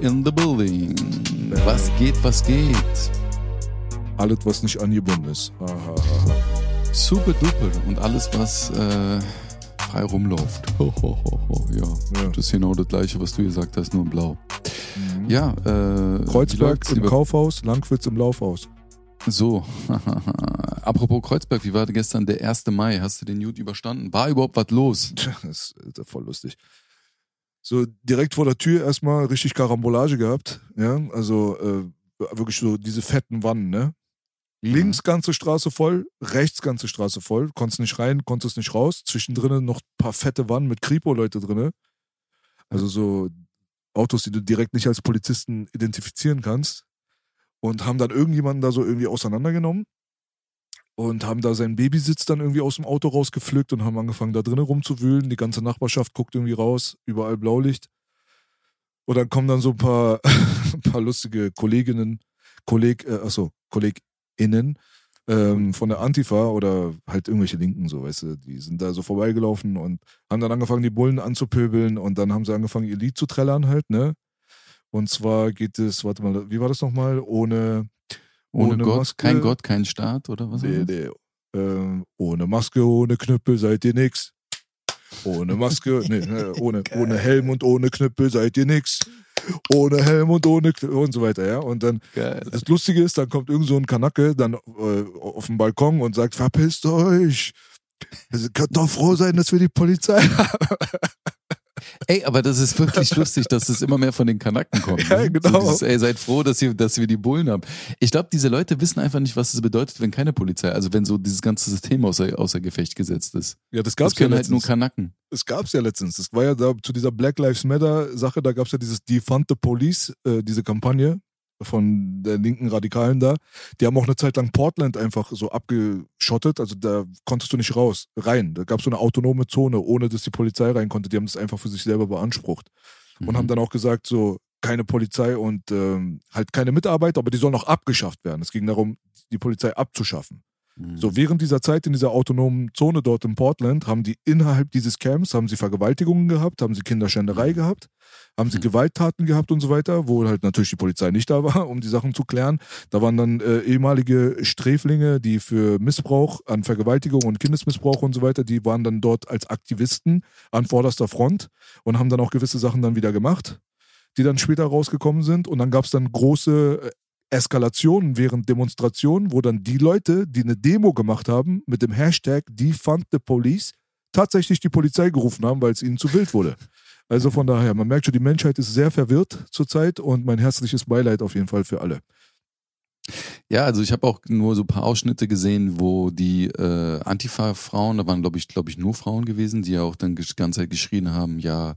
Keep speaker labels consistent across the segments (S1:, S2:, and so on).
S1: in the building. Was geht, was geht?
S2: Alles, was nicht angebunden ist. Ha, ha, ha.
S1: Super duper. Und alles, was äh, frei rumläuft. Ho, ho, ho. Ja.
S2: Ja.
S1: das ist genau das gleiche, was du gesagt hast, nur in blau.
S2: Mhm.
S1: Ja, äh,
S2: Kreuzberg im Kaufhaus, Langwitz im Laufhaus.
S1: So, apropos Kreuzberg, wie war gestern der 1. Mai? Hast du den Jut überstanden? War überhaupt was los?
S2: Das ist voll lustig. So direkt vor der Tür erstmal richtig Karambolage gehabt. Ja, also äh, wirklich so diese fetten Wannen, ne? Links ganze Straße voll, rechts ganze Straße voll. Konntest nicht rein, konntest nicht raus. Zwischendrin noch ein paar fette Wannen mit Kripo-Leute drinne. Also so Autos, die du direkt nicht als Polizisten identifizieren kannst. Und haben dann irgendjemanden da so irgendwie auseinandergenommen und haben da seinen Babysitz dann irgendwie aus dem Auto rausgepflückt und haben angefangen da drinnen rumzuwühlen. Die ganze Nachbarschaft guckt irgendwie raus, überall Blaulicht. Und dann kommen dann so ein paar, ein paar lustige Kolleginnen, Kolleg, äh, achso, KollegInnen ähm, von der Antifa oder halt irgendwelche Linken, so, weißt du, die sind da so vorbeigelaufen und haben dann angefangen, die Bullen anzupöbeln und dann haben sie angefangen, ihr Lied zu trällern halt, ne? Und zwar geht es, warte mal, wie war das nochmal? Ohne,
S1: Ohne,
S2: Ohne
S1: Gott,
S2: Maske.
S1: kein Gott, kein Staat oder was?
S2: Nee, nee. Ähm, ohne Maske, ohne Knüppel seid ihr nix. Ohne Maske, nee, ne, ohne, ohne Helm und ohne Knüppel seid ihr nix. Ohne Helm und ohne Knüppel und so weiter, ja. Und dann,
S1: Geil.
S2: das Lustige ist, dann kommt irgend so ein Kanacke dann äh, auf den Balkon und sagt, verpisst euch. Ihr könnt doch froh sein, dass wir die Polizei haben.
S1: Ey, aber das ist wirklich lustig, dass es immer mehr von den Kanaken kommt.
S2: Ja,
S1: ne?
S2: genau.
S1: So dieses, ey, seid froh, dass, ihr, dass wir die Bullen haben. Ich glaube, diese Leute wissen einfach nicht, was es bedeutet, wenn keine Polizei, also wenn so dieses ganze System außer, außer Gefecht gesetzt ist.
S2: Ja, das
S1: Das
S2: gab's ja
S1: können halt nur
S2: letztens.
S1: Kanaken.
S2: Es gab's ja letztens. Das war ja da zu dieser Black Lives Matter Sache, da gab's ja dieses Defund the Police, äh, diese Kampagne von der linken Radikalen da. Die haben auch eine Zeit lang Portland einfach so abgeschottet. Also da konntest du nicht raus, rein. Da gab's so eine autonome Zone, ohne dass die Polizei rein konnte. Die haben das einfach für sich selber beansprucht. Und
S1: Mhm.
S2: haben dann auch gesagt, so keine Polizei und ähm, halt keine Mitarbeiter, aber die sollen auch abgeschafft werden. Es ging darum, die Polizei abzuschaffen.
S1: Mhm.
S2: So, während dieser Zeit in dieser autonomen Zone dort in Portland haben die innerhalb dieses Camps, haben sie Vergewaltigungen gehabt, haben sie Kinderschänderei gehabt, haben sie
S1: Mhm.
S2: Gewalttaten gehabt und so weiter, wo halt natürlich die Polizei nicht da war, um die Sachen zu klären. Da waren dann äh, ehemalige Sträflinge, die für Missbrauch an Vergewaltigung und Kindesmissbrauch und so weiter, die waren dann dort als Aktivisten an vorderster Front und haben dann auch gewisse Sachen dann wieder gemacht, die dann später rausgekommen sind. Und dann gab es dann große äh, Eskalationen während Demonstrationen, wo dann die Leute, die eine Demo gemacht haben, mit dem Hashtag Defund the Police, tatsächlich die Polizei gerufen haben, weil es ihnen zu wild wurde. Also von daher, man merkt schon, die Menschheit ist sehr verwirrt zurzeit und mein herzliches Beileid auf jeden Fall für alle.
S1: Ja, also ich habe auch nur so ein paar Ausschnitte gesehen, wo die äh, Antifa-Frauen, da waren glaube ich, glaube ich nur Frauen gewesen, die ja auch dann die ganze Zeit geschrien haben, ja,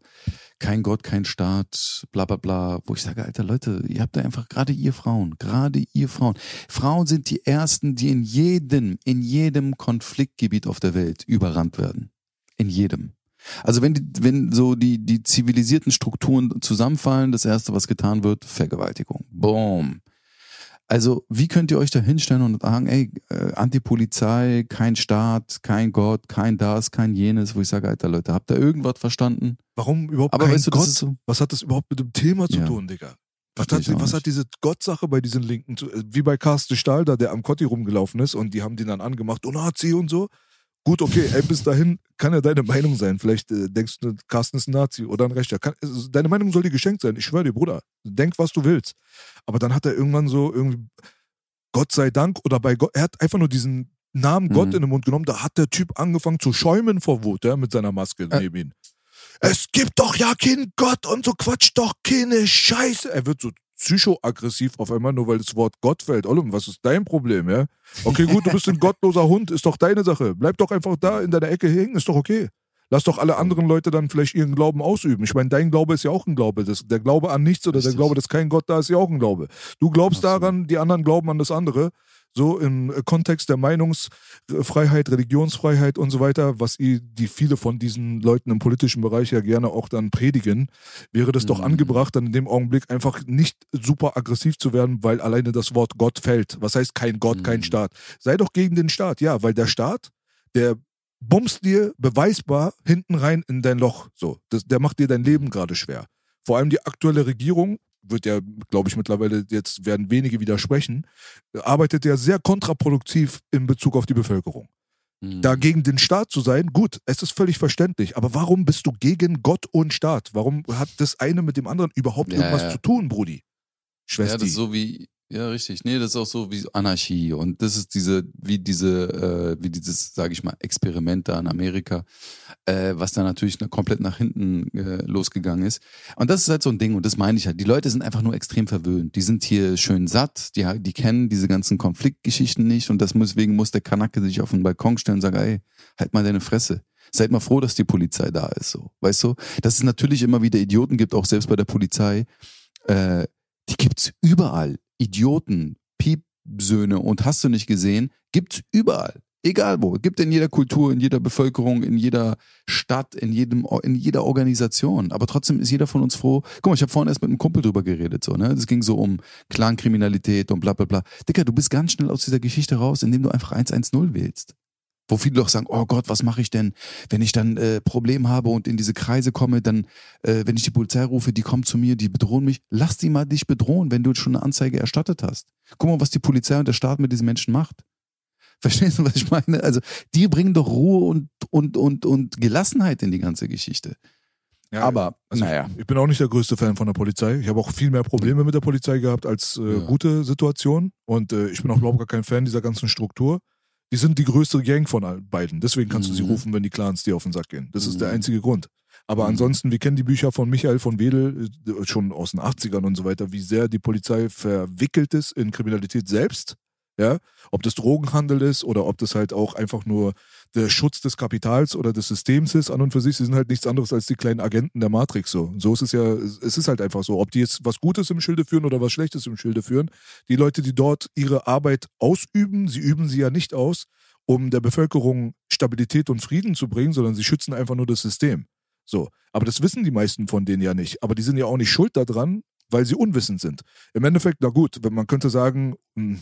S1: kein Gott, kein Staat, bla bla bla, wo ich sage, Alter Leute, ihr habt da einfach gerade ihr Frauen, gerade ihr Frauen. Frauen sind die ersten, die in jedem, in jedem Konfliktgebiet auf der Welt überrannt werden. In jedem. Also wenn die, wenn so die, die zivilisierten Strukturen zusammenfallen, das erste, was getan wird, Vergewaltigung. Boom. Also, wie könnt ihr euch da hinstellen und sagen, ey, äh, Antipolizei, kein Staat, kein Gott, kein das, kein jenes, wo ich sage, Alter Leute, habt ihr irgendwas verstanden?
S2: Warum überhaupt
S1: Aber
S2: kein
S1: weißt du,
S2: Gott?
S1: so.
S2: Was hat das überhaupt mit dem Thema zu
S1: Ja.
S2: tun, Digga? Was, hat, was hat diese Gottsache bei diesen Linken zu Wie bei Carsten Stahl da, der am Kotti rumgelaufen ist und die haben den dann angemacht, oh Nazi und so. Gut, okay, ey, bis dahin kann ja deine Meinung sein. Vielleicht äh, denkst du, Carsten ist ein Nazi oder ein Rechter. Kann, also, deine Meinung soll dir geschenkt sein. Ich schwöre dir, Bruder. Denk, was du willst. Aber dann hat er irgendwann so irgendwie, Gott sei Dank, oder bei Gott, er hat einfach nur diesen Namen Gott
S1: Mhm.
S2: in den Mund genommen. Da hat der Typ angefangen zu schäumen vor Wut, ja, mit seiner Maske
S1: Äh.
S2: neben ihm. Es gibt doch ja keinen Gott und so quatsch doch keine Scheiße. Er wird so psychoaggressiv auf einmal, nur weil das Wort Gott fällt. Ollum, was ist dein Problem, ja? Okay, gut, du bist ein gottloser Hund, ist doch deine Sache. Bleib doch einfach da in deiner Ecke hängen, ist doch okay. Lass doch alle anderen Leute dann vielleicht ihren Glauben ausüben. Ich meine, dein Glaube ist ja auch ein Glaube. Das, der Glaube an nichts oder der
S1: Richtig.
S2: Glaube, dass kein Gott da ist, ja auch ein Glaube. Du glaubst
S1: Absolut.
S2: daran, die anderen glauben an das andere. So im äh, Kontext der Meinungsfreiheit, Religionsfreiheit und so weiter, was die viele von diesen Leuten im politischen Bereich ja gerne auch dann predigen, wäre das doch
S1: Mhm.
S2: angebracht, dann in dem Augenblick einfach nicht super aggressiv zu werden, weil alleine das Wort Gott fällt. Was heißt kein Gott, kein
S1: Mhm.
S2: Staat? Sei doch gegen den Staat, ja, weil der Staat, der bummst dir beweisbar hinten rein in dein Loch. So, das, der macht dir dein Leben gerade schwer. Vor allem die aktuelle Regierung wird ja, glaube ich, mittlerweile, jetzt werden wenige widersprechen, arbeitet ja sehr kontraproduktiv in Bezug auf die Bevölkerung.
S1: Mhm.
S2: Da gegen den Staat zu sein, gut, es ist völlig verständlich. Aber warum bist du gegen Gott und Staat? Warum hat das eine mit dem anderen überhaupt
S1: Ja,
S2: irgendwas
S1: ja.
S2: zu tun, Brudi?
S1: Ja,
S2: Schwester.
S1: das ist so wie, ja, richtig. Nee, das ist auch so wie Anarchie. Und das ist diese, wie diese, äh, wie dieses, sage ich mal, Experiment da in Amerika, äh, was da natürlich na- komplett nach hinten äh, losgegangen ist. Und das ist halt so ein Ding, und das meine ich halt. Die Leute sind einfach nur extrem verwöhnt. Die sind hier schön satt, die, die kennen diese ganzen Konfliktgeschichten nicht und das deswegen muss der Kanacke sich auf den Balkon stellen und sagen, ey, halt mal deine Fresse. Seid mal froh, dass die Polizei da ist, so. Weißt du? Dass es natürlich immer wieder Idioten gibt, auch selbst bei der Polizei, äh, die gibt's überall. Idioten, Piepsöhne und hast du nicht gesehen, gibt's überall. Egal wo. Gibt in jeder Kultur, in jeder Bevölkerung, in jeder Stadt, in jedem, in jeder Organisation. Aber trotzdem ist jeder von uns froh. Guck mal, ich habe vorhin erst mit einem Kumpel drüber geredet, so, ne? Das ging so um Clankriminalität und bla bla bla. Dicker, du bist ganz schnell aus dieser Geschichte raus, indem du einfach 110 wählst. Wo viele doch sagen, oh Gott, was mache ich denn, wenn ich dann äh, Problem habe und in diese Kreise komme, dann, äh, wenn ich die Polizei rufe, die kommt zu mir, die bedrohen mich. Lass die mal dich bedrohen, wenn du schon eine Anzeige erstattet hast. Guck mal, was die Polizei und der Staat mit diesen Menschen macht. Verstehst du, was ich meine? Also, die bringen doch Ruhe und, und, und, und Gelassenheit in die ganze Geschichte.
S2: Ja,
S1: Aber,
S2: also
S1: naja.
S2: Ich bin auch nicht der größte Fan von der Polizei. Ich habe auch viel mehr Probleme mit der Polizei gehabt als äh,
S1: Ja.
S2: gute Situationen. Und äh, ich bin auch überhaupt gar kein Fan dieser ganzen Struktur. Die sind die größte Gang von beiden. Deswegen kannst du sie
S1: Mhm.
S2: rufen, wenn die Clans dir auf den Sack gehen. Das ist der
S1: Mhm.
S2: einzige Grund. Aber
S1: Mhm.
S2: ansonsten, wir kennen die Bücher von Michael von Wedel, äh, schon aus den 80ern und so weiter, wie sehr die Polizei verwickelt ist in Kriminalität selbst. Ja, ob das Drogenhandel ist oder ob das halt auch einfach nur der Schutz des Kapitals oder des Systems ist, an und für sich, sie sind halt nichts anderes als die kleinen Agenten der Matrix. So, so ist es ja, es ist halt einfach so. Ob die jetzt was Gutes im Schilde führen oder was Schlechtes im Schilde führen, die Leute, die dort ihre Arbeit ausüben, sie üben sie ja nicht aus, um der Bevölkerung Stabilität und Frieden zu bringen, sondern sie schützen einfach nur das System. So. Aber das wissen die meisten von denen ja nicht. Aber die sind ja auch nicht schuld daran, weil sie unwissend sind. Im Endeffekt, na gut, man könnte sagen, mh,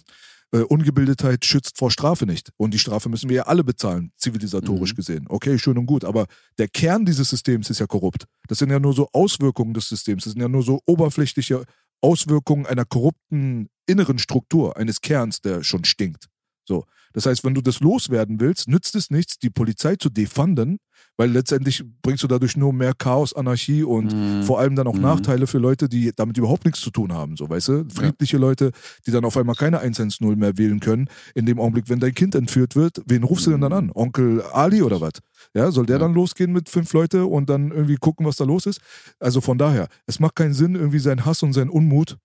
S2: äh, Ungebildetheit schützt vor Strafe nicht. Und die Strafe müssen wir ja alle bezahlen, zivilisatorisch
S1: Mhm.
S2: gesehen. Okay, schön und gut. Aber der Kern dieses Systems ist ja korrupt. Das sind ja nur so Auswirkungen des Systems. Das sind ja nur so oberflächliche Auswirkungen einer korrupten inneren Struktur, eines Kerns, der schon stinkt. So. Das heißt, wenn du das loswerden willst, nützt es nichts, die Polizei zu defunden, weil letztendlich bringst du dadurch nur mehr Chaos, Anarchie und
S1: Mhm.
S2: vor allem dann auch
S1: Mhm.
S2: Nachteile für Leute, die damit überhaupt nichts zu tun haben, so weißt du? Friedliche Leute, die dann auf einmal keine 110 mehr wählen können, in dem Augenblick, wenn dein Kind entführt wird, wen rufst du denn dann an? Onkel Ali oder was? Ja, soll der
S1: Ja.
S2: dann losgehen mit fünf Leute und dann irgendwie gucken, was da los ist? Also von daher, es macht keinen Sinn, irgendwie seinen Hass und seinen Unmut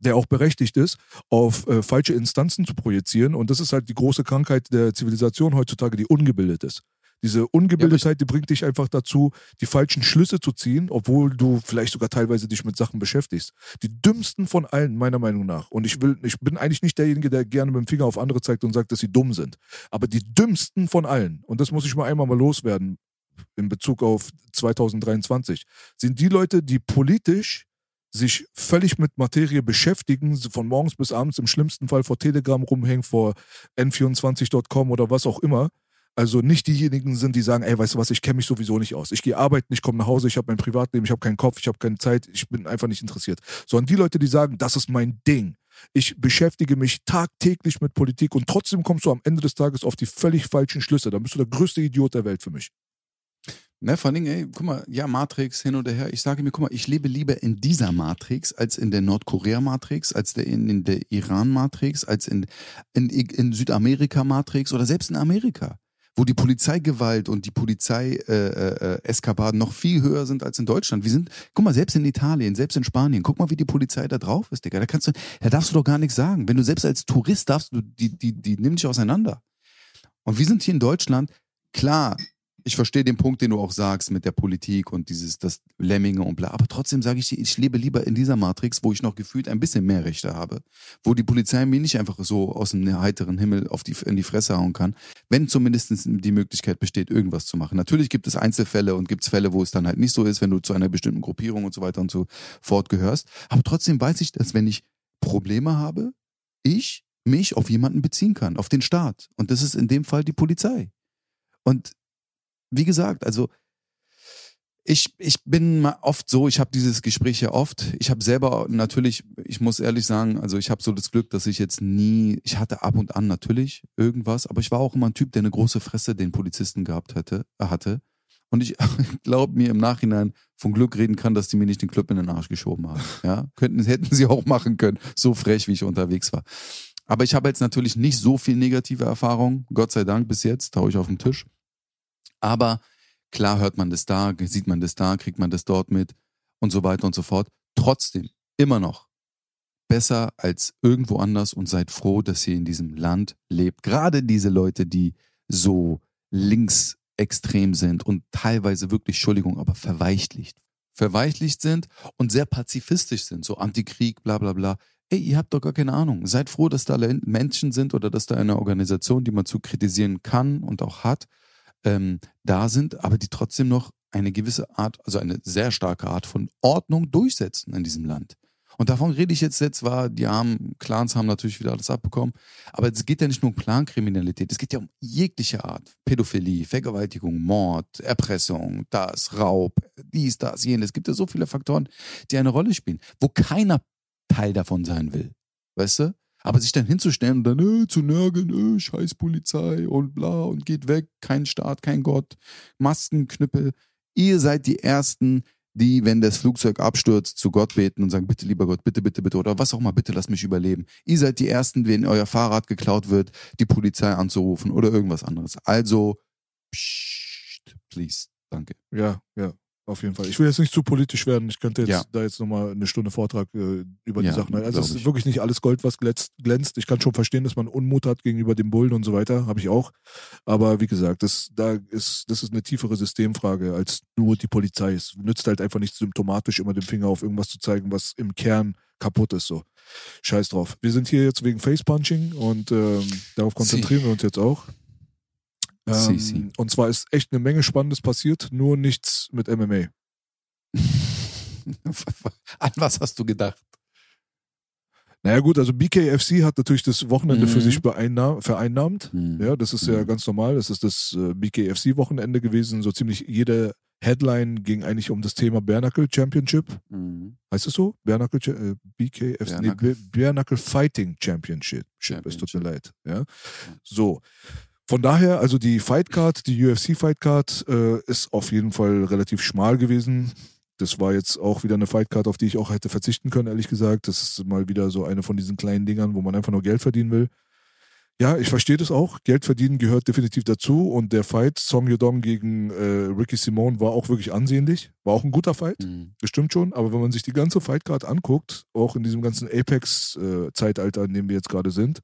S2: der auch berechtigt ist, auf äh, falsche Instanzen zu projizieren. Und das ist halt die große Krankheit der Zivilisation heutzutage, die ungebildet ist. Diese Ungebildetheit, die bringt dich einfach dazu, die falschen Schlüsse zu ziehen, obwohl du vielleicht sogar teilweise dich mit Sachen beschäftigst. Die dümmsten von allen, meiner Meinung nach. Und ich will, ich bin eigentlich nicht derjenige, der gerne mit dem Finger auf andere zeigt und sagt, dass sie dumm sind. Aber die dümmsten von allen, und das muss ich mal einmal mal loswerden, in Bezug auf 2023, sind die Leute, die politisch sich völlig mit Materie beschäftigen, von morgens bis abends im schlimmsten Fall vor Telegram rumhängen, vor n24.com oder was auch immer. Also nicht diejenigen sind, die sagen, ey, weißt du was, ich kenne mich sowieso nicht aus. Ich gehe arbeiten, ich komme nach Hause, ich habe mein Privatleben, ich habe keinen Kopf, ich habe keine Zeit, ich bin einfach nicht interessiert. Sondern die Leute, die sagen, das ist mein Ding. Ich beschäftige mich tagtäglich mit Politik und trotzdem kommst du am Ende des Tages auf die völlig falschen Schlüsse. Dann bist du der größte Idiot der Welt für mich.
S1: Ne, vor allen Dingen, ey, guck mal, ja, Matrix hin oder her. Ich sage mir, guck mal, ich lebe lieber in dieser Matrix als in der Nordkorea-Matrix, als der, in, in der Iran-Matrix, als in, in, in Südamerika-Matrix oder selbst in Amerika, wo die Polizeigewalt und die Polizei-Eskapaden noch viel höher sind als in Deutschland. Wir sind, guck mal, selbst in Italien, selbst in Spanien, guck mal, wie die Polizei da drauf ist, Digga. Da kannst du, da darfst du doch gar nichts sagen. Wenn du selbst als Tourist darfst, du, die, die, die nimm dich auseinander. Und wir sind hier in Deutschland, klar, ich verstehe den Punkt, den du auch sagst mit der Politik und dieses, das Lemminge und bla. Aber trotzdem sage ich dir, ich lebe lieber in dieser Matrix, wo ich noch gefühlt ein bisschen mehr Rechte habe. Wo die Polizei mir nicht einfach so aus dem heiteren Himmel auf die, in die Fresse hauen kann. Wenn zumindest die Möglichkeit besteht, irgendwas zu machen. Natürlich gibt es Einzelfälle und gibt es Fälle, wo es dann halt nicht so ist, wenn du zu einer bestimmten Gruppierung und so weiter und so fort gehörst. Aber trotzdem weiß ich, dass wenn ich Probleme habe, ich mich auf jemanden beziehen kann, auf den Staat. Und das ist in dem Fall die Polizei. Und wie gesagt, also Ich, ich bin mal oft so, ich habe dieses Gespräch ja oft. Ich habe selber natürlich, ich muss ehrlich sagen, also ich habe so das Glück, dass ich jetzt nie, ich hatte ab und an natürlich irgendwas, aber ich war auch immer ein Typ, der eine große Fresse den Polizisten gehabt hätte, hatte. Und ich glaube mir im Nachhinein von Glück reden kann, dass die mir nicht den Club in den Arsch geschoben haben. Ja, könnten, hätten sie auch machen können, so frech, wie ich unterwegs war. Aber ich habe jetzt natürlich nicht so viel negative Erfahrung, Gott sei Dank bis jetzt, tau ich auf den Tisch. Aber klar hört man das da, sieht man das da, kriegt man das dort mit und so weiter und so fort. Trotzdem, immer noch besser als irgendwo anders und seid froh, dass ihr in diesem Land lebt. Gerade diese Leute, die so linksextrem sind und teilweise wirklich, Entschuldigung, aber verweichlicht. Verweichlicht sind und sehr pazifistisch sind, so Antikrieg, bla bla bla. Ey, ihr habt doch gar keine Ahnung. Seid froh, dass da Menschen sind oder dass da eine Organisation, die man zu kritisieren kann und auch hat, ähm, da sind, aber die trotzdem noch eine gewisse Art, also eine sehr starke Art von Ordnung durchsetzen in diesem Land. Und davon rede ich jetzt, jetzt war, die armen Clans haben natürlich wieder alles abbekommen. Aber es geht ja nicht nur um Clankriminalität, es geht ja um jegliche Art. Pädophilie, Vergewaltigung, Mord, Erpressung, das, Raub, dies, das, jenes. Es gibt ja so viele Faktoren, die eine Rolle spielen, wo keiner Teil davon sein will. Weißt du? Aber sich dann hinzustellen und dann äh, zu nörgeln, äh, scheiß Polizei und bla und geht weg, kein Staat, kein Gott, Maskenknüppel. Ihr seid die Ersten, die, wenn das Flugzeug abstürzt, zu Gott beten und sagen, bitte lieber Gott, bitte, bitte, bitte, oder was auch immer, bitte lass mich überleben. Ihr seid die Ersten, wenn euer Fahrrad geklaut wird, die Polizei anzurufen oder irgendwas anderes. Also, pssst, please, danke.
S2: Ja, ja. Auf jeden Fall. Ich will jetzt nicht zu politisch werden. Ich könnte jetzt ja. da jetzt nochmal eine Stunde Vortrag äh, über die ja, Sachen. Also es ist wirklich nicht alles Gold, was glänzt. Ich kann schon verstehen, dass man Unmut hat gegenüber dem Bullen und so weiter. Habe ich auch. Aber wie gesagt, das, da ist, das ist eine tiefere Systemfrage als nur die Polizei. Es nützt halt einfach nicht symptomatisch immer den Finger auf irgendwas zu zeigen, was im Kern kaputt ist. So. Scheiß drauf. Wir sind hier jetzt wegen Facepunching und ähm, darauf konzentrieren Sie. wir uns jetzt auch. Ähm, und zwar ist echt eine Menge Spannendes passiert, nur nichts mit MMA.
S1: An was hast du gedacht?
S2: Naja gut, also BKFC hat natürlich das Wochenende mhm. für sich vereinnahmt. Mhm. Ja, das ist ja mhm. ganz normal. Das ist das äh, BKFC-Wochenende gewesen. So ziemlich jede Headline ging eigentlich um das Thema Bare Championship. Mhm. Heißt es so? Bare äh, BKFC, Bare nee, Bare Fighting Championship. Championship. Es tut mir leid. Ja. So. Von daher, also die Fightcard, die UFC Fightcard äh, ist auf jeden Fall relativ schmal gewesen. Das war jetzt auch wieder eine Fightcard, auf die ich auch hätte verzichten können, ehrlich gesagt. Das ist mal wieder so eine von diesen kleinen Dingern, wo man einfach nur Geld verdienen will. Ja, ich verstehe das auch. Geld verdienen gehört definitiv dazu. Und der Fight Song Yodong gegen äh, Ricky Simone war auch wirklich ansehnlich. War auch ein guter Fight. Mhm. Bestimmt schon. Aber wenn man sich die ganze Fight gerade anguckt, auch in diesem ganzen Apex-Zeitalter, äh, in dem wir jetzt gerade sind,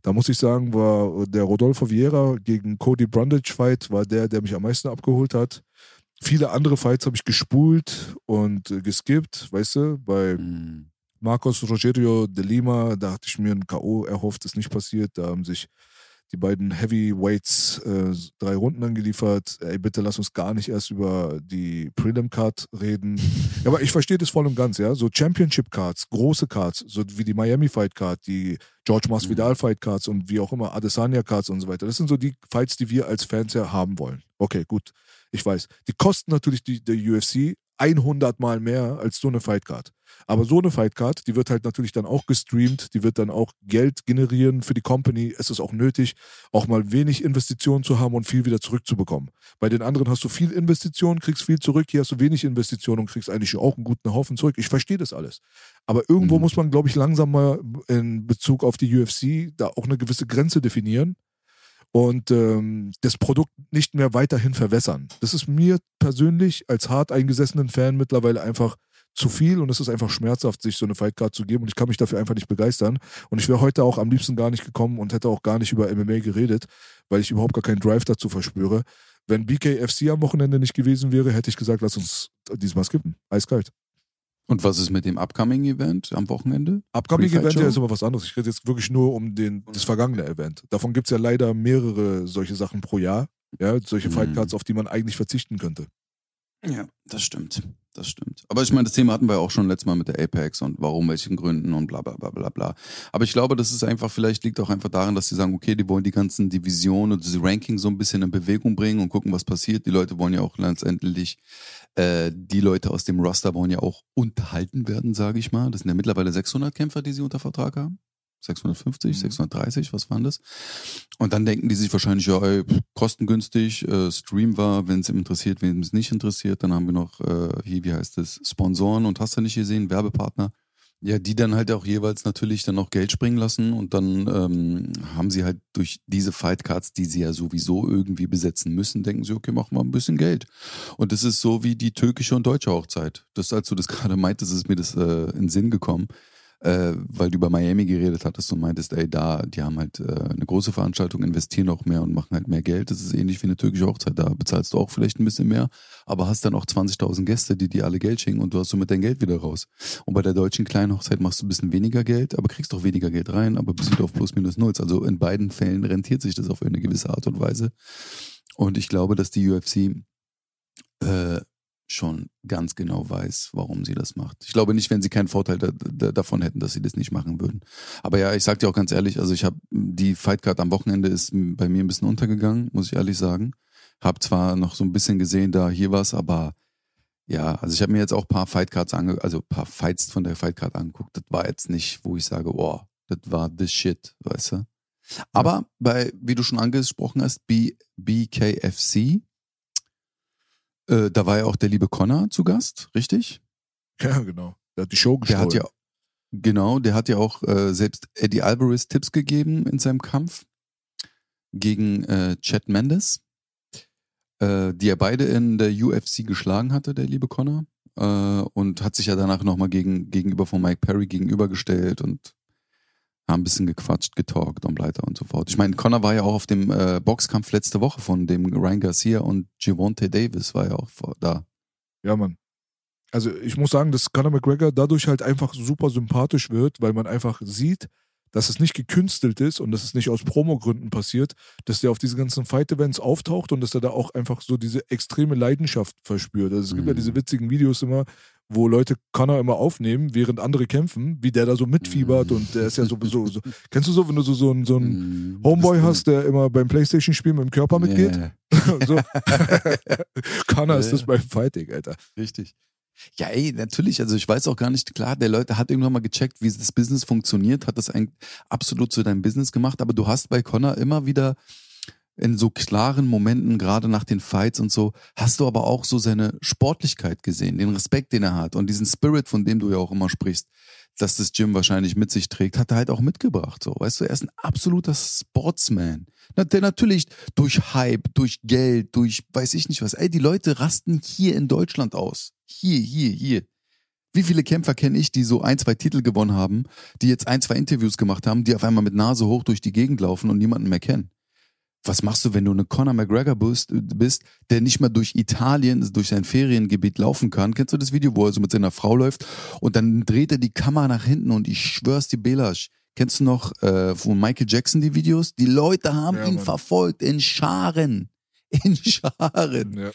S2: da muss ich sagen, war der Rodolfo Vieira gegen Cody Brundage Fight, war der, der mich am meisten abgeholt hat. Viele andere Fights habe ich gespult und äh, geskippt, weißt du, bei mhm. Marcos Rogerio de Lima, da hatte ich mir ein K.O. erhofft, ist nicht passiert. Da haben sich die beiden Heavyweights äh, drei Runden angeliefert. Ey, bitte lass uns gar nicht erst über die Prelim Card reden. ja, aber ich verstehe das voll und ganz, ja. So Championship Cards, große Cards, so wie die Miami Fight Card, die George Masvidal mhm. Fight Cards und wie auch immer Adesanya Cards und so weiter. Das sind so die Fights, die wir als Fans ja haben wollen. Okay, gut. Ich weiß. Die kosten natürlich die, der UFC 100 Mal mehr als so eine Fightcard. Aber so eine Fightcard, die wird halt natürlich dann auch gestreamt, die wird dann auch Geld generieren für die Company. Es ist auch nötig, auch mal wenig Investitionen zu haben und viel wieder zurückzubekommen. Bei den anderen hast du viel Investitionen, kriegst viel zurück, hier hast du wenig Investitionen und kriegst eigentlich auch einen guten Haufen zurück. Ich verstehe das alles. Aber irgendwo mhm. muss man, glaube ich, langsam mal in Bezug auf die UFC da auch eine gewisse Grenze definieren und ähm, das Produkt nicht mehr weiterhin verwässern. Das ist mir persönlich als hart eingesessenen Fan mittlerweile einfach zu viel und es ist einfach schmerzhaft, sich so eine Fightcard zu geben und ich kann mich dafür einfach nicht begeistern. Und ich wäre heute auch am liebsten gar nicht gekommen und hätte auch gar nicht über MMA geredet, weil ich überhaupt gar keinen Drive dazu verspüre. Wenn BKFC am Wochenende nicht gewesen wäre, hätte ich gesagt, lass uns diesmal skippen. Eiskalt.
S1: Und was ist mit dem Upcoming Event am Wochenende?
S2: Upcoming Event ja, ist aber was anderes. Ich rede jetzt wirklich nur um den, das vergangene Event. Davon gibt es ja leider mehrere solche Sachen pro Jahr. Ja, solche mhm. Fightcards, auf die man eigentlich verzichten könnte.
S1: Ja, das stimmt. Das stimmt. Aber ich meine, das Thema hatten wir auch schon letztes Mal mit der Apex und warum, welchen Gründen und bla bla bla bla bla. Aber ich glaube, das ist einfach, vielleicht liegt auch einfach daran, dass sie sagen, okay, die wollen die ganzen Divisionen und diese Ranking so ein bisschen in Bewegung bringen und gucken, was passiert. Die Leute wollen ja auch letztendlich Äh, die Leute aus dem Roster wollen ja auch unterhalten werden, sage ich mal. Das sind ja mittlerweile 600 Kämpfer, die sie unter Vertrag haben. 650,
S2: Mhm.
S1: 630, was waren das? Und dann denken die sich wahrscheinlich, ja, ey, kostengünstig, äh, Stream war, wenn es interessiert, wenn es nicht interessiert, dann haben wir noch äh, hier, wie heißt es, Sponsoren und hast du nicht gesehen, Werbepartner. Ja, die dann halt auch jeweils natürlich dann noch Geld springen lassen und dann ähm, haben sie halt durch diese Fightcards, die sie ja sowieso irgendwie besetzen müssen, denken sie, okay, machen wir ein bisschen Geld. Und das ist so wie die türkische und deutsche Hochzeit. Das, als du das gerade meintest, ist mir das äh, in den Sinn gekommen äh, weil du über Miami geredet hattest und meintest, ey, da, die haben halt äh, eine große Veranstaltung, investieren auch mehr und machen halt mehr Geld. Das ist ähnlich wie eine türkische Hochzeit. Da bezahlst du auch vielleicht ein bisschen mehr, aber hast dann auch 20.000 Gäste, die dir alle Geld schenken und du hast somit dein Geld wieder raus. Und bei der deutschen kleinen Hochzeit machst du ein bisschen weniger Geld, aber kriegst auch weniger Geld rein, aber bist wieder auf plus minus null. Also in beiden Fällen rentiert sich das auf eine gewisse Art und Weise. Und ich glaube, dass die UFC äh, schon ganz genau weiß, warum sie das macht. Ich glaube nicht, wenn sie keinen Vorteil da, da, davon hätten, dass sie das nicht machen würden. Aber ja, ich sag dir auch ganz ehrlich, also ich habe die Fightcard am Wochenende ist bei mir ein bisschen untergegangen, muss ich ehrlich sagen. Hab zwar noch so ein bisschen gesehen, da hier was, aber ja, also ich habe mir jetzt auch paar Fightcards ange also paar Fights von der Fightcard angeguckt. Das war jetzt nicht, wo ich sage, oh, das war this shit, weißt du? Aber bei, wie du schon angesprochen hast, B, BKFC, äh, da war ja auch der liebe Connor zu Gast, richtig?
S2: Ja, genau. Der hat die Show
S1: Der
S2: gestohlen.
S1: hat ja, genau, der hat ja auch äh, selbst Eddie Alvarez Tipps gegeben in seinem Kampf gegen äh, Chad Mendes, äh, die er beide in der UFC geschlagen hatte, der liebe Connor. Äh, und hat sich ja danach nochmal gegen, gegenüber von Mike Perry gegenübergestellt und haben ein bisschen gequatscht, getalkt und weiter und so fort. Ich meine, Connor war ja auch auf dem äh, Boxkampf letzte Woche von dem Ryan Garcia und Javonte Davis war ja auch da.
S2: Ja, Mann. Also ich muss sagen, dass Conor McGregor dadurch halt einfach super sympathisch wird, weil man einfach sieht, dass es nicht gekünstelt ist und dass es nicht aus Promogründen passiert, dass der auf diese ganzen Fight-Events auftaucht und dass er da auch einfach so diese extreme Leidenschaft verspürt. Also es gibt ja
S1: Mhm.
S2: diese witzigen Videos immer, wo Leute Conor immer aufnehmen, während andere kämpfen, wie der da so mitfiebert und der ist ja sowieso so. Kennst du so, wenn du so, so, ein- so einen
S1: Mm,
S2: Homeboy hast, der immer beim Playstation-Spiel mit dem Körper mitgeht?
S1: Yeah.
S2: so. Conor ist das beim Fighting, Alter.
S1: Richtig. Ja, ey, natürlich. Also ich weiß auch gar nicht, klar, der Leute hat irgendwann mal gecheckt, wie das Business funktioniert, hat das eigentlich absolut zu deinem Business gemacht, aber du hast bei Connor immer wieder in so klaren Momenten, gerade nach den Fights und so, hast du aber auch so seine Sportlichkeit gesehen, den Respekt, den er hat und diesen Spirit, von dem du ja auch immer sprichst, dass das Gym wahrscheinlich mit sich trägt, hat er halt auch mitgebracht. So, weißt du, er ist ein absoluter Sportsman. Der natürlich durch Hype, durch Geld, durch weiß ich nicht was. Ey, die Leute rasten hier in Deutschland aus. Hier, hier, hier. Wie viele Kämpfer kenne ich, die so ein, zwei Titel gewonnen haben, die jetzt ein, zwei Interviews gemacht haben, die auf einmal mit Nase hoch durch die Gegend laufen und niemanden mehr kennen? Was machst du, wenn du eine Conor McGregor bist, bist, der nicht mal durch Italien, durch sein Feriengebiet laufen kann? Kennst du das Video, wo er so mit seiner Frau läuft und dann dreht er die Kamera nach hinten und ich schwör's dir, Belasch. Kennst du noch äh, von Michael Jackson die Videos? Die Leute haben
S2: Ja,
S1: ihn
S2: Mann.
S1: verfolgt in Scharen. In Scharen.
S2: Ja.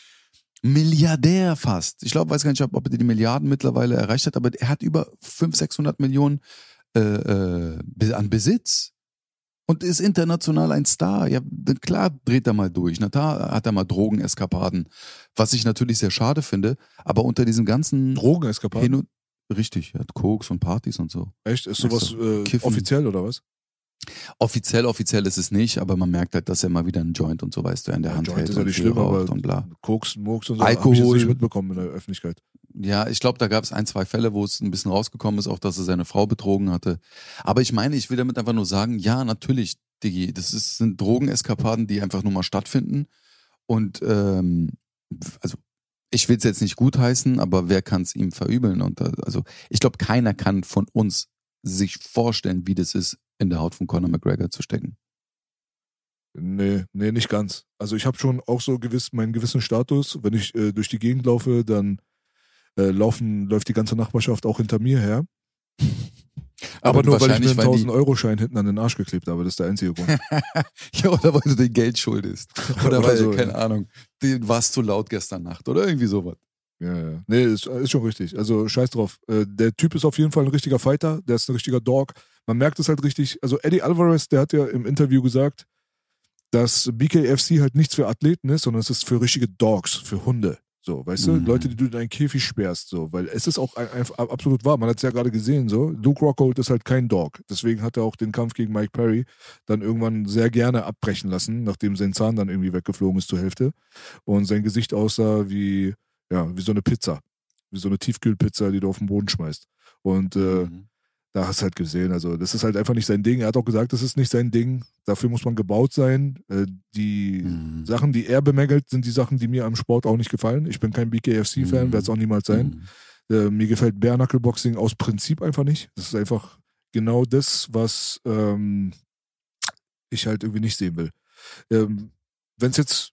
S1: Milliardär fast. Ich glaube, weiß gar nicht, ob er die Milliarden mittlerweile erreicht hat, aber er hat über 500, 600 Millionen äh, äh, an Besitz. Und ist international ein Star. Ja, klar dreht er mal durch. Na, da hat er mal Drogeneskapaden. Was ich natürlich sehr schade finde. Aber unter diesem ganzen
S2: Drogeneskapaden?
S1: Hin richtig, er hat Koks und Partys und so.
S2: Echt? Ist sowas
S1: Also,
S2: äh, offiziell oder was?
S1: Offiziell, offiziell ist es nicht, aber man merkt halt, dass er mal wieder einen Joint und so, weißt du, in der
S2: Ja,
S1: Hand
S2: Joint
S1: hält
S2: ist ja
S1: und
S2: nicht schlimm, aber
S1: und bla.
S2: Koks, Murks und so. Hab ich
S1: Alkohol.
S2: nicht mitbekommen in der Öffentlichkeit.
S1: Ja, ich glaube, da gab es ein, zwei Fälle, wo es ein bisschen rausgekommen ist, auch dass er seine Frau betrogen hatte. Aber ich meine, ich will damit einfach nur sagen, ja, natürlich, Digi, das ist, sind Drogeneskapaden, die einfach nur mal stattfinden. Und ähm, also ich will es jetzt nicht gutheißen, aber wer kann es ihm verübeln? Und äh, also ich glaube, keiner kann von uns sich vorstellen, wie das ist, in der Haut von Conor McGregor zu stecken.
S2: Nee, nee, nicht ganz. Also ich habe schon auch so gewiss meinen gewissen Status. Wenn ich äh, durch die Gegend laufe, dann äh, laufen, läuft die ganze Nachbarschaft auch hinter mir her. Aber, nur, weil ich mir einen
S1: wahrscheinlich, weil
S2: 1000-Euro-Schein hinten an den Arsch geklebt habe. Das ist der einzige Grund.
S1: ja, oder weil du dir Geld schuldest. Oder
S2: Oder
S1: weil,
S2: so,
S1: keine
S2: ja.
S1: Ahnung, du warst zu laut gestern Nacht oder irgendwie sowas.
S2: Ja, ja. Nee, ist, ist schon richtig. Also scheiß drauf. Äh, der Typ ist auf jeden Fall ein richtiger Fighter. Der ist ein richtiger Dog. Man merkt es halt richtig. Also Eddie Alvarez, der hat ja im Interview gesagt, dass BKFC halt nichts für Athleten ist, sondern es ist für richtige Dogs, für Hunde. So, weißt mhm. du, Leute, die du in einen Käfig sperrst, so, weil es ist auch ein, ein, absolut wahr. Man hat es ja gerade gesehen, so. Luke Rockhold ist halt kein Dog. Deswegen hat er auch den Kampf gegen Mike Perry dann irgendwann sehr gerne abbrechen lassen, nachdem sein Zahn dann irgendwie weggeflogen ist zur Hälfte und sein Gesicht aussah wie, ja, wie so eine Pizza. Wie so eine Tiefkühlpizza, die du auf den Boden schmeißt. Und äh, mhm da hast du halt gesehen, also das ist halt einfach nicht sein Ding. Er hat auch gesagt, das ist nicht sein Ding. Dafür muss man gebaut sein. Äh, die mhm. Sachen, die er bemängelt, sind die Sachen, die mir am Sport auch nicht gefallen. Ich bin kein BKFC-Fan, mhm. werde es auch niemals sein. Mhm. Äh, mir gefällt Bare Knuckle Boxing aus Prinzip einfach nicht. Das ist einfach genau das, was ähm, ich halt irgendwie nicht sehen will. Ähm, Wenn es jetzt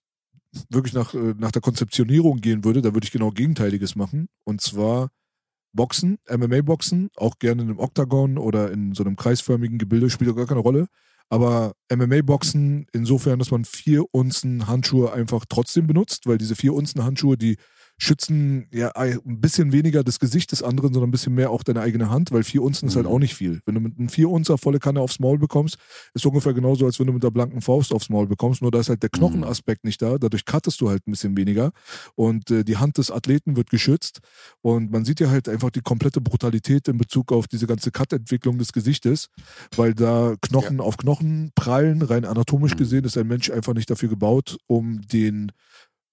S2: wirklich nach, äh, nach der Konzeptionierung gehen würde, da würde ich genau Gegenteiliges machen. Und zwar Boxen, MMA-Boxen, auch gerne in einem Oktagon oder in so einem kreisförmigen Gebilde, spielt auch gar keine Rolle. Aber MMA-Boxen insofern, dass man vier Unzen Handschuhe einfach trotzdem benutzt, weil diese vier Unzen Handschuhe, die schützen ja ein bisschen weniger das Gesicht des anderen, sondern ein bisschen mehr auch deine eigene Hand, weil vier Unzen mhm. ist halt mhm. auch nicht viel. Wenn du mit einem vier Unzer volle Kanne aufs Maul bekommst, ist ungefähr genauso, als wenn du mit der blanken Faust aufs Maul bekommst, nur da ist halt der mhm. Knochenaspekt nicht da, dadurch cuttest du halt ein bisschen weniger und äh, die Hand des Athleten wird geschützt und man sieht ja halt einfach die komplette Brutalität in Bezug auf diese ganze Cut-Entwicklung des Gesichtes, weil da Knochen ja. auf Knochen prallen, rein anatomisch mhm. gesehen ist ein Mensch einfach nicht dafür gebaut, um den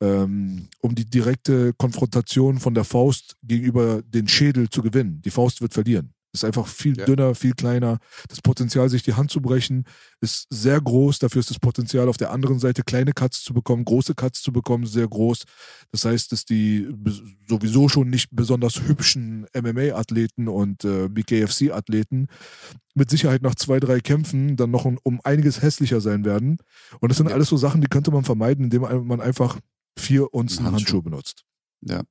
S2: ähm, um die direkte Konfrontation von der Faust gegenüber den Schädel zu gewinnen. Die Faust wird verlieren. Ist einfach viel ja. dünner, viel kleiner. Das Potenzial, sich die Hand zu brechen, ist sehr groß. Dafür ist das Potenzial auf der anderen Seite, kleine Cuts zu bekommen, große Cuts zu bekommen, sehr groß. Das heißt, dass die sowieso schon nicht besonders hübschen MMA-Athleten und äh, BKFC-Athleten mit Sicherheit nach zwei, drei Kämpfen dann noch um, um einiges hässlicher sein werden. Und das sind ja. alles so Sachen, die könnte man vermeiden, indem man einfach vier Unzen Handschuh. Handschuh benutzt.
S1: Ja.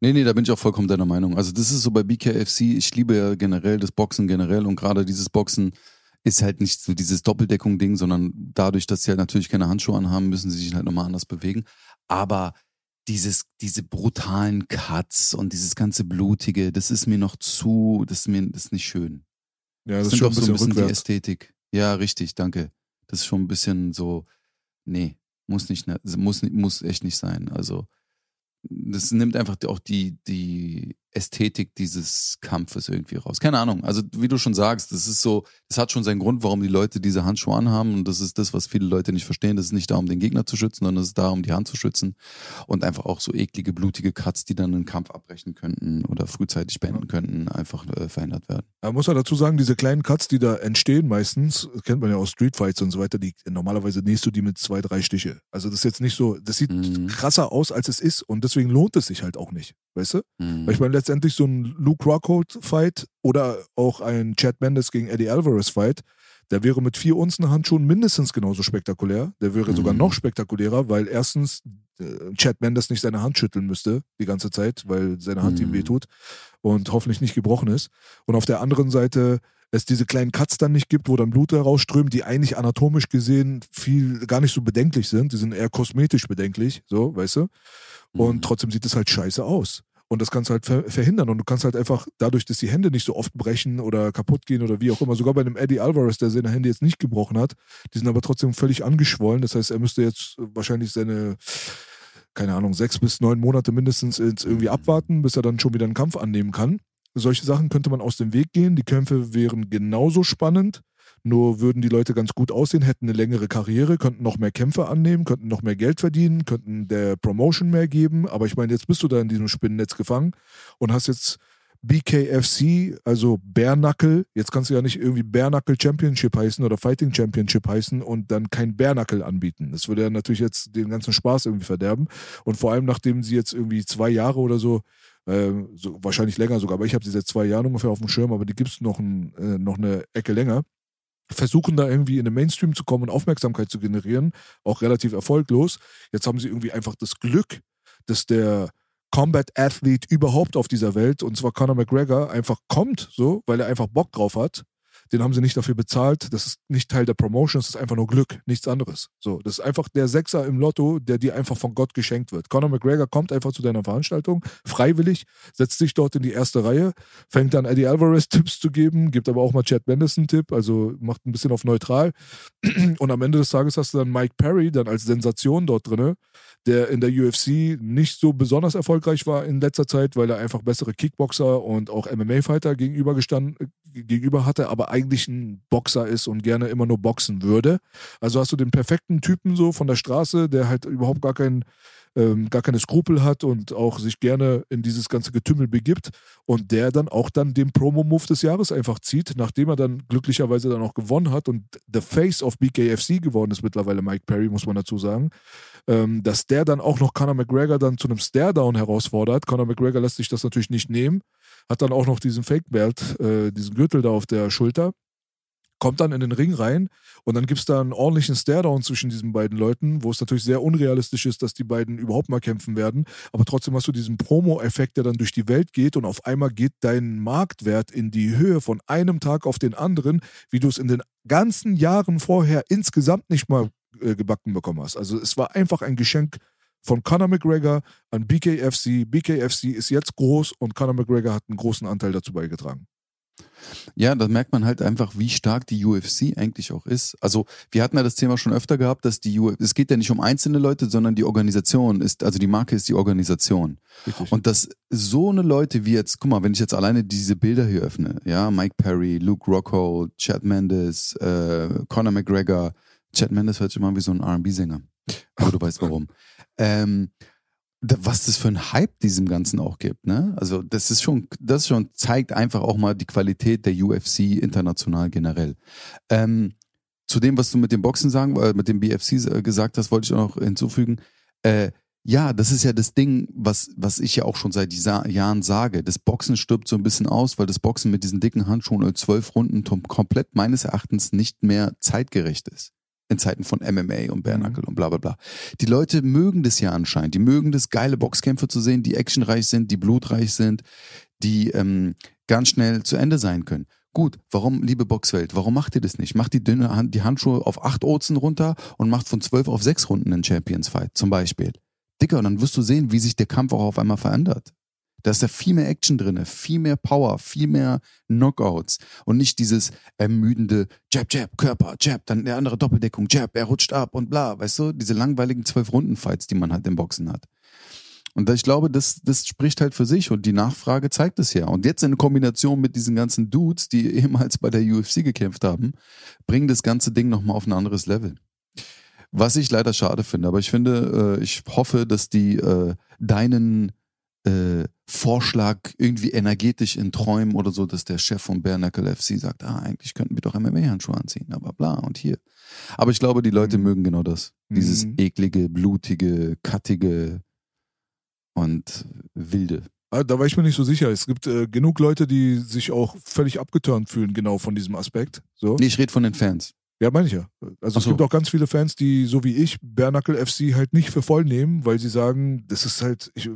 S1: Nee, nee, da bin ich auch vollkommen deiner Meinung. Also das ist so bei BKFC, ich liebe ja generell das Boxen generell und gerade dieses Boxen ist halt nicht so dieses Doppeldeckung-Ding, sondern dadurch, dass sie halt natürlich keine Handschuhe anhaben, müssen sie sich halt nochmal anders bewegen. Aber dieses, diese brutalen Cuts und dieses ganze Blutige, das ist mir noch zu, das ist mir, das ist nicht schön.
S2: Ja, das, das ist schon ein bisschen, so ein bisschen
S1: die Ästhetik. Ja, richtig, danke. Das ist schon ein bisschen so, nee. Muss nicht, ne, muss, muss echt nicht sein. Also, das nimmt einfach auch die, die Ästhetik dieses Kampfes irgendwie raus. Keine Ahnung. Also, wie du schon sagst, das ist so, das hat schon seinen Grund, warum die Leute diese Handschuhe anhaben. Und das ist das, was viele Leute nicht verstehen. Das ist nicht da, um den Gegner zu schützen, sondern es ist da, um die Hand zu schützen. Und einfach auch so eklige, blutige Cuts, die dann einen Kampf abbrechen könnten oder frühzeitig beenden könnten, einfach äh, verhindert werden.
S2: Man muss ja dazu sagen, diese kleinen Cuts, die da entstehen, meistens, kennt man ja aus Streetfights und so weiter, die normalerweise nähst du die mit zwei, drei Stiche. Also, das ist jetzt nicht so, das sieht mhm. krasser aus, als es ist. Und deswegen lohnt es sich halt auch nicht. Weißt du? Mhm. Weil ich meine, letztendlich so ein Luke Rockhold-Fight oder auch ein Chad Mendes gegen Eddie Alvarez-Fight, der wäre mit vier Unzen Handschuhen mindestens genauso spektakulär. Der wäre mhm. sogar noch spektakulärer, weil erstens äh, Chad Mendes nicht seine Hand schütteln müsste die ganze Zeit, weil seine Hand mhm. ihm wehtut und hoffentlich nicht gebrochen ist. Und auf der anderen Seite es diese kleinen Cuts dann nicht gibt, wo dann Blut herausströmt, die eigentlich anatomisch gesehen viel gar nicht so bedenklich sind. Die sind eher kosmetisch bedenklich, so, weißt du? Und mhm. trotzdem sieht es halt scheiße aus. Und das kannst du halt ver verhindern. Und du kannst halt einfach dadurch, dass die Hände nicht so oft brechen oder kaputt gehen oder wie auch immer, sogar bei einem Eddie Alvarez, der seine Hände jetzt nicht gebrochen hat, die sind aber trotzdem völlig angeschwollen. Das heißt, er müsste jetzt wahrscheinlich seine, keine Ahnung, sechs bis neun Monate mindestens irgendwie abwarten, bis er dann schon wieder einen Kampf annehmen kann. Solche Sachen könnte man aus dem Weg gehen. Die Kämpfe wären genauso spannend. Nur würden die Leute ganz gut aussehen, hätten eine längere Karriere, könnten noch mehr Kämpfe annehmen, könnten noch mehr Geld verdienen, könnten der Promotion mehr geben. Aber ich meine, jetzt bist du da in diesem Spinnennetz gefangen und hast jetzt BKFC, also Knuckle. Jetzt kannst du ja nicht irgendwie Knuckle Championship heißen oder Fighting Championship heißen und dann kein Knuckle anbieten. Das würde ja natürlich jetzt den ganzen Spaß irgendwie verderben. Und vor allem, nachdem sie jetzt irgendwie zwei Jahre oder so äh, so, wahrscheinlich länger sogar, aber ich habe sie seit zwei Jahren ungefähr auf dem Schirm, aber die gibt es noch, äh, noch eine Ecke länger versuchen da irgendwie in den Mainstream zu kommen und Aufmerksamkeit zu generieren, auch relativ erfolglos. Jetzt haben sie irgendwie einfach das Glück, dass der Combat Athlete überhaupt auf dieser Welt, und zwar Conor McGregor, einfach kommt, so, weil er einfach Bock drauf hat. Den haben sie nicht dafür bezahlt. Das ist nicht Teil der Promotion, das ist einfach nur Glück, nichts anderes. So, das ist einfach der Sechser im Lotto, der dir einfach von Gott geschenkt wird. Conor McGregor kommt einfach zu deiner Veranstaltung, freiwillig, setzt sich dort in die erste Reihe, fängt dann Eddie Alvarez Tipps zu geben, gibt aber auch mal Chad Mendes einen Tipp, also macht ein bisschen auf neutral. Und am Ende des Tages hast du dann Mike Perry dann als Sensation dort drinne, der in der UFC nicht so besonders erfolgreich war in letzter Zeit, weil er einfach bessere Kickboxer und auch MMA-Fighter gegenüber gestanden, gegenüber hatte, aber eigentlich ein Boxer ist und gerne immer nur boxen würde. Also hast du den perfekten Typen so von der Straße, der halt überhaupt gar keinen ähm, gar keine Skrupel hat und auch sich gerne in dieses ganze Getümmel begibt und der dann auch dann den Promo-Move des Jahres einfach zieht, nachdem er dann glücklicherweise dann auch gewonnen hat und the face of BKFC geworden ist mittlerweile Mike Perry, muss man dazu sagen, ähm, dass der dann auch noch Conor McGregor dann zu einem Stare-Down herausfordert. Conor McGregor lässt sich das natürlich nicht nehmen, hat dann auch noch diesen Fake-Belt, äh, diesen Gürtel da auf der Schulter kommt dann in den Ring rein und dann gibt es da einen ordentlichen Staredown zwischen diesen beiden Leuten, wo es natürlich sehr unrealistisch ist, dass die beiden überhaupt mal kämpfen werden. Aber trotzdem hast du diesen Promo-Effekt, der dann durch die Welt geht und auf einmal geht dein Marktwert in die Höhe von einem Tag auf den anderen, wie du es in den ganzen Jahren vorher insgesamt nicht mal äh, gebacken bekommen hast. Also es war einfach ein Geschenk von Conor McGregor an BKFC. BKFC ist jetzt groß und Conor McGregor hat einen großen Anteil dazu beigetragen.
S1: Ja, da merkt man halt einfach, wie stark die UFC eigentlich auch ist. Also wir hatten ja das Thema schon öfter gehabt, dass die UFC, es geht ja nicht um einzelne Leute, sondern die Organisation ist, also die Marke ist die Organisation. Richtig. Und dass so eine Leute wie jetzt, guck mal, wenn ich jetzt alleine diese Bilder hier öffne, ja, Mike Perry, Luke Rockhold, Chad Mendes, äh, Conor McGregor, Chad Mendes hört sich immer wie so ein R&B-Sänger. Aber du weißt warum. ähm, was das für ein Hype diesem Ganzen auch gibt, ne? Also das ist schon, das schon zeigt einfach auch mal die Qualität der UFC international generell. Ähm, zu dem, was du mit dem Boxen sagen, äh, mit dem BFC äh, gesagt hast, wollte ich auch noch hinzufügen. Äh, ja, das ist ja das Ding, was, was ich ja auch schon seit Jahren sage. Das Boxen stirbt so ein bisschen aus, weil das Boxen mit diesen dicken Handschuhen und zwölf Runden komplett meines Erachtens nicht mehr zeitgerecht ist in Zeiten von MMA und Bärnackel mhm. und bla bla bla. Die Leute mögen das ja anscheinend. Die mögen das, geile Boxkämpfe zu sehen, die actionreich sind, die blutreich sind, die ähm, ganz schnell zu Ende sein können. Gut, warum, liebe Boxwelt, warum macht ihr das nicht? Macht die dünne Hand, die Handschuhe auf acht Ozen runter und macht von zwölf auf sechs Runden einen Champions Fight, zum Beispiel. Dicker, und dann wirst du sehen, wie sich der Kampf auch auf einmal verändert. Da ist ja viel mehr Action drin, viel mehr Power, viel mehr Knockouts und nicht dieses ermüdende Jab, Jab, Körper, Jab, dann der andere Doppeldeckung, Jab, er rutscht ab und bla, weißt du, diese langweiligen Zwölf-Runden-Fights, die man halt im Boxen hat. Und ich glaube, das, das spricht halt für sich und die Nachfrage zeigt es ja. Und jetzt in Kombination mit diesen ganzen Dudes, die ehemals bei der UFC gekämpft haben, bringen das ganze Ding nochmal auf ein anderes Level. Was ich leider schade finde, aber ich finde, äh, ich hoffe, dass die äh, deinen äh, Vorschlag irgendwie energetisch in Träumen oder so, dass der Chef von Bare Knuckle FC sagt, ah, eigentlich könnten wir doch MMA-Handschuhe anziehen, aber bla und hier. Aber ich glaube, die Leute mhm. mögen genau das. Dieses mhm. eklige, blutige, kattige und wilde.
S2: Ah, da war ich mir nicht so sicher. Es gibt äh, genug Leute, die sich auch völlig abgeturnt fühlen, genau von diesem Aspekt. So.
S1: Nee, ich rede von den Fans.
S2: Ja, meine ich ja. Also so. es gibt auch ganz viele Fans, die so wie ich Bernackel FC halt nicht für voll nehmen, weil sie sagen, das ist halt, ich,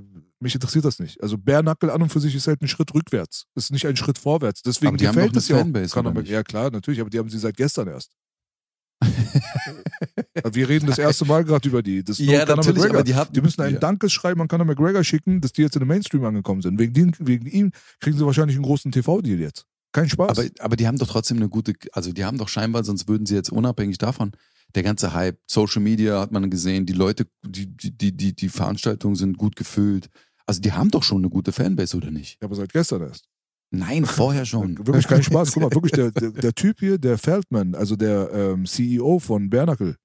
S2: mich interessiert das nicht. Also Bernackel an und für sich ist halt ein Schritt rückwärts. Ist nicht ein Schritt vorwärts. Deswegen
S1: aber die gefällt haben es ja
S2: auch. Ja klar, natürlich, aber die haben sie seit gestern erst. Wir reden das erste Mal gerade über die. Das
S1: ja, natürlich,
S2: McGregor. die, haben, die müssen ein ja. Dankesschreiben an Conor McGregor schicken, dass die jetzt in den Mainstream angekommen sind. Wegen, den, wegen ihm kriegen sie wahrscheinlich einen großen TV-Deal jetzt. Kein Spaß.
S1: Aber, aber die haben doch trotzdem eine gute, also die haben doch scheinbar, sonst würden sie jetzt unabhängig davon, der ganze Hype, Social Media hat man gesehen, die Leute, die, die, die, die Veranstaltungen sind gut gefüllt. Also die haben doch schon eine gute Fanbase, oder nicht?
S2: Ja, aber seit gestern erst.
S1: Nein, vorher schon.
S2: wirklich kein Spaß. Guck mal, wirklich, der, der, der Typ hier, der Feldman, also der ähm, CEO von Bernacle,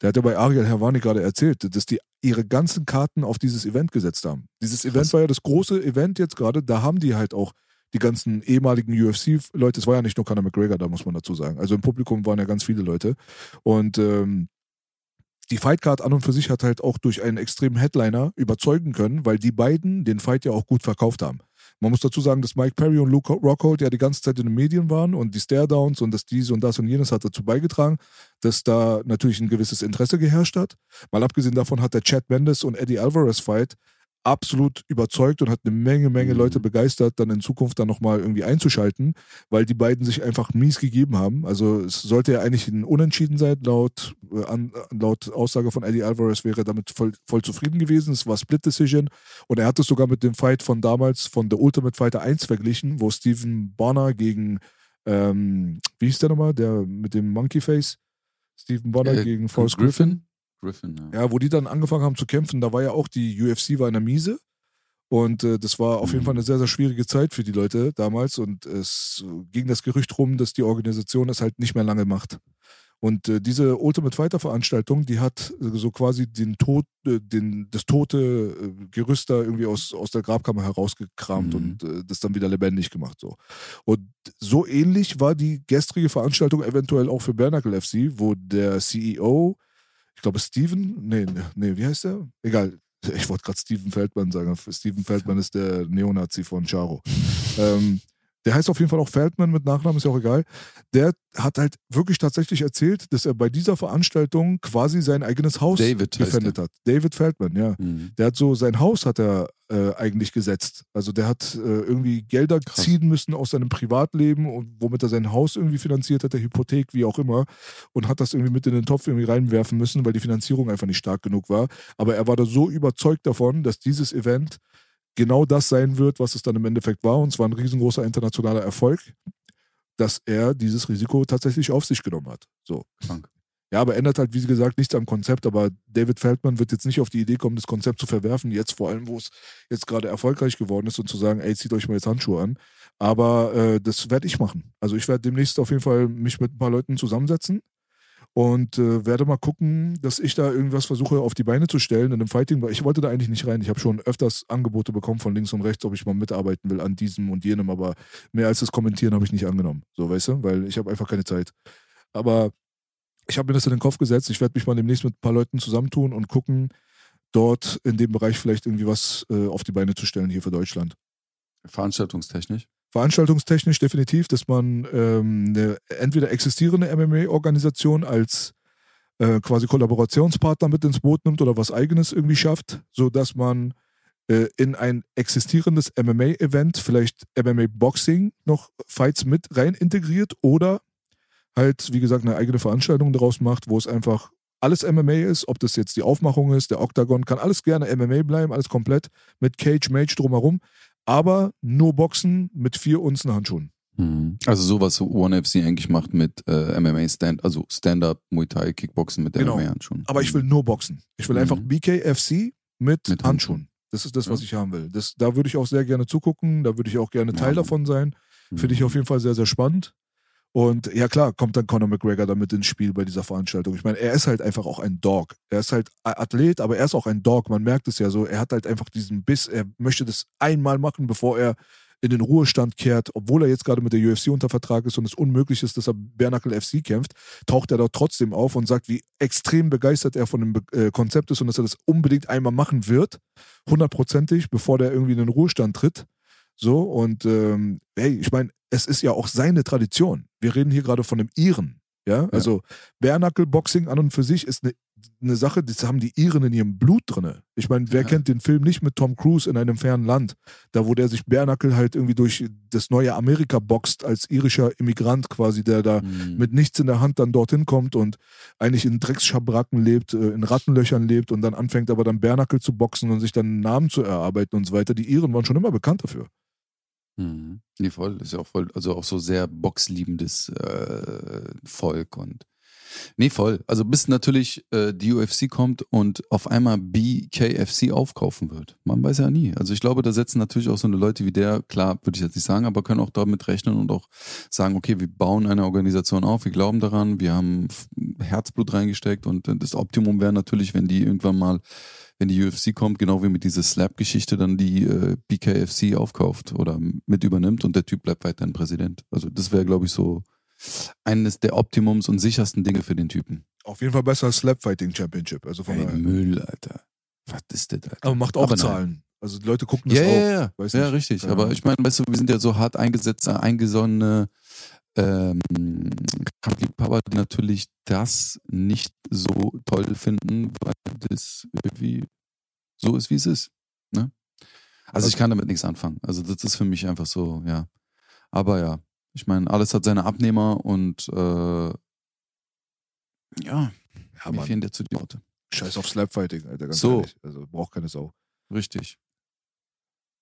S2: der hat ja bei Ariel Herwani gerade erzählt, dass die ihre ganzen Karten auf dieses Event gesetzt haben. Dieses Event war ja das große Event jetzt gerade, da haben die halt auch die ganzen ehemaligen UFC-Leute, es war ja nicht nur Conor McGregor, da muss man dazu sagen. Also im Publikum waren ja ganz viele Leute. Und ähm, die Fightcard an und für sich hat halt auch durch einen extremen Headliner überzeugen können, weil die beiden den Fight ja auch gut verkauft haben. Man muss dazu sagen, dass Mike Perry und Luke Rockhold ja die ganze Zeit in den Medien waren und die Stare-Downs und dass dies und das und jenes hat dazu beigetragen, dass da natürlich ein gewisses Interesse geherrscht hat. Mal abgesehen davon hat der Chad Mendes und Eddie Alvarez Fight absolut überzeugt und hat eine Menge, Menge
S1: Mhm.
S2: Leute begeistert, dann in Zukunft dann nochmal irgendwie einzuschalten, weil die beiden sich einfach mies gegeben haben. Also es sollte ja eigentlich ein Unentschieden sein, laut, äh, an, laut Aussage von Eddie Alvarez wäre er damit voll, voll zufrieden gewesen. Es war Split Decision und er hat es sogar mit dem Fight von damals von The Ultimate Fighter 1 verglichen, wo Stephen Bonner gegen, ähm, wie hieß der nochmal, der mit dem Monkey Face? Stephen Bonner
S1: Äh,
S2: gegen Forrest Griffin.
S1: Griffin, ja.
S2: Ja, wo die dann angefangen haben zu kämpfen, da war ja auch die UFC war in der Miese. Und äh, das war auf jeden
S1: Mhm.
S2: Fall eine sehr, sehr schwierige Zeit für die Leute damals. Und es ging das Gerücht rum, dass die Organisation das halt nicht mehr lange macht. Und äh, diese Ultimate Fighter Veranstaltung, die hat äh, so quasi den Tod, äh, den, das tote äh, Gerüst da irgendwie aus, aus der Grabkammer herausgekramt
S1: Mhm.
S2: und äh, das dann wieder lebendig gemacht. So. Und so ähnlich war die gestrige Veranstaltung eventuell auch für Bernacle FC, wo der CEO, ich glaube Steven, nee, nee, wie heißt der? Egal. Ich wollte gerade Steven Feldmann sagen. Steven Feldmann ist der Neonazi von Charo. ähm, der heißt auf jeden Fall auch Feldman mit Nachnamen, ist ja auch egal. Der hat halt wirklich tatsächlich erzählt, dass er bei dieser Veranstaltung quasi sein eigenes Haus
S1: David
S2: gefändet hat. David Feldman, ja.
S1: Mhm.
S2: Der hat so sein Haus hat er äh, eigentlich gesetzt. Also der hat äh, irgendwie Gelder
S1: Krass.
S2: ziehen müssen aus seinem Privatleben und womit er sein Haus irgendwie finanziert hat, der Hypothek, wie auch immer, und hat das irgendwie mit in den Topf irgendwie reinwerfen müssen, weil die Finanzierung einfach nicht stark genug war. Aber er war da so überzeugt davon, dass dieses Event genau das sein wird, was es dann im Endeffekt war, und zwar ein riesengroßer internationaler Erfolg, dass er dieses Risiko tatsächlich auf sich genommen hat. So.
S1: Krank.
S2: Ja, aber ändert halt, wie gesagt, nichts am Konzept. Aber David Feldman wird jetzt nicht auf die Idee kommen, das Konzept zu verwerfen, jetzt vor allem, wo es jetzt gerade erfolgreich geworden ist und zu sagen, ey, zieht euch mal jetzt Handschuhe an. Aber äh, das werde ich machen. Also ich werde demnächst auf jeden Fall mich mit ein paar Leuten zusammensetzen und äh, werde mal gucken, dass ich da irgendwas versuche auf die Beine zu stellen in einem Fighting, ich wollte da eigentlich nicht rein. Ich habe schon öfters Angebote bekommen von links und rechts, ob ich mal mitarbeiten will an diesem und jenem, aber mehr als das Kommentieren habe ich nicht angenommen. So, weißt du, weil ich habe einfach keine Zeit. Aber ich habe mir das in den Kopf gesetzt. Ich werde mich mal demnächst mit ein paar Leuten zusammentun und gucken, dort in dem Bereich vielleicht irgendwie was äh, auf die Beine zu stellen hier für Deutschland.
S1: Veranstaltungstechnisch.
S2: Veranstaltungstechnisch definitiv, dass man ähm, eine entweder existierende MMA-Organisation als äh, quasi Kollaborationspartner mit ins Boot nimmt oder was eigenes irgendwie schafft, sodass man äh, in ein existierendes MMA-Event vielleicht MMA-Boxing noch Fights mit rein integriert oder halt, wie gesagt, eine eigene Veranstaltung daraus macht, wo es einfach alles MMA ist, ob das jetzt die Aufmachung ist, der Octagon, kann alles gerne MMA bleiben, alles komplett mit Cage, Mage drumherum, aber nur Boxen mit vier Unzen Handschuhen.
S1: Mhm. Also sowas so One FC eigentlich macht mit äh, MMA Stand, also Stand-up, Muay Thai, Kickboxen mit
S2: Genau.
S1: MMA-Handschuhen.
S2: Aber ich will nur Boxen. Ich will
S1: Mhm.
S2: einfach BKFC mit,
S1: Mit
S2: Handschuhen. Das ist das, was
S1: Ja.
S2: ich haben will. Das, da würde ich auch sehr gerne zugucken, da würde ich auch gerne
S1: Ja,
S2: Teil
S1: Mann.
S2: davon sein.
S1: Mhm.
S2: Finde ich auf jeden Fall sehr, sehr spannend. Und ja klar, kommt dann Conor McGregor damit ins Spiel bei dieser Veranstaltung. Ich meine, er ist halt einfach auch ein Dog. Er ist halt Athlet, aber er ist auch ein Dog. Man merkt es ja so. Er hat halt einfach diesen Biss. Er möchte das einmal machen, bevor er in den Ruhestand kehrt, obwohl er jetzt gerade mit der UFC unter Vertrag ist und es unmöglich ist, dass er Bernacle FC kämpft, taucht er dort trotzdem auf und sagt, wie extrem begeistert er von dem Be äh, Konzept ist und dass er das unbedingt einmal machen wird, hundertprozentig, bevor der irgendwie in den Ruhestand tritt. So, und ähm, hey, ich meine, es ist ja auch seine Tradition. Wir reden hier gerade von einem Iren. Ja, also Bare Boxing an und für sich ist eine, eine Sache, das haben die Iren in ihrem Blut drin. Ich meine, wer
S1: Ja.
S2: kennt den Film nicht mit Tom Cruise in einem fernen Land, da wo der sich Bare halt irgendwie durch das neue Amerika boxt als irischer Immigrant quasi, der da
S1: Mhm.
S2: mit nichts in der Hand dann dorthin kommt und eigentlich in Drecksschabracken lebt, äh, in Rattenlöchern lebt und dann anfängt aber dann Bernackel zu boxen und sich dann einen Namen zu erarbeiten und so weiter. Die Iren waren schon immer bekannt dafür.
S1: Mhm. Nee, voll. Ist ja auch voll, also auch so sehr boxliebendes äh, Volk und nee, voll. Also bis natürlich äh, die UFC kommt und auf einmal BKFC aufkaufen wird. Man weiß ja nie. Also ich glaube, da setzen natürlich auch so eine Leute wie der, klar, würde ich jetzt nicht sagen, aber können auch damit rechnen und auch sagen, okay, wir bauen eine Organisation auf, wir glauben daran, wir haben Herzblut reingesteckt und das Optimum wäre natürlich, wenn die irgendwann mal wenn die UFC kommt, genau wie mit dieser Slap-Geschichte, dann die äh, BKFC aufkauft oder mit übernimmt und der Typ bleibt weiterhin Präsident. Also das wäre, glaube ich, so eines der Optimums und sichersten Dinge für den Typen.
S2: Auf jeden Fall besser als Slapfighting Championship. Also von
S1: Ey,
S2: daher.
S1: Müll, Alter. Was ist das, Alter?
S2: Aber macht auch
S1: Aber nein.
S2: Zahlen. Also die Leute gucken das
S1: Ja,
S2: auch.
S1: ja, ja. Ja, richtig.
S2: Ja.
S1: Aber ich meine, weißt du, wir sind ja so hart eingesetzt, äh, eingesonnene ähm, Kampfliebhaber, die natürlich das nicht so toll finden, weil das irgendwie so ist, wie es ist. Ne? Also ich kann damit nichts anfangen. Also das ist für mich einfach so, ja. Aber ja, ich meine, alles hat seine Abnehmer und äh, ja,
S2: Ja,
S1: mir
S2: Mann.
S1: fehlen dazu die Worte.
S2: Scheiß auf Slapfighting, Alter, ganz
S1: So.
S2: ehrlich. Also braucht keine Sau.
S1: Richtig.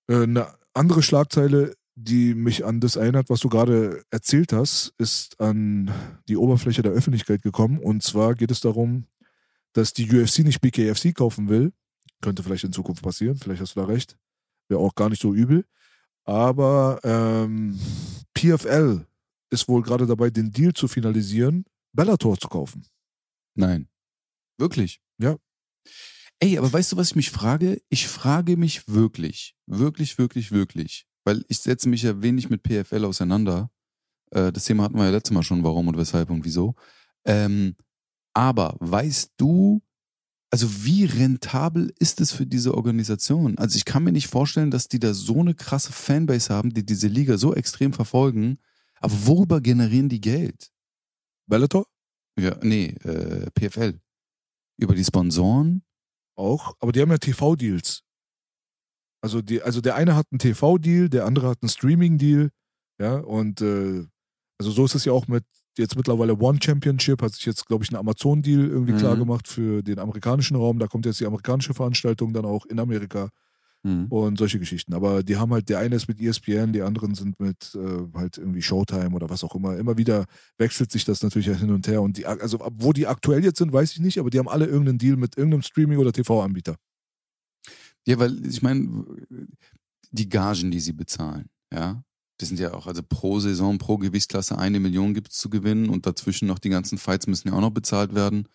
S2: Äh, Eine andere Schlagzeile, die mich an das erinnert, was du gerade erzählt hast, ist an die Oberfläche der Öffentlichkeit gekommen. Und zwar geht es darum, dass die UFC nicht BKFC kaufen will. Könnte vielleicht in Zukunft passieren, vielleicht hast du da recht. Wäre auch gar nicht so übel. Aber ähm, PFL ist wohl gerade dabei, den Deal zu finalisieren, Bellator zu kaufen.
S1: Nein. Wirklich?
S2: Ja.
S1: Ey, aber weißt du, was ich mich frage? Ich frage mich wirklich, wirklich, wirklich, wirklich, weil ich setze mich ja wenig mit PFL auseinander. Äh, das Thema hatten wir ja letztes Mal schon, warum und weshalb und wieso. Ähm, aber weißt du, also wie rentabel ist es für diese Organisation? Also ich kann mir nicht vorstellen, dass die da so eine krasse Fanbase haben, die diese Liga so extrem verfolgen. Aber worüber generieren die Geld?
S2: Bellator?
S1: Ja, nee, äh, PFL. Über die Sponsoren?
S2: Auch, aber die haben ja TV-Deals. Also, die, also der eine hat einen TV-Deal, der andere hat einen Streaming-Deal. Ja, und äh, also so ist es ja auch mit jetzt mittlerweile One Championship, hat sich jetzt, glaube ich, ein Amazon-Deal irgendwie
S1: Mhm.
S2: klar gemacht für den amerikanischen Raum. Da kommt jetzt die amerikanische Veranstaltung dann auch in Amerika
S1: Hm.
S2: und solche Geschichten. Aber die haben halt, der eine ist mit ESPN, die anderen sind mit äh, halt irgendwie Showtime oder was auch immer. Immer wieder wechselt sich das natürlich hin und her. Und die, also wo die aktuell jetzt sind, weiß ich nicht, aber die haben alle irgendeinen Deal mit irgendeinem Streaming- oder TV-Anbieter.
S1: Ja, weil ich meine, die Gagen, die sie bezahlen, ja, das sind ja auch, also pro Saison, pro Gewichtsklasse eine Million gibt es zu gewinnen und dazwischen noch die ganzen Fights müssen ja auch noch bezahlt werden.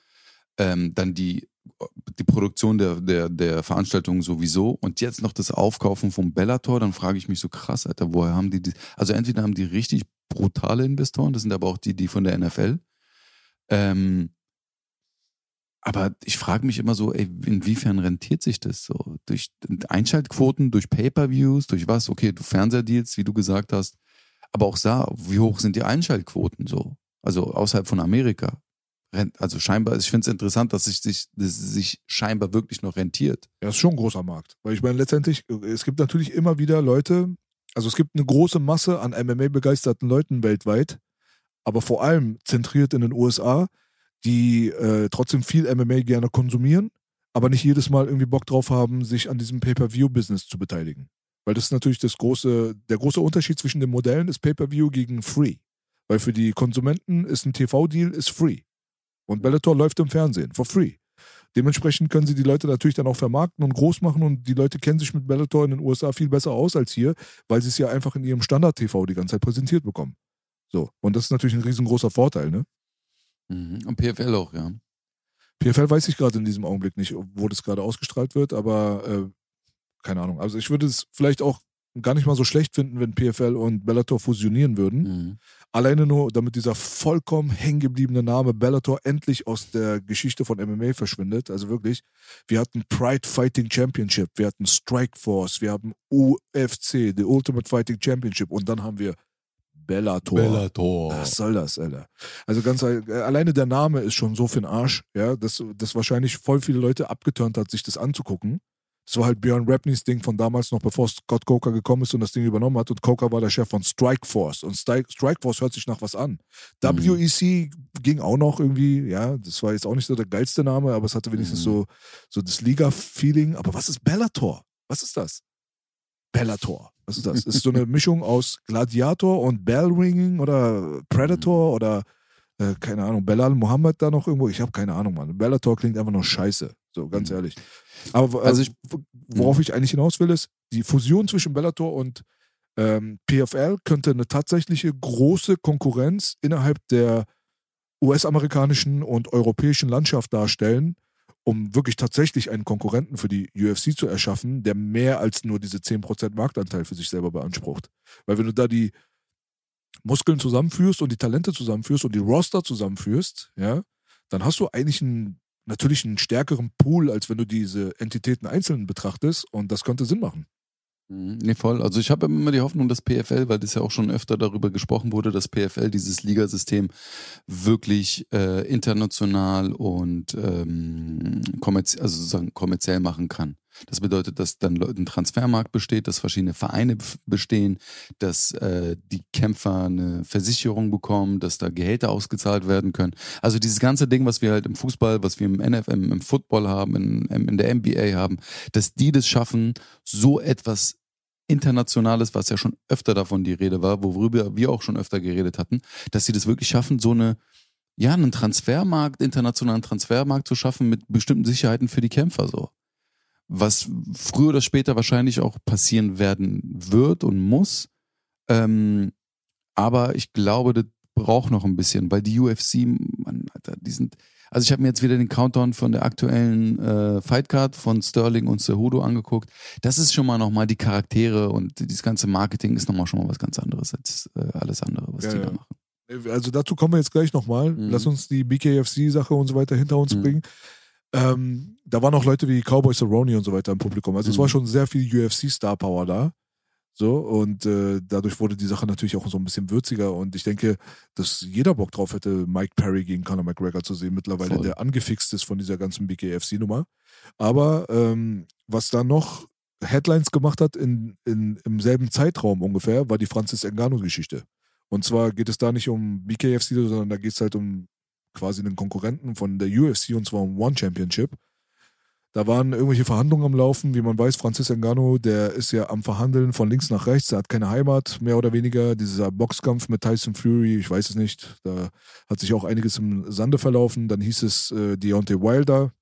S1: Ähm, dann die, die Produktion der, der, der Veranstaltung sowieso und jetzt noch das Aufkaufen vom Bellator, dann frage ich mich so krass, Alter, woher haben die die? Also entweder haben die richtig brutale Investoren, das sind aber auch die, die von der NFL. Ähm, aber ich frage mich immer so, ey, inwiefern rentiert sich das so? Durch Einschaltquoten, durch Pay-per-Views, durch was? Okay, du Fernsehdeals, wie du gesagt hast. Aber auch da, wie hoch sind die Einschaltquoten so? Also außerhalb von Amerika. Also scheinbar, ich finde es interessant, dass sich, sich, dass sich scheinbar wirklich noch rentiert.
S2: Ja, ist schon ein großer Markt. Weil ich meine, letztendlich, es gibt natürlich immer wieder Leute, also es gibt eine große Masse an MMA-begeisterten Leuten weltweit, aber vor allem zentriert in den USA, die äh, trotzdem viel MMA gerne konsumieren, aber nicht jedes Mal irgendwie Bock drauf haben, sich an diesem Pay-Per-View-Business zu beteiligen. Weil das ist natürlich das große, der große Unterschied zwischen den Modellen ist Pay-Per-View gegen Free. Weil für die Konsumenten ist ein TV-Deal ist free. Und Bellator läuft im Fernsehen, for free. Dementsprechend können sie die Leute natürlich dann auch vermarkten und groß machen und die Leute kennen sich mit Bellator in den USA viel besser aus als hier, weil sie es ja einfach in ihrem Standard-TV die ganze Zeit präsentiert bekommen. So. Und das ist natürlich ein riesengroßer Vorteil, ne?
S1: Mhm. Und PFL auch, ja.
S2: PFL weiß ich gerade in diesem Augenblick nicht, wo das gerade ausgestrahlt wird, aber äh, keine Ahnung. Also ich würde es vielleicht auch gar nicht mal so schlecht finden, wenn PFL und Bellator fusionieren würden.
S1: Mhm.
S2: Alleine nur, damit dieser vollkommen hängengebliebene Name Bellator endlich aus der Geschichte von MMA verschwindet. Also wirklich, wir hatten Pride Fighting Championship, wir hatten Strike Force, wir haben UFC, the Ultimate Fighting Championship und dann haben wir Bellator.
S1: Bellator.
S2: Was soll das, Alter? Also ganz alleine der Name ist schon so für den Arsch, ja, dass das wahrscheinlich voll viele Leute abgeturnt hat, sich das anzugucken. Das war halt Björn Rapneys Ding von damals noch, bevor Scott Coker gekommen ist und das Ding übernommen hat. Und Coker war der Chef von Strike Force. Und Stri- Strike Force hört sich nach was an.
S1: Mhm.
S2: WEC ging auch noch irgendwie, ja, das war jetzt auch nicht so der geilste Name, aber es hatte wenigstens
S1: Mhm.
S2: so, so das Liga-Feeling. Aber was ist Bellator? Was ist das? Bellator. Was ist das? ist so eine Mischung aus Gladiator und Bellringing oder Predator oder äh, keine Ahnung, Belal Mohammed da noch irgendwo. Ich habe keine Ahnung, Mann. Bellator klingt einfach nur scheiße. So, ganz
S1: Mhm.
S2: ehrlich. Aber
S1: Also
S2: also
S1: ich-
S2: worauf ich eigentlich hinaus will, ist, die Fusion zwischen Bellator und ähm, PFL könnte eine tatsächliche große Konkurrenz innerhalb der US-amerikanischen und europäischen Landschaft darstellen, um wirklich tatsächlich einen Konkurrenten für die UFC zu erschaffen, der mehr als nur diese 10% Marktanteil für sich selber beansprucht. Weil wenn du da die Muskeln zusammenführst und die Talente zusammenführst und die Roster zusammenführst, ja, dann hast du eigentlich einen, natürlich einen stärkeren Pool, als wenn du diese Entitäten einzeln betrachtest und das könnte Sinn machen.
S1: Mhm, Nee, voll. Also ich habe immer die Hoffnung, dass PFL, weil das ja auch schon öfter darüber gesprochen wurde, dass PFL dieses Ligasystem wirklich äh, international und ähm, kommerziell, also sozusagen kommerziell machen kann. Das bedeutet, dass dann ein Transfermarkt besteht, dass verschiedene Vereine bestehen, dass äh, die Kämpfer eine Versicherung bekommen, dass da Gehälter ausgezahlt werden können. Also dieses ganze Ding, was wir halt im Fußball, was wir im NFL, im Football haben, in, in der NBA haben, dass die das schaffen, so etwas Internationales, was ja schon öfter davon die Rede war, worüber wir auch schon öfter geredet hatten, dass sie das wirklich schaffen, so eine, ja, einen Transfermarkt, internationalen Transfermarkt zu schaffen mit bestimmten Sicherheiten für die Kämpfer so. Was früher oder später wahrscheinlich auch passieren werden wird und muss. Ähm, aber ich glaube, das braucht noch ein bisschen, weil die UFC, Mann, Alter, die sind, also ich habe mir jetzt wieder den Countdown von der aktuellen äh, Fightcard von Sterling und Cejudo angeguckt. Das ist schon mal nochmal die Charaktere und dieses ganze Marketing ist nochmal schon mal was ganz anderes als äh, alles andere, was ja, die ja. da machen.
S2: Also dazu kommen wir jetzt gleich nochmal. Mhm. Lass uns die BKFC-Sache und so weiter hinter uns mhm. bringen. Ähm, da waren auch Leute wie Cowboy Cerrone und so weiter im Publikum. Also mhm. es war schon sehr viel UFC-Star-Power da. So, und äh, dadurch wurde die Sache natürlich auch so ein bisschen würziger. Und ich denke, dass jeder Bock drauf hätte, Mike Perry gegen Conor McGregor zu sehen, mittlerweile, Voll. der angefixt ist von dieser ganzen BKFC-Nummer. Aber ähm, was da noch Headlines gemacht hat in, in, im selben Zeitraum ungefähr, war die Francis Ngannou-Geschichte. Und zwar geht es da nicht um BKFC, sondern da geht es halt um quasi einen Konkurrenten von der UFC und zwar um One Championship. Da waren irgendwelche Verhandlungen am Laufen. Wie man weiß, Francis Ngannou, der ist ja am Verhandeln von links nach rechts. Er hat keine Heimat, mehr oder weniger. Dieser Boxkampf mit Tyson Fury, ich weiß es nicht. Da hat sich auch einiges im Sande verlaufen. Dann hieß es äh, Deontay Wilder.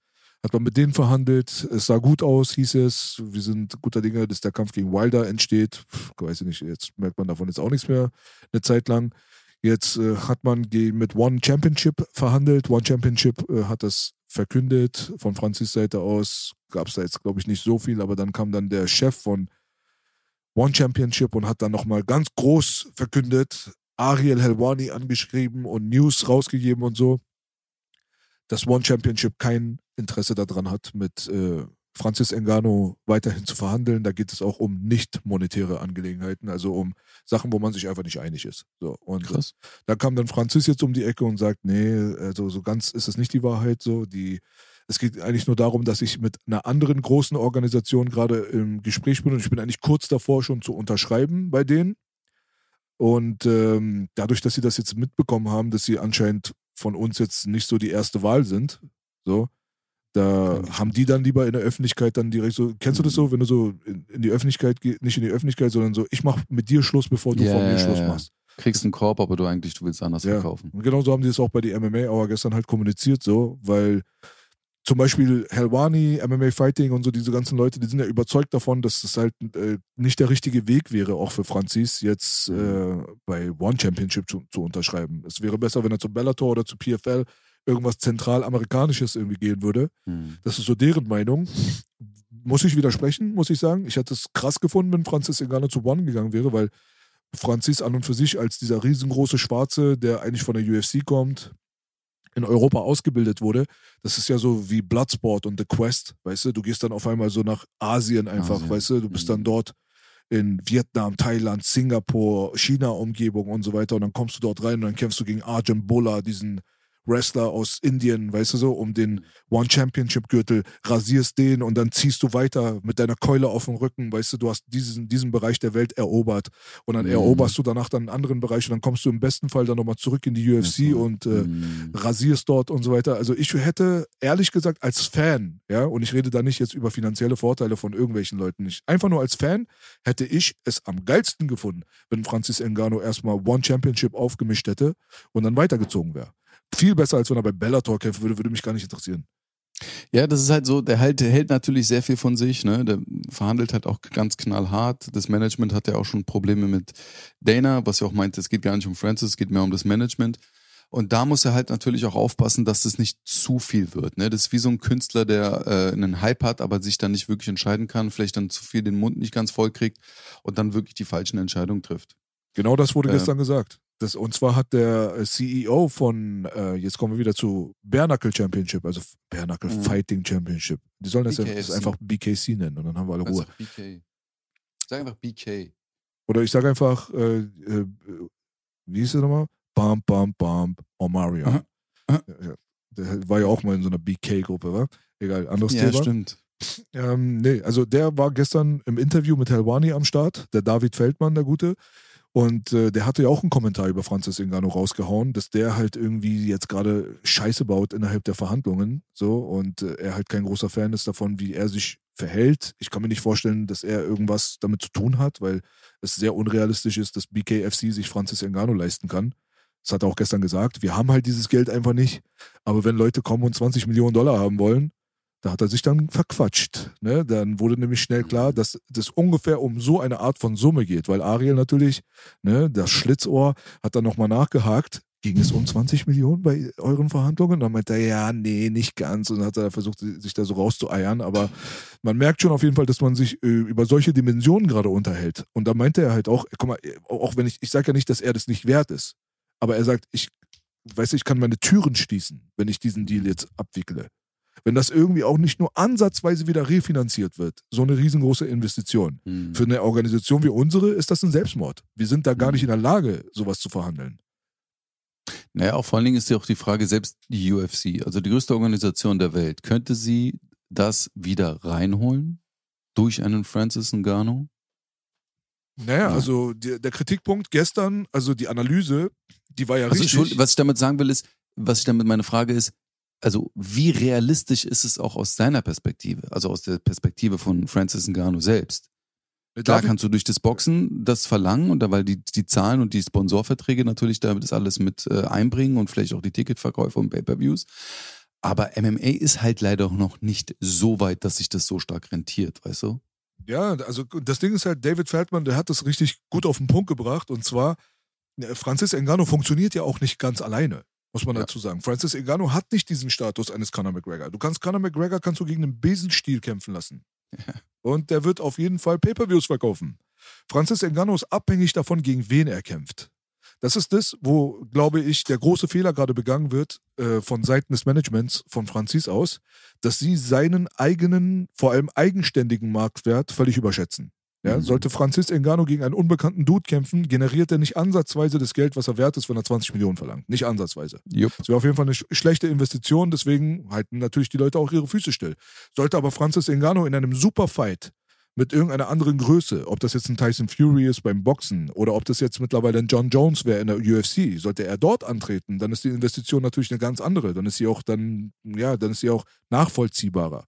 S2: Hat man mit denen verhandelt. Es sah gut aus, hieß es. Wir sind guter Dinge, dass der Kampf gegen Wilder entsteht. Ich weiß nicht, jetzt merkt man davon jetzt auch nichts mehr eine Zeit lang. Jetzt äh, hat man mit One Championship verhandelt. One Championship äh, hat das verkündet. Von Franzis Seite aus gab es da jetzt, glaube ich, nicht so viel, aber dann kam dann der Chef von One Championship und hat dann nochmal ganz groß verkündet, Ariel Helwani angeschrieben und News rausgegeben und so, dass One Championship kein Interesse daran hat, mit äh, Francis Engano weiterhin zu verhandeln. Da geht es auch um nicht monetäre Angelegenheiten, also um Sachen, wo man sich einfach nicht einig ist. So, und Krass. da kam dann Francis jetzt um die Ecke und sagt, nee, also so ganz ist es nicht die Wahrheit. So, die, es geht eigentlich nur darum, dass ich mit einer anderen großen Organisation gerade im Gespräch bin und ich bin eigentlich kurz davor schon zu unterschreiben bei denen. Und ähm, dadurch, dass sie das jetzt mitbekommen haben, dass sie anscheinend von uns jetzt nicht so die erste Wahl sind, so, da haben die dann lieber in der Öffentlichkeit dann direkt so, kennst du das so, wenn du so in, in die Öffentlichkeit gehst, nicht in die Öffentlichkeit, sondern so, ich mach mit dir Schluss, bevor du yeah, von mir Schluss yeah. machst.
S1: Kriegst einen Korb, aber du eigentlich, du willst anders ja. verkaufen.
S2: Und genau so haben die es auch bei die MMA Hour gestern halt kommuniziert, so, weil zum Beispiel Helwani, MMA Fighting und so diese ganzen Leute, die sind ja überzeugt davon, dass das halt äh, nicht der richtige Weg wäre, auch für Francis jetzt äh, bei One Championship zu, zu unterschreiben. Es wäre besser, wenn er zu Bellator oder zu PFL irgendwas zentral-amerikanisches irgendwie gehen würde. Mhm. Das ist so deren Meinung. Muss ich widersprechen, muss ich sagen. Ich hätte es krass gefunden, wenn Francis Ngannou zu One gegangen wäre, weil Francis an und für sich als dieser riesengroße Schwarze, der eigentlich von der UFC kommt, in Europa ausgebildet wurde, das ist ja so wie Bloodsport und The Quest, weißt du, du gehst dann auf einmal so nach Asien einfach, Asien. weißt du, du bist mhm. dann dort in Vietnam, Thailand, Singapur, China-Umgebung und so weiter und dann kommst du dort rein und dann kämpfst du gegen Arjun Bulla, diesen Wrestler aus Indien, weißt du so, um den. One Championship Gürtel, rasierst den und dann ziehst du weiter mit deiner Keule auf dem Rücken, weißt du, du hast diesen, diesen Bereich der Welt erobert und dann mhm. eroberst du danach dann einen anderen Bereich und dann kommst du im besten Fall dann nochmal zurück in die UFC mhm. und äh, mhm. rasierst dort und so weiter. Also ich hätte ehrlich gesagt als Fan, ja, und ich rede da nicht jetzt über finanzielle Vorteile von irgendwelchen Leuten nicht, einfach nur als Fan hätte ich es am geilsten gefunden, wenn Francis Ngannou erstmal One Championship aufgemischt hätte und dann weitergezogen wäre viel besser, als wenn er bei Bellator kämpfen würde, würde mich gar nicht interessieren.
S1: Ja, das ist halt so, der hält, der hält natürlich sehr viel von sich, ne? Der verhandelt halt auch ganz knallhart. Das Management hat ja auch schon Probleme mit Dana, was ja auch meint, es geht gar nicht um Francis, es geht mehr um das Management. Und da muss er halt natürlich auch aufpassen, dass das nicht zu viel wird. Ne? Das ist wie so ein Künstler, der äh, einen Hype hat, aber sich dann nicht wirklich entscheiden kann, vielleicht dann zu viel den Mund nicht ganz voll kriegt und dann wirklich die falschen Entscheidungen trifft.
S2: Genau das wurde äh, gestern gesagt. Das, und zwar hat der äh, CEO von, äh, jetzt kommen wir wieder zu Bare Championship, also Bare mhm. Fighting Championship. Die sollen das, ja, das einfach BKC nennen und dann haben wir alle Ruhe.
S1: BK. Sag einfach BK.
S2: Oder ich sage einfach, äh, äh, wie hieß es nochmal? Bam, bam, bam, Omarion. Ja, ja. Der war ja auch mal in so einer BK-Gruppe, wa? Egal, anderes
S1: ja,
S2: Thema.
S1: Ja, stimmt.
S2: Ähm, nee, also der war gestern im Interview mit Helwani am Start, der David Feldmann, der Gute. Und äh, der hatte ja auch einen Kommentar über Francis Ngannou rausgehauen, dass der halt irgendwie jetzt gerade Scheiße baut innerhalb der Verhandlungen. So, und äh, er halt kein großer Fan ist davon, wie er sich verhält. Ich kann mir nicht vorstellen, dass er irgendwas damit zu tun hat, weil es sehr unrealistisch ist, dass BKFC sich Francis Ngannou leisten kann. Das hat er auch gestern gesagt. Wir haben halt dieses Geld einfach nicht. Aber wenn Leute kommen und 20 Millionen Dollar haben wollen, da hat er sich dann verquatscht. Ne? Dann wurde nämlich schnell klar, dass das ungefähr um so eine Art von Summe geht, weil Ariel natürlich, ne, das Schlitzohr, hat dann nochmal nachgehakt. Ging es um 20 Millionen bei euren Verhandlungen? Dann meinte er, ja, nee, nicht ganz. Und dann hat er versucht, sich da so rauszueiern. Aber man merkt schon auf jeden Fall, dass man sich äh, über solche Dimensionen gerade unterhält. Und da meinte er halt auch, guck mal, auch wenn ich, ich sage ja nicht, dass er das nicht wert ist. Aber er sagt, ich, weiß ich kann meine Türen schließen, wenn ich diesen Deal jetzt abwickle wenn das irgendwie auch nicht nur ansatzweise wieder refinanziert wird, so eine riesengroße Investition. Mhm. Für eine Organisation wie unsere ist das ein Selbstmord. Wir sind da gar hm. nicht in der Lage, sowas zu verhandeln.
S1: Naja, auch vor allen Dingen ist ja auch die Frage, selbst die UFC, also die größte Organisation der Welt, könnte sie das wieder reinholen durch einen Francis Ngannou?
S2: Naja, ja. also der, der, Kritikpunkt gestern, also die Analyse, die war ja also richtig.
S1: Was ich damit sagen will, ist, was ich damit meine Frage ist, also wie realistisch ist es auch aus seiner Perspektive, also aus der Perspektive von Francis Ngannou selbst? Klar kannst du durch das Boxen das verlangen und da, weil die, die Zahlen und die Sponsorverträge natürlich damit das alles mit äh, einbringen und vielleicht auch die Ticketverkäufe und Pay-Per-Views. Aber MMA ist halt leider noch nicht so weit, dass sich das so stark rentiert, weißt du?
S2: Ja, also das Ding ist halt, David Feldman, der hat das richtig gut auf den Punkt gebracht und zwar, äh, Francis Ngannou funktioniert ja auch nicht ganz alleine muss man ja. dazu sagen. Francis Ngannou hat nicht diesen Status eines Conor McGregor. Du kannst Conor McGregor kannst du gegen einen Besenstiel kämpfen lassen. Ja. Und der wird auf jeden Fall Pay-per-Views verkaufen. Francis Ngannou ist abhängig davon, gegen wen er kämpft. Das ist das, wo, glaube ich, der große Fehler gerade begangen wird äh, von Seiten des Managements von Francis aus, dass sie seinen eigenen, vor allem eigenständigen Marktwert völlig überschätzen. Ja, mhm. Sollte Francis Engano gegen einen unbekannten Dude kämpfen, generiert er nicht ansatzweise das Geld, was er wert ist, wenn er 20 Millionen verlangt. Nicht ansatzweise. Jupp. Das wäre auf jeden Fall eine sch schlechte Investition, deswegen halten natürlich die Leute auch ihre Füße still. Sollte aber Francis Engano in einem Superfight mit irgendeiner anderen Größe, ob das jetzt ein Tyson Fury ist beim Boxen oder ob das jetzt mittlerweile ein John Jones wäre in der UFC, sollte er dort antreten, dann ist die Investition natürlich eine ganz andere. Dann ist sie auch dann, ja, dann ist sie auch nachvollziehbarer.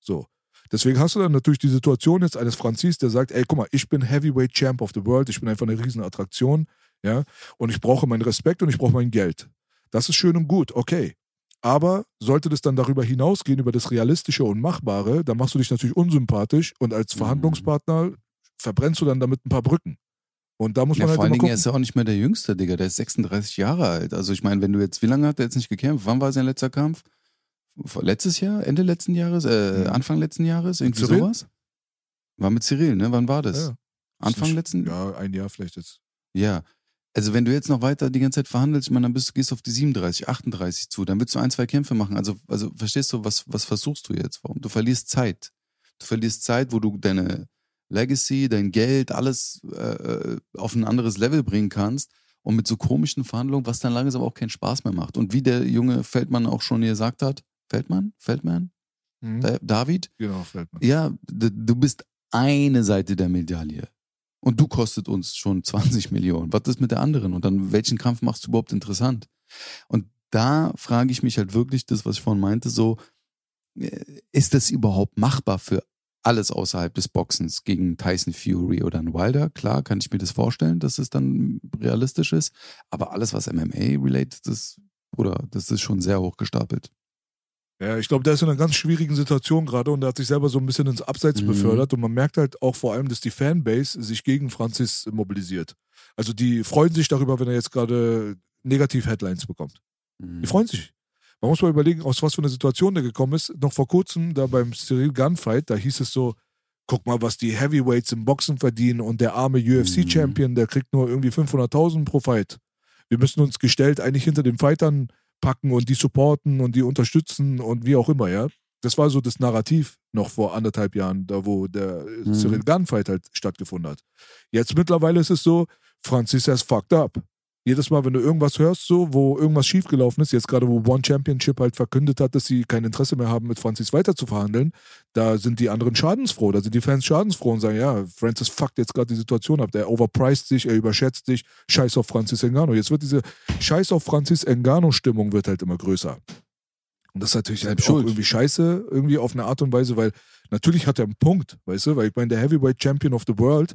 S2: So. Deswegen hast du dann natürlich die Situation jetzt eines Franzis, der sagt, ey, guck mal, ich bin Heavyweight Champ of the World, ich bin einfach eine Riesenattraktion, ja, und ich brauche meinen Respekt und ich brauche mein Geld. Das ist schön und gut, okay. Aber sollte das dann darüber hinausgehen, über das Realistische und Machbare, dann machst du dich natürlich unsympathisch und als mhm. Verhandlungspartner verbrennst du dann damit ein paar Brücken. Und da muss man ja, halt
S1: vor allen
S2: Dingen,
S1: er ist ja auch nicht mehr der Jüngste, Digga. Der ist 36 Jahre alt. Also ich meine, wenn du jetzt, wie lange hat er jetzt nicht gekämpft? Wann war sein letzter Kampf? Letztes Jahr, Ende letzten Jahres, äh, mhm. Anfang letzten Jahres, irgendwie Cyril? sowas? War mit Cyril, ne? Wann war das? Ja.
S2: Anfang
S1: nicht, letzten?
S2: Ja, ein Jahr vielleicht jetzt.
S1: Ja. Also wenn du jetzt noch weiter die ganze Zeit verhandelst, ich meine, dann bist, gehst du auf die 37, 38 zu, dann willst du ein, zwei Kämpfe machen. Also, also verstehst du, was, was versuchst du jetzt? Warum? Du verlierst Zeit. Du verlierst Zeit, wo du deine Legacy, dein Geld, alles äh, äh auf ein anderes Level bringen kannst und mit so komischen Verhandlungen, was dann langsam auch keinen Spaß mehr macht. Und wie der junge Feldmann auch schon gesagt hat, Feldmann? Feldmann? Mhm. David?
S2: Genau, Feldmann.
S1: Ja, du bist eine Seite der Medaille. Und du kostet uns schon 20 Millionen. Was ist mit der anderen? Und dann, welchen Kampf machst du überhaupt interessant? Und da frage ich mich halt wirklich das, was ich vorhin meinte, so, äh, ist das überhaupt machbar für alles außerhalb des Boxens gegen Tyson Fury oder einen Wilder? Klar, kann ich mir das vorstellen, dass es dann realistisch ist. Aber alles, was MMA-related ist, oder das ist schon sehr hoch gestapelt.
S2: Ja, ich glaube, der ist in einer ganz schwierigen Situation gerade und der hat sich selber so ein bisschen ins Abseits mhm. befördert und man merkt halt auch vor allem, dass die Fanbase sich gegen Francis mobilisiert. Also die freuen sich darüber, wenn er jetzt gerade Negativ-Headlines bekommt. Mhm. Die freuen sich. Man muss mal überlegen, aus was für einer Situation der gekommen ist. Noch vor kurzem, da beim Cyril Gunfight, da hieß es so, guck mal, was die Heavyweights im Boxen verdienen und der arme UFC-Champion, mhm. der kriegt nur irgendwie 500.000 pro Fight. Wir müssen uns gestellt eigentlich hinter den Fightern packen und die supporten und die unterstützen und wie auch immer, ja. Das war so das Narrativ noch vor anderthalb Jahren, da wo der mhm. Cyril Gunfight halt stattgefunden hat. Jetzt mittlerweile ist es so, Francis has fucked up. Jedes Mal, wenn du irgendwas hörst, so, wo irgendwas schiefgelaufen ist, jetzt gerade wo One Championship halt verkündet hat, dass sie kein Interesse mehr haben, mit Francis weiter zu verhandeln, da sind die anderen schadensfroh, da sind die Fans schadensfroh und sagen, ja, Francis fuckt jetzt gerade die Situation ab, der overpriced sich, er überschätzt sich, scheiß auf Francis Engano. Jetzt wird diese Scheiß auf Francis Engano-Stimmung wird halt immer größer. Und das ist natürlich halt auch irgendwie scheiße, irgendwie auf eine Art und Weise, weil natürlich hat er einen Punkt, weißt du, weil ich meine, der Heavyweight Champion of the World,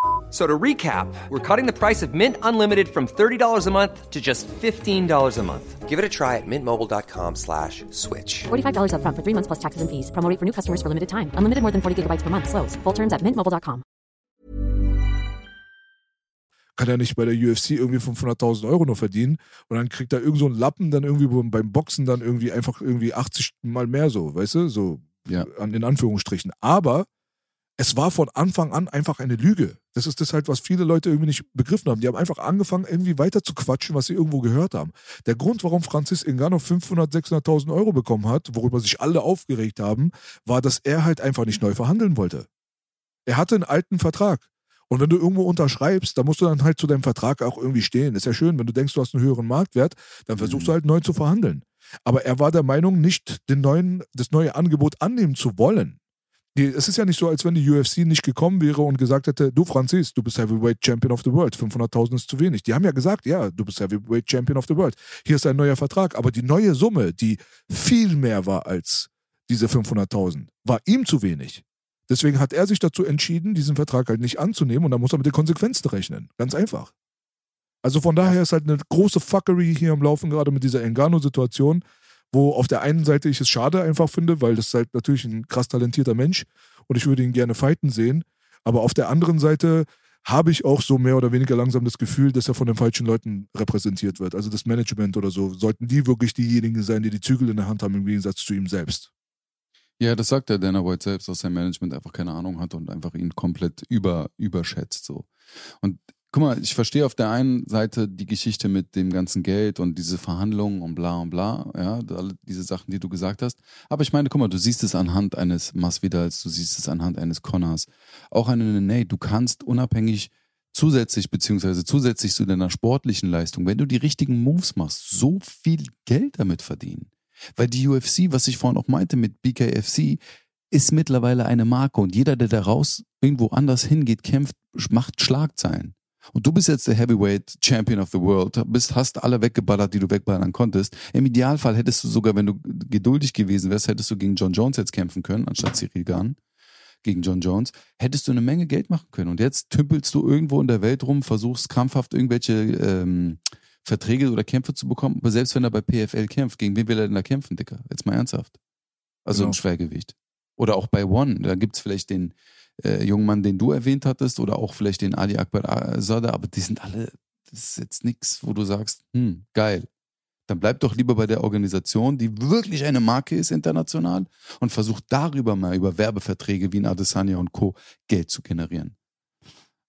S3: So to recap, we're cutting the price of Mint Unlimited from $30 a month to just $15 a month. Give it a try at mintmobile.com slash switch.
S4: $45 up front for three months plus taxes and fees. Promoting for new customers for limited time. Unlimited more than 40 gigabytes per month. Slows. Full terms at mintmobile.com.
S2: kann er nicht bei der UFC irgendwie 500.000 Euro nur verdienen und dann kriegt er irgend so einen Lappen dann irgendwie beim Boxen dann irgendwie einfach irgendwie 80 mal mehr so, weißt du, so ja. in Anführungsstrichen. Aber es war von Anfang an einfach eine Lüge. Das ist das halt, was viele Leute irgendwie nicht begriffen haben. Die haben einfach angefangen, irgendwie weiter zu quatschen, was sie irgendwo gehört haben. Der Grund, warum Francis Ngannou 500, 600.000 Euro bekommen hat, worüber sich alle aufgeregt haben, war, dass er halt einfach nicht neu verhandeln wollte. Er hatte einen alten Vertrag. Und wenn du irgendwo unterschreibst, dann musst du dann halt zu deinem Vertrag auch irgendwie stehen. Ist ja schön, wenn du denkst, du hast einen höheren Marktwert, dann versuchst du mhm. halt neu zu verhandeln. Aber er war der Meinung, nicht den neuen, das neue Angebot annehmen zu wollen es ist ja nicht so, als wenn die UFC nicht gekommen wäre und gesagt hätte, du Franzis, du bist Heavyweight Champion of the World, 500.000 ist zu wenig. Die haben ja gesagt, ja, du bist Heavyweight Champion of the World. Hier ist ein neuer Vertrag. Aber die neue Summe, die viel mehr war als diese 500.000, war ihm zu wenig. Deswegen hat er sich dazu entschieden, diesen Vertrag halt nicht anzunehmen und da muss er mit den Konsequenzen rechnen. Ganz einfach. Also von daher ist halt eine große Fuckery hier am Laufen, gerade mit dieser Engano-Situation wo auf der einen Seite ich es schade einfach finde, weil das ist halt natürlich ein krass talentierter Mensch und ich würde ihn gerne fighten sehen. Aber auf der anderen Seite habe ich auch so mehr oder weniger langsam das Gefühl, dass er von den falschen Leuten repräsentiert wird. Also das Management oder so. Sollten die wirklich diejenigen sein, die die Zügel in der Hand haben, im Gegensatz zu ihm selbst.
S1: Ja, das sagt der Dana White selbst, dass sein Management einfach keine Ahnung hat und einfach ihn komplett über, überschätzt. So. Und guck mal, ich verstehe auf der einen Seite die Geschichte mit dem ganzen Geld und diese Verhandlungen und bla und bla, ja, alle diese Sachen, die du gesagt hast. Aber ich meine, guck mal, du siehst es anhand eines Masvidals, du siehst es anhand eines Connors, auch an einem Nate, du kannst unabhängig zusätzlich, beziehungsweise zusätzlich zu deiner sportlichen Leistung, wenn du die richtigen Moves machst, so viel Geld damit verdienen. Weil die UFC, was ich vorhin auch meinte mit BKFC, ist mittlerweile eine Marke und jeder, der da raus irgendwo anders hingeht, kämpft, macht Schlagzeilen. Und du bist jetzt der Heavyweight Champion of the World, bist, hast alle weggeballert, die du wegballern konntest. Im Idealfall hättest du sogar, wenn du geduldig gewesen wärst, hättest du gegen John Jones jetzt kämpfen können, anstatt Cyril Gahn gegen John Jones, hättest du eine Menge Geld machen können. Und jetzt tümpelst du irgendwo in der Welt rum, versuchst krampfhaft irgendwelche ähm, Verträge oder Kämpfe zu bekommen. Aber selbst wenn er bei PFL kämpft, gegen wen will er denn da kämpfen, Dicker? Jetzt mal ernsthaft. Also genau. im Schwergewicht. Oder auch bei One, da gibt es vielleicht den, äh, jungen Mann, den du erwähnt hattest, oder auch vielleicht den Ali Akbar Sada, aber die sind alle, das ist jetzt nichts, wo du sagst, hm, geil. Dann bleib doch lieber bei der Organisation, die wirklich eine Marke ist international und versuch darüber mal über Werbeverträge wie in Adesanya und Co. Geld zu generieren.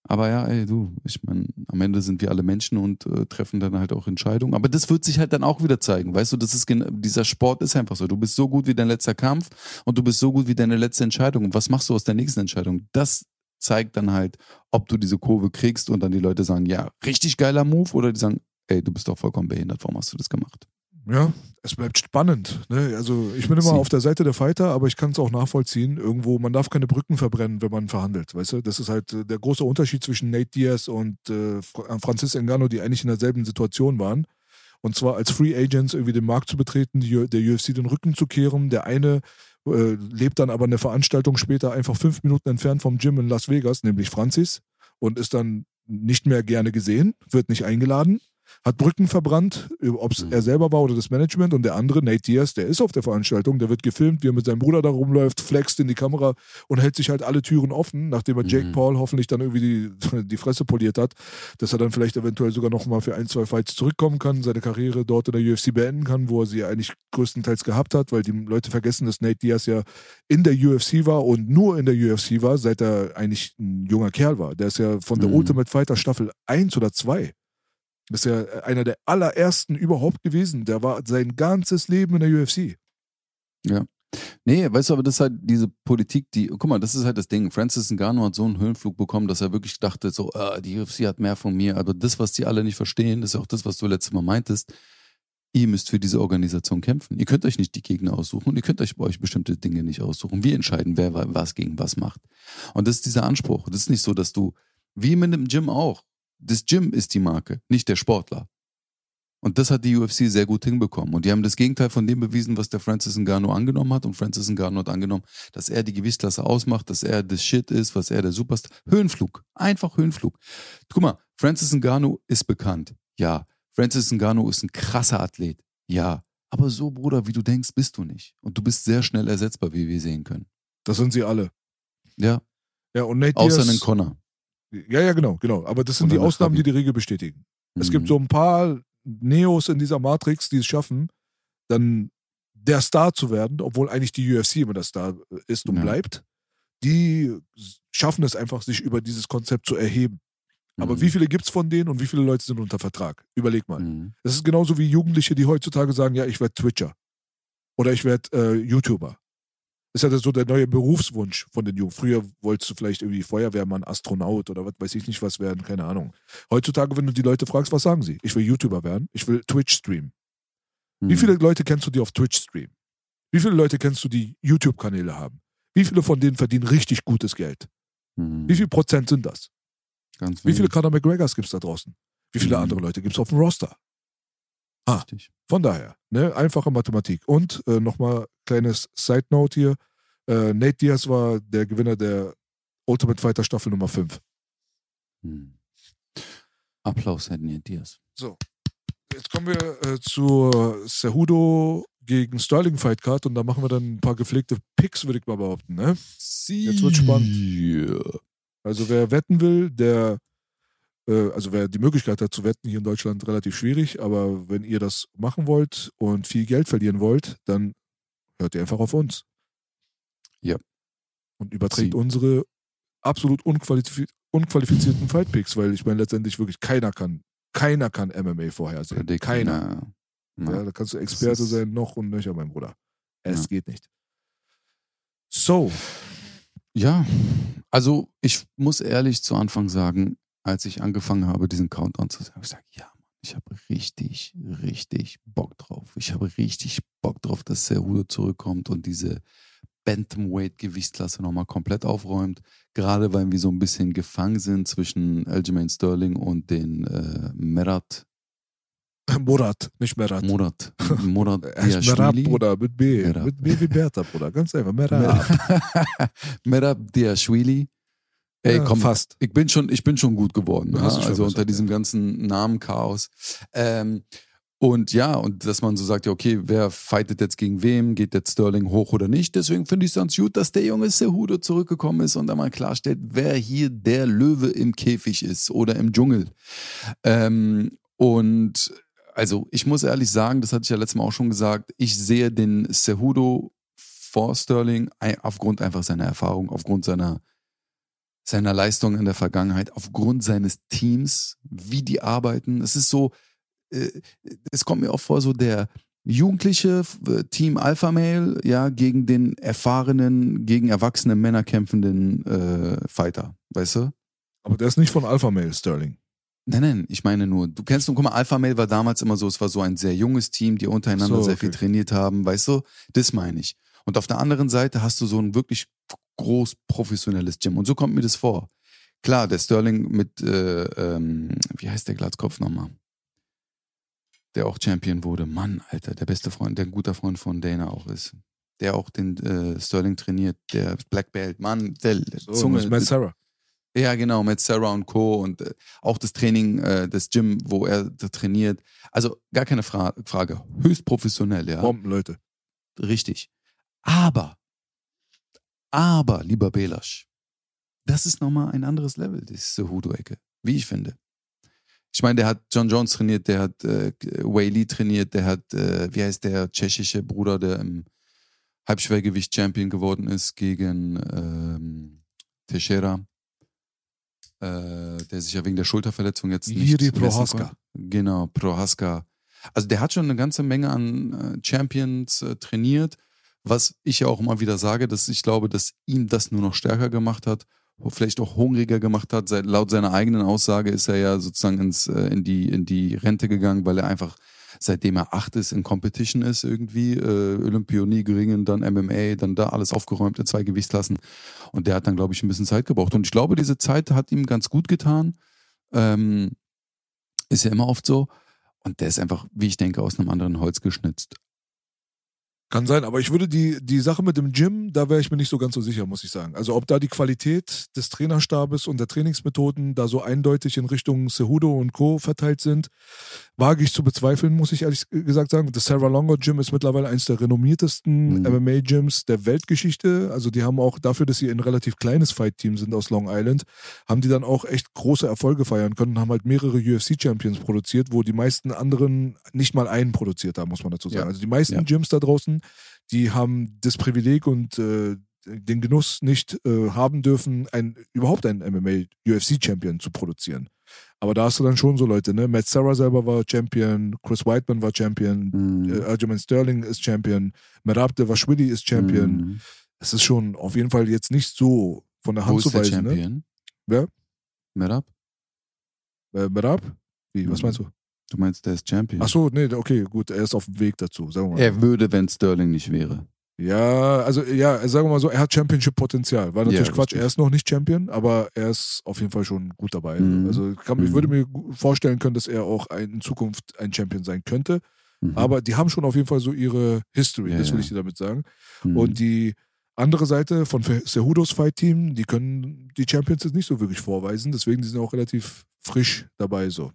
S1: Aber ja, ey, du, ich meine, am Ende sind wir alle Menschen und äh, treffen dann halt auch Entscheidungen. Aber das wird sich halt dann auch wieder zeigen. Weißt du, das ist dieser Sport ist einfach so. Du bist so gut wie dein letzter Kampf und du bist so gut wie deine letzte Entscheidung. Und was machst du aus der nächsten Entscheidung? Das zeigt dann halt, ob du diese Kurve kriegst und dann die Leute sagen, ja, richtig geiler Move oder die sagen, ey, du bist doch vollkommen behindert, warum hast du das gemacht?
S2: Ja, es bleibt spannend. Ne? Also ich bin immer Sie. auf der Seite der Fighter, aber ich kann es auch nachvollziehen. Irgendwo, man darf keine Brücken verbrennen, wenn man verhandelt. Weißt du, das ist halt äh, der große Unterschied zwischen Nate Diaz und äh, Francis Ngannou, die eigentlich in derselben Situation waren. Und zwar als Free Agents irgendwie den Markt zu betreten, die, der UFC den Rücken zu kehren. Der eine äh, lebt dann aber eine Veranstaltung später einfach fünf Minuten entfernt vom Gym in Las Vegas, nämlich Francis, und ist dann nicht mehr gerne gesehen, wird nicht eingeladen hat Brücken verbrannt, ob es
S1: Mhm.
S2: er selber war oder das Management. Und der andere, Nate Diaz, der ist auf der Veranstaltung, der wird gefilmt, wie er mit seinem Bruder da rumläuft, flext in die Kamera und hält sich halt alle Türen offen, nachdem er Jake
S1: Mhm.
S2: Paul hoffentlich dann irgendwie die, die Fresse poliert hat, dass er dann vielleicht eventuell sogar noch mal für ein, zwei Fights zurückkommen kann, seine Karriere dort in der UFC beenden kann, wo er sie eigentlich größtenteils gehabt hat, weil die Leute vergessen, dass Nate Diaz ja in der UFC war und nur in der UFC war, seit er eigentlich ein junger Kerl war. Der ist ja von der
S1: Mhm.
S2: Ultimate Fighter Staffel 1 oder 2. Das ist ja einer der allerersten überhaupt gewesen. Der war sein ganzes Leben in der UFC.
S1: Nee, weißt du, aber das ist halt diese Politik, die, guck mal, das ist halt das Ding. Francis Ngannou hat so einen Höhenflug bekommen, dass er wirklich dachte, so, ah, die UFC hat mehr von mir. Aber das, was die alle nicht verstehen, ist auch das, was du letztes Mal meintest. Ihr müsst für diese Organisation kämpfen. Ihr könnt euch nicht die Gegner aussuchen und ihr könnt euch bei euch bestimmte Dinge nicht aussuchen. Wir entscheiden, wer wa- was gegen was macht. Und das ist dieser Anspruch. Das ist nicht so, dass du, wie mit dem Gym auch, das Gym ist die Marke, nicht der Sportler. Und das hat die UFC sehr gut hinbekommen. Und die haben das Gegenteil von dem bewiesen, was der Francis Ngannou angenommen hat. Und Francis Ngannou hat angenommen, dass er die Gewichtsklasse ausmacht, dass er das Shit ist, was er der Superstar. Höhenflug. Einfach Höhenflug. Guck mal, Francis Ngannou ist bekannt. Ja. Francis Ngannou ist ein krasser Athlet. Ja. Aber so, Bruder, wie du denkst, bist du nicht. Und du bist sehr schnell ersetzbar, wie wir sehen können.
S2: Das sind sie alle.
S1: Ja.
S2: Ja, und Nate
S1: Außer
S2: Diaz,
S1: einen Connor.
S2: Ja, ja, genau, genau. Aber das sind die Ausnahmen, die die Regel bestätigen. Es
S1: Mhm.
S2: gibt so ein paar Neos in dieser Matrix, die es schaffen, dann der Star zu werden, obwohl eigentlich die UFC immer der Star ist und
S1: Ja.
S2: bleibt. Die schaffen es einfach, sich über dieses Konzept zu erheben. Aber
S1: Mhm.
S2: wie viele gibt es von denen und wie viele Leute sind unter Vertrag? Überleg mal.
S1: Mhm.
S2: Das ist genauso wie Jugendliche, die heutzutage sagen, ja, ich werde Twitcher. Oder ich werde äh, YouTuber. Das ist ja so der neue Berufswunsch von den Jungen. Früher wolltest du vielleicht irgendwie Feuerwehrmann, Astronaut oder was weiß ich nicht was werden, keine Ahnung. Heutzutage, wenn du die Leute fragst, was sagen sie? Ich will YouTuber werden, ich will Twitch streamen. Wie
S1: Mhm.
S2: viele Leute kennst du, die auf Twitch streamen? Wie viele Leute kennst du, die YouTube-Kanäle haben? Wie viele von denen verdienen richtig gutes Geld?
S1: Mhm.
S2: Wie viel Prozent sind das?
S1: Ganz
S2: Wie viele. Conor McGregors gibt es da draußen? Wie viele
S1: Mhm.
S2: andere Leute gibt es auf dem Roster? Ah.
S1: Richtig.
S2: Von daher, ne, einfache Mathematik. Und äh, nochmal kleines Side Note hier. Äh, Nate Diaz war der Gewinner der Ultimate Fighter Staffel Nummer 5.
S1: Mhm. Applaus, Herr Diaz.
S2: So. Jetzt kommen wir äh, zur Cejudo gegen Sterling Fight Card und da machen wir dann ein paar gepflegte Picks, würde ich mal behaupten. Ne? Jetzt wird's spannend. Also wer wetten will, der, also wer die Möglichkeit hat zu wetten, hier in Deutschland relativ schwierig, aber wenn ihr das machen wollt und viel Geld verlieren wollt, dann hört ihr einfach auf uns.
S1: Ja.
S2: Und überträgt
S1: Sie.
S2: unsere absolut unqualifiz unqualifizierten Fight Picks, weil ich meine letztendlich wirklich keiner kann, keiner kann MMA vorhersehen.
S1: Predict,
S2: Keiner.
S1: na, na.
S2: Ja, da kannst du Experte sein, noch und nöcher, mein Bruder. Es
S1: Ja.
S2: geht nicht. So,
S1: Ja, also ich muss ehrlich zu Anfang sagen, als ich angefangen habe, diesen Countdown zu sagen, habe ich gesagt, ja, ich habe richtig, richtig Bock drauf. Ich habe richtig Bock drauf, dass Cejudo zurückkommt und diese Bantamweight-Gewichtsklasse nochmal komplett aufräumt. Gerade weil wir so ein bisschen gefangen sind zwischen Aljamain Sterling und den äh, Merat,
S2: Murat, nicht Merat.
S1: Murat, Murat
S2: Er
S1: Diashvili.
S2: Bruder, mit B.
S1: Merab.
S2: Mit B wie Bertha, Bruder. Ganz einfach, Merab.
S1: Merab Diashvili. Ey,
S2: Ja,
S1: komm,
S2: fast.
S1: Ich bin schon, ich bin schon gut geworden. Ja?
S2: hast dich
S1: Also unter diesem
S2: ja.
S1: ganzen Namenchaos. Ähm, und ja, und dass man so sagt, ja, okay, wer fightet jetzt gegen wem? Geht jetzt Sterling hoch oder nicht? Deswegen finde ich es ganz gut, dass der junge Cejudo zurückgekommen ist und einmal klarstellt, wer hier der Löwe im Käfig ist oder im Dschungel. Ähm, und also ich muss ehrlich sagen, das hatte ich ja letztes Mal auch schon gesagt, ich sehe den Cejudo vor Sterling aufgrund einfach seiner Erfahrung, aufgrund seiner seiner Leistung in der Vergangenheit, aufgrund seines Teams, wie die arbeiten. Es ist so, äh, es kommt mir auch vor, so der jugendliche äh, Team Alpha Male, ja, gegen den erfahrenen, gegen erwachsene Männer kämpfenden äh, Fighter, weißt du?
S2: Aber der ist nicht von Alpha Male, Sterling.
S1: Nein, nein, ich meine nur, du kennst nur, guck mal, Alpha Male war damals immer so, es war so ein sehr junges Team, die untereinander
S2: So,
S1: sehr
S2: okay.
S1: viel trainiert haben, weißt du? Das meine ich. Und auf der anderen Seite hast du so ein wirklich groß professionelles Gym. Und so kommt mir das vor. Klar, der Sterling mit, äh, ähm, wie heißt der Glatzkopf nochmal? Der auch Champion wurde. Mann, Alter, der beste Freund, der ein guter Freund von Dana auch ist. Der auch den äh, Sterling trainiert, der Black Belt. Mann, der
S2: So,
S1: Zunge.
S2: Matt Sarah.
S1: Ja, genau, mit Sarah und Co. und äh, auch das Training, äh, das Gym, wo er da trainiert. Also gar keine Fra Frage. Höchst professionell, ja.
S2: Bomben, Leute.
S1: Richtig. Aber, aber, lieber Belasch, das ist nochmal ein anderes Level, diese Hudo-Ecke, wie ich finde. Ich meine, der hat John Jones trainiert, der hat äh, Wei Lee trainiert, der hat, äh, wie heißt der tschechische Bruder, der im Halbschwergewicht Champion geworden ist gegen ähm, Teixeira, äh, der sich ja wegen der Schulterverletzung jetzt nicht messen
S2: Prohaska.
S1: Genau, Prohaska. Also der hat schon eine ganze Menge an äh, Champions äh, trainiert, was ich ja auch immer wieder sage, dass ich glaube, dass ihn das nur noch stärker gemacht hat, vielleicht auch hungriger gemacht hat. Seit, laut seiner eigenen Aussage ist er ja sozusagen ins, äh, in, die, in die Rente gegangen, weil er einfach seitdem er acht ist, in Competition ist irgendwie, äh, Olympionie, Ringen, dann MMA, dann da alles aufgeräumt in zwei Gewichtsklassen. Und der hat dann, glaube ich, ein bisschen Zeit gebraucht. Und ich glaube, diese Zeit hat ihm ganz gut getan. Ähm, ist ja immer oft so. Und der ist einfach, wie ich denke, aus einem anderen Holz geschnitzt.
S2: Kann sein, aber ich würde die, die Sache mit dem Gym, da wäre ich mir nicht so ganz so sicher, muss ich sagen. Also ob da die Qualität des Trainerstabes und der Trainingsmethoden da so eindeutig in Richtung Cejudo und Co. verteilt sind, wage ich zu bezweifeln, muss ich ehrlich gesagt sagen. Das Sarah Longo Gym ist mittlerweile eines der renommiertesten
S1: Mhm.
S2: MMA-Gyms der Weltgeschichte. Also die haben auch dafür, dass sie ein relativ kleines Fight-Team sind aus Long Island, haben die dann auch echt große Erfolge feiern können, haben halt mehrere UFC-Champions produziert, wo die meisten anderen nicht mal einen produziert haben, muss man dazu sagen.
S1: Ja.
S2: Also die meisten
S1: Ja.
S2: Gyms da draußen, die haben das Privileg und äh, den Genuss nicht äh, haben dürfen, ein, überhaupt einen MMA-UFC-Champion zu produzieren. Aber da hast du dann schon so Leute, ne? Matt Sarah selber war Champion, Chris Whiteman war Champion,
S1: Mhm.
S2: äh, Aljamain Sterling ist Champion, Merab Devashvili ist Champion.
S1: Mhm.
S2: Es ist schon auf jeden Fall jetzt nicht so von der
S1: Wo
S2: Hand
S1: ist
S2: zu
S1: der
S2: weisen. Ne?
S1: Champion?
S2: Wer?
S1: Merab?
S2: Äh, Merab? Wie, was
S1: Mhm.
S2: meinst du?
S1: Du meinst, der ist Champion?
S2: Ach so, nee, okay, gut, er ist auf dem Weg dazu, sagen wir mal.
S1: Er würde, wenn Sterling nicht wäre.
S2: Ja, also ja, sagen wir mal so, er hat Championship-Potenzial. War natürlich
S1: Ja,
S2: Quatsch, er ist noch nicht Champion, aber er ist auf jeden Fall schon gut dabei.
S1: Mhm.
S2: Also kann, ich
S1: Mhm.
S2: würde mir gu- vorstellen können, dass er auch ein, in Zukunft ein Champion sein könnte.
S1: Mhm.
S2: Aber die haben schon auf jeden Fall so ihre History,
S1: Ja,
S2: das will ich dir damit sagen.
S1: Mhm.
S2: Und die andere Seite von Fe- Cejudos Fight-Team, die können die Champions jetzt nicht so wirklich vorweisen, deswegen die sind auch relativ frisch dabei so.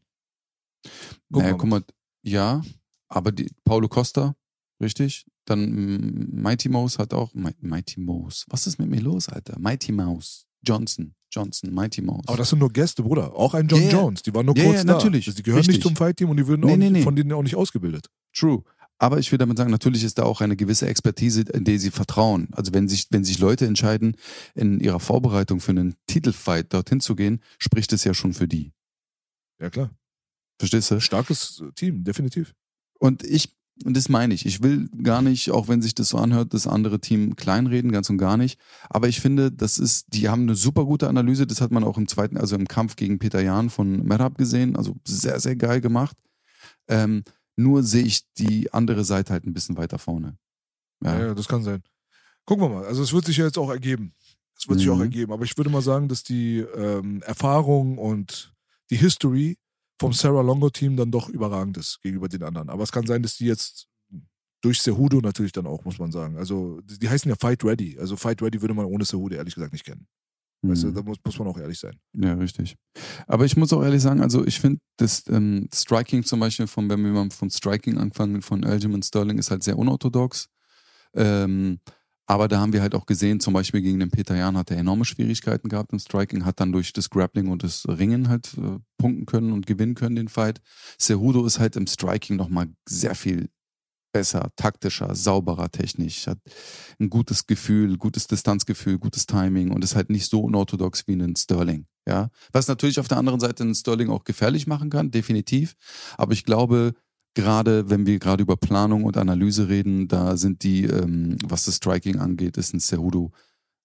S2: Guck
S1: naja,
S2: mal.
S1: guck mal, ja, aber die, Paulo Costa, richtig? Dann Mighty Mouse hat auch, Mi- Mighty Mouse, was ist mit mir los, Alter? Mighty Mouse, Johnson, Johnson, Mighty Mouse.
S2: Aber das sind nur Gäste, Bruder. Auch ein John
S1: ja.
S2: Jones, die waren nur
S1: Ja,
S2: kurz
S1: ja,
S2: da.
S1: natürlich.
S2: Also die gehören nicht
S1: Richtig.
S2: zum Fight-Team und die würden
S1: Nee,
S2: auch,
S1: nee, nee.
S2: von denen auch nicht ausgebildet.
S1: True. Aber ich will damit sagen, natürlich ist da auch eine gewisse Expertise, in der sie vertrauen. Also wenn sich, wenn sich Leute entscheiden, in ihrer Vorbereitung für einen Titelfight dorthin zu gehen, spricht es ja schon für die.
S2: Ja, klar.
S1: Verstehst du?
S2: Starkes Team, definitiv.
S1: Und ich, und das meine ich, ich will gar nicht, auch wenn sich das so anhört, das andere Team kleinreden, ganz und gar nicht. Aber ich finde, das ist, die haben eine super gute Analyse, das hat man auch im zweiten, also im Kampf gegen Peter Jahn von Merab gesehen, also sehr, sehr geil gemacht. Ähm, nur sehe ich die andere Seite halt ein bisschen weiter vorne.
S2: Ja.
S1: Ja.
S2: ja, das kann sein. Gucken wir mal. Also es wird sich ja jetzt auch ergeben. Es wird sich
S1: Mhm.
S2: auch ergeben. Aber ich würde mal sagen, dass die ähm, Erfahrung und die History vom Sarah Longo Team dann doch überragend ist gegenüber den anderen. Aber es kann sein, dass die jetzt durch Cejudo natürlich dann auch, muss man sagen. Also die, heißen ja Fight Ready. Also Fight Ready würde man ohne Cejudo ehrlich gesagt nicht kennen. Weißt du,
S1: Mhm.
S2: da muss, muss man auch ehrlich sein.
S1: Ja, richtig. Aber ich muss auch ehrlich sagen, also ich finde das ähm, Striking zum Beispiel, von, wenn wir mal vom Striking anfangen, von Aljamain Sterling, ist halt sehr unorthodox. Ähm, aber da haben wir halt auch gesehen, zum Beispiel gegen den Peter Jan hat er enorme Schwierigkeiten gehabt im Striking, hat dann durch das Grappling und das Ringen halt äh, punkten können und gewinnen können den Fight. Cejudo ist halt im Striking nochmal sehr viel besser, taktischer, sauberer technisch, hat ein gutes Gefühl, gutes Distanzgefühl, gutes Timing und ist halt nicht so unorthodox wie ein Sterling. Ja, was natürlich auf der anderen Seite einen Sterling auch gefährlich machen kann, definitiv. Aber ich glaube, gerade wenn wir gerade über Planung und Analyse reden, da sind die, ähm, was das Striking angeht, ist ein Cejudo,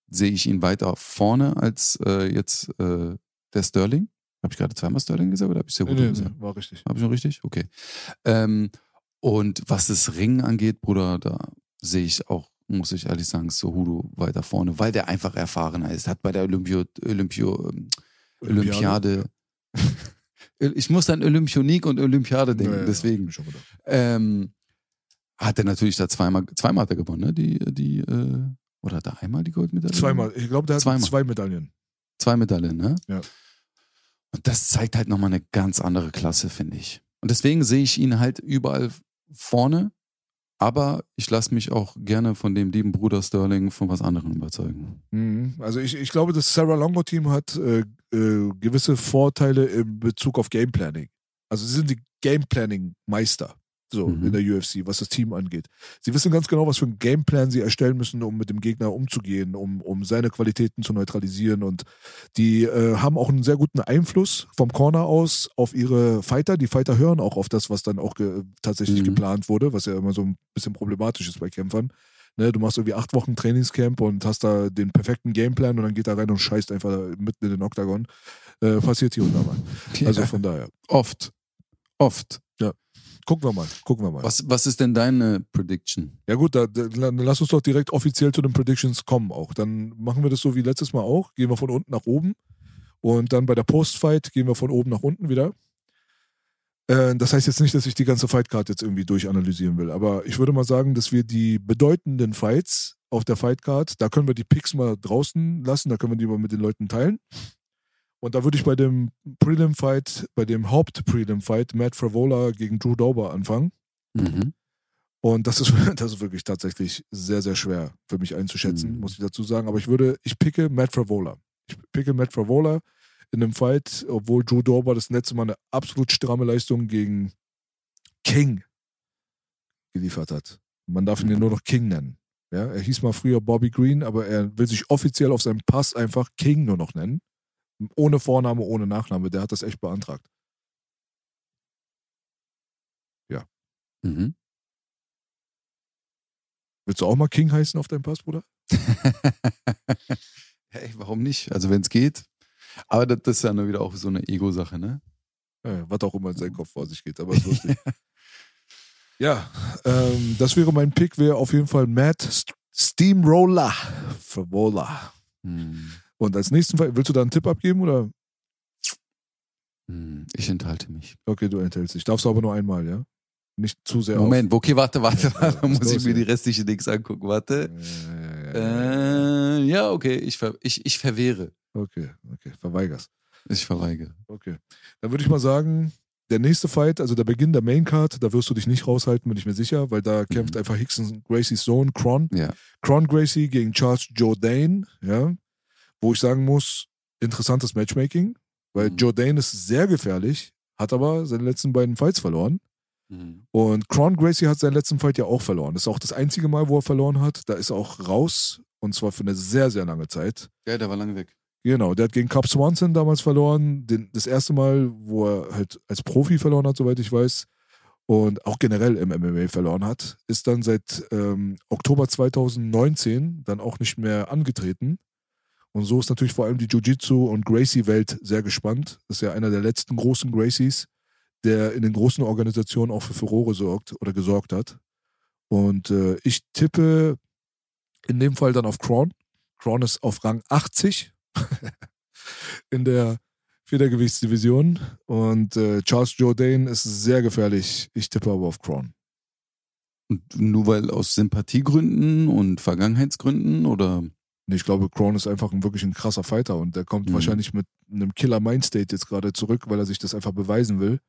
S1: sehe ich ihn weiter vorne als äh, jetzt äh, der Sterling. Habe ich gerade zweimal Sterling gesagt oder habe ich Cejudo gesagt?
S2: war richtig.
S1: Habe ich schon richtig? Okay. Ähm, und was das Ringen angeht, Bruder, da sehe ich auch, muss ich ehrlich sagen, Sohudo weiter vorne, weil der einfach erfahrener ist. Hat bei der Olympio, Olympio, ähm, Olympiade. ich muss an Olympionik und Olympiade denken,
S2: Ja,
S1: deswegen. Ähm, hat er natürlich da zweimal, zweimal hat er gewonnen, ne? Die, die, äh, oder hat er einmal die Goldmedaille?
S2: Zweimal. Ich glaube, der hat
S1: Zweimal.
S2: zwei Medaillen.
S1: Zwei Medaillen, ne?
S2: Ja.
S1: Und das zeigt halt nochmal eine ganz andere Klasse, finde ich. Und deswegen sehe ich ihn halt überall vorne. Aber ich lasse mich auch gerne von dem lieben Bruder Sterling von was anderem überzeugen.
S2: Mhm. Also ich, ich glaube, das Sarah Longo Team hat äh, äh, gewisse Vorteile in Bezug auf Game Planning. Also sie sind die Game Planning Meister so
S1: Mhm.
S2: in der UFC, was das Team angeht. Sie wissen ganz genau, was für einen Gameplan sie erstellen müssen, um mit dem Gegner umzugehen, um, um seine Qualitäten zu neutralisieren. Und die äh, haben auch einen sehr guten Einfluss vom Corner aus auf ihre Fighter. Die Fighter hören auch auf das, was dann auch ge tatsächlich
S1: Mhm.
S2: geplant wurde, was ja immer so ein bisschen problematisch ist bei Kämpfern. Ne, du machst irgendwie acht Wochen Trainingscamp und hast da den perfekten Gameplan und dann geht er rein und scheißt einfach mitten in den Oktagon. Äh, passiert hier und da mal. Also von daher.
S1: Oft. Oft.
S2: Gucken wir mal, gucken wir mal.
S1: Was, was ist denn deine Prediction?
S2: Ja gut, da, da, dann lass uns doch direkt offiziell zu den Predictions kommen auch. Dann machen wir das so wie letztes Mal auch. Gehen wir von unten nach oben. Und dann bei der Postfight gehen wir von oben nach unten wieder. Äh, das heißt jetzt nicht, dass ich die ganze Fightcard jetzt irgendwie durchanalysieren will. Aber ich würde mal sagen, dass wir die bedeutenden Fights auf der Fightcard, da können wir die Picks mal draußen lassen, da können wir die mal mit den Leuten teilen. Und da würde ich bei dem Prelim-Fight, bei dem Haupt-Prelim-Fight Matt Fravola gegen Drew Dober anfangen.
S1: Mhm.
S2: Und das ist, das ist wirklich tatsächlich sehr, sehr schwer für mich einzuschätzen,
S1: Mhm.
S2: muss ich dazu sagen. Aber ich würde, ich picke Matt Fravola. Ich picke Matt Fravola in einem Fight, obwohl Drew Dober das letzte Mal eine absolut stramme Leistung gegen King geliefert hat. Man darf ihn ja nur noch King nennen. Ja, er hieß mal früher Bobby Green, aber er will sich offiziell auf seinem Pass einfach King nur noch nennen. Ohne Vorname, ohne Nachname. Der hat das echt beantragt.
S1: Mhm.
S2: Willst du auch mal King heißen auf deinem Pass, Bruder?
S1: hey, warum nicht? Also wenn es geht. Aber das, das ist ja nur wieder auch so eine Ego-Sache, ne?
S2: Ja, was auch immer in seinem Kopf vor sich geht, aber ist lustig. ja, ähm, das wäre mein Pick, wäre auf jeden Fall Matt St Steamroller Favola.
S1: Hm.
S2: Und als nächsten Fall, willst du da einen Tipp abgeben oder?
S1: Hm. Ich enthalte mich.
S2: Okay, du enthältst dich. Darfst du aber nur einmal, ja? Nicht zu sehr
S1: Moment, okay, warte, warte,
S2: Ja,
S1: warte. Da
S2: was
S1: muss ich mir die
S2: hier?
S1: restlichen Dings angucken. Warte.
S2: Auf. Ja, ja, ja, ja.
S1: Äh, ja, okay, ich, ver ich, ich verwehre.
S2: Okay, okay, verweigerst.
S1: Ich verweigere.
S2: Okay. Dann würde ich mal sagen, der nächste Fight, also der Beginn der Maincard, da wirst du dich nicht raushalten, bin ich mir sicher, weil da kämpft einfach Hickson Gracies Sohn, Cron.
S1: Ja.
S2: Cron Gracie gegen Charles Jourdain, ja, wo ich sagen muss, interessantes Matchmaking, weil
S1: Mhm.
S2: Jourdain ist sehr gefährlich, hat aber seine letzten beiden Fights verloren.
S1: Mhm.
S2: Und Cron Gracie hat seinen letzten Fight ja auch verloren. Das ist auch das einzige Mal, wo er verloren hat. Da ist er auch raus und zwar für eine sehr, sehr lange Zeit.
S1: Ja, der war lange weg.
S2: Genau, der hat gegen Cub Swanson damals verloren. Den, das erste Mal, wo er halt als Profi verloren hat, soweit ich weiß. Und auch generell im MMA verloren hat. Ist dann seit ähm, Oktober 2019 dann auch nicht mehr angetreten. Und so ist natürlich vor allem die Jiu-Jitsu- und Gracie-Welt sehr gespannt. Das ist ja einer der letzten großen Gracies, der in den großen Organisationen auch für Furore sorgt oder gesorgt hat. Und äh, ich tippe in dem Fall dann auf Crown. Crown ist auf Rang 80 in der Federgewichtsdivision. Und äh, Charles Jourdain ist sehr gefährlich. Ich tippe aber auf.
S1: Und nur weil aus Sympathiegründen und Vergangenheitsgründen oder?
S2: Nee, ich glaube, Crown ist einfach ein, wirklich ein krasser Fighter und der kommt
S1: Mhm.
S2: wahrscheinlich mit einem Killer Mindstate jetzt gerade zurück, weil er sich das einfach beweisen will.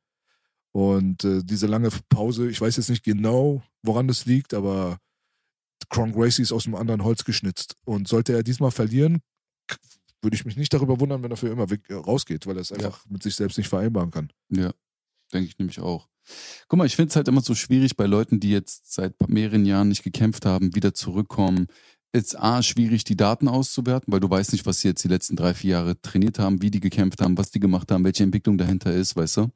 S2: Und äh, diese lange Pause, ich weiß jetzt nicht genau, woran das liegt, aber Crown Gracie ist aus einem anderen Holz geschnitzt. Und sollte er diesmal verlieren, würde ich mich nicht darüber wundern, wenn er für immer äh, rausgeht, weil er es einfach mit sich selbst nicht vereinbaren kann.
S1: Ja, denke ich nämlich auch. Guck mal, ich finde es halt immer so schwierig bei Leuten, die jetzt seit mehreren Jahren nicht gekämpft haben, wieder zurückkommen. Ist A, schwierig, die Daten auszuwerten, weil du weißt nicht, was sie jetzt die letzten drei, vier Jahre trainiert haben, wie die gekämpft haben, was die gemacht haben, welche Entwicklung dahinter ist, weißt du?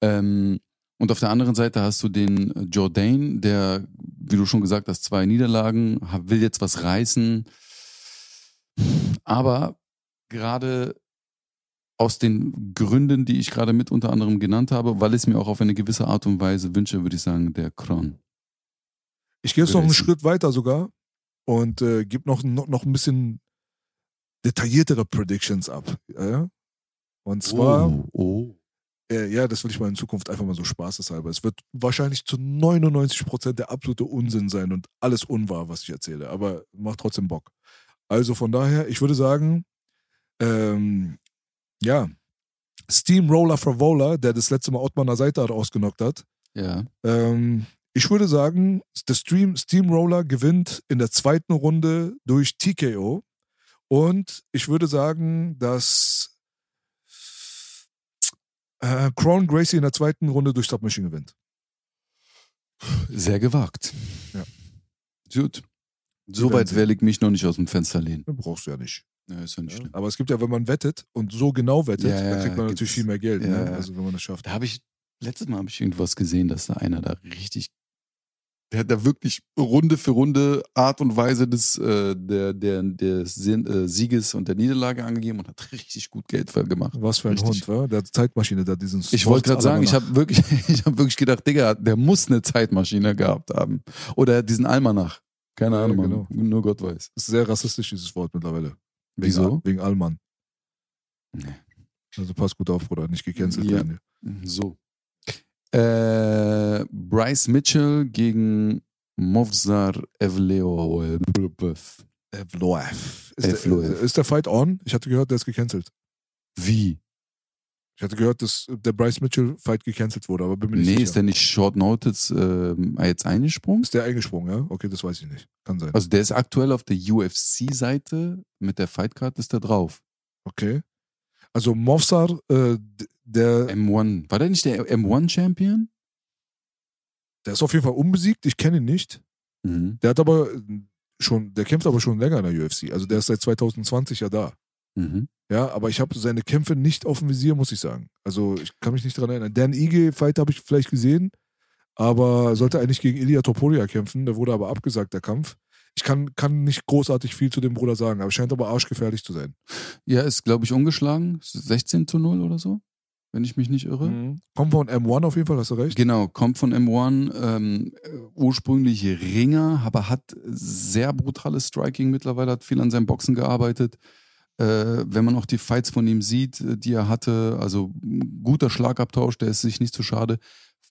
S1: Ähm, und auf der anderen Seite hast du den Jourdain, der, wie du schon gesagt hast, zwei Niederlagen, will jetzt was reißen. Aber gerade aus den Gründen, die ich gerade mit unter anderem genannt habe, weil ich es mir auch auf eine gewisse Art und Weise wünsche, würde ich sagen, der Kron.
S2: Ich gehe jetzt noch einen Schritt weiter sogar und äh, gebe noch, noch, noch ein bisschen detailliertere Predictions ab. Ja? Und zwar,
S1: oh, oh.
S2: äh, ja, das will ich mal in Zukunft einfach mal so spaßeshalber. Es wird wahrscheinlich zu 99 Prozent der absolute Unsinn sein und alles unwahr, was ich erzähle, aber macht trotzdem Bock. Also von daher, ich würde sagen, Ähm, ja. Steamroller Favola, der das letzte Mal Ottmaner Seite ausgenockt hat.
S1: Ja.
S2: Ähm, ich würde sagen, der Stream, Steamroller gewinnt in der zweiten Runde durch TKO. Und ich würde sagen, dass äh, Crown Gracie in der zweiten Runde durch Submission gewinnt.
S1: Sehr gewagt.
S2: Ja.
S1: Gut. So weit
S2: sehen.
S1: will ich mich noch nicht aus dem Fenster lehnen.
S2: Den brauchst du ja nicht.
S1: Ja, ist ja nicht
S2: Ja?
S1: schlimm.
S2: Aber es gibt ja, wenn man wettet und so genau wettet,
S1: Ja,
S2: dann kriegt man natürlich viel mehr Geld. Ne? Also wenn man das schafft.
S1: Da habe ich, letztes Mal habe ich irgendwas gesehen, dass da einer da richtig, der hat da wirklich Runde für Runde Art und Weise des, äh, der, der, des äh, Sieges und der Niederlage angegeben und hat richtig gut Geld gemacht.
S2: Was für ein
S1: Richtig.
S2: Hund, wa? Der Zeitmaschine da diesen
S1: Ich wollte gerade sagen, ich habe wirklich, ich habe wirklich gedacht, Digga, der muss eine Zeitmaschine gehabt haben. Oder diesen Almanach. Keine
S2: Ja,
S1: Ahnung,
S2: genau.
S1: Nur Gott weiß.
S2: Das ist sehr rassistisch, dieses Wort mittlerweile. Wegen,
S1: Wieso?
S2: Al- Wegen Allmann.
S1: Nee.
S2: Also pass gut auf, Bruder, nicht gecancelt
S1: Ja.
S2: werden.
S1: So. Äh, Bryce Mitchell gegen Movsar Evleo.
S2: Evloef. Ist, der,
S1: Evloev.
S2: ist der Fight on? Ich hatte gehört, der ist gecancelt.
S1: Wie?
S2: Ich hatte gehört, dass der Bryce Mitchell Fight gecancelt wurde, aber bin mir nicht
S1: Nee,
S2: sicher.
S1: ist der nicht Short Notice ähm, jetzt eingesprungen?
S2: Ist der eingesprungen, ja? Okay, das weiß ich nicht. Kann sein.
S1: Also der ist aktuell auf der UFC-Seite mit der Fightcard ist der drauf.
S2: Okay. Also Mofsar, äh, der,
S1: M1. War der nicht der M1-Champion?
S2: der ist auf jeden Fall unbesiegt. Ich kenne ihn nicht.
S1: Mhm.
S2: Der hat aber schon, der kämpft aber schon länger in der UFC. Also der ist seit 2020 ja da.
S1: Mhm.
S2: Ja, aber ich habe seine Kämpfe nicht auf dem Visier, muss ich sagen. Also ich kann mich nicht daran erinnern. Dan Ige-Fight habe ich vielleicht gesehen, aber sollte eigentlich gegen Ilya Topuria kämpfen. Der wurde aber abgesagt, der Kampf. Ich kann, kann nicht großartig viel zu dem Bruder sagen, aber scheint aber arschgefährlich zu sein.
S1: Ja, ist, glaube ich, ungeschlagen. 16 zu 0 oder so, wenn ich mich nicht irre.
S2: Mhm. Kommt von M1 auf jeden Fall, hast du recht.
S1: Genau, kommt von M1, ähm, äh, ursprünglich Ringer, aber hat sehr brutales Striking mittlerweile, hat viel an seinem Boxen gearbeitet. Äh, wenn man auch die Fights von ihm sieht, äh, die er hatte, also guter Schlagabtausch, der ist sich nicht zu schade,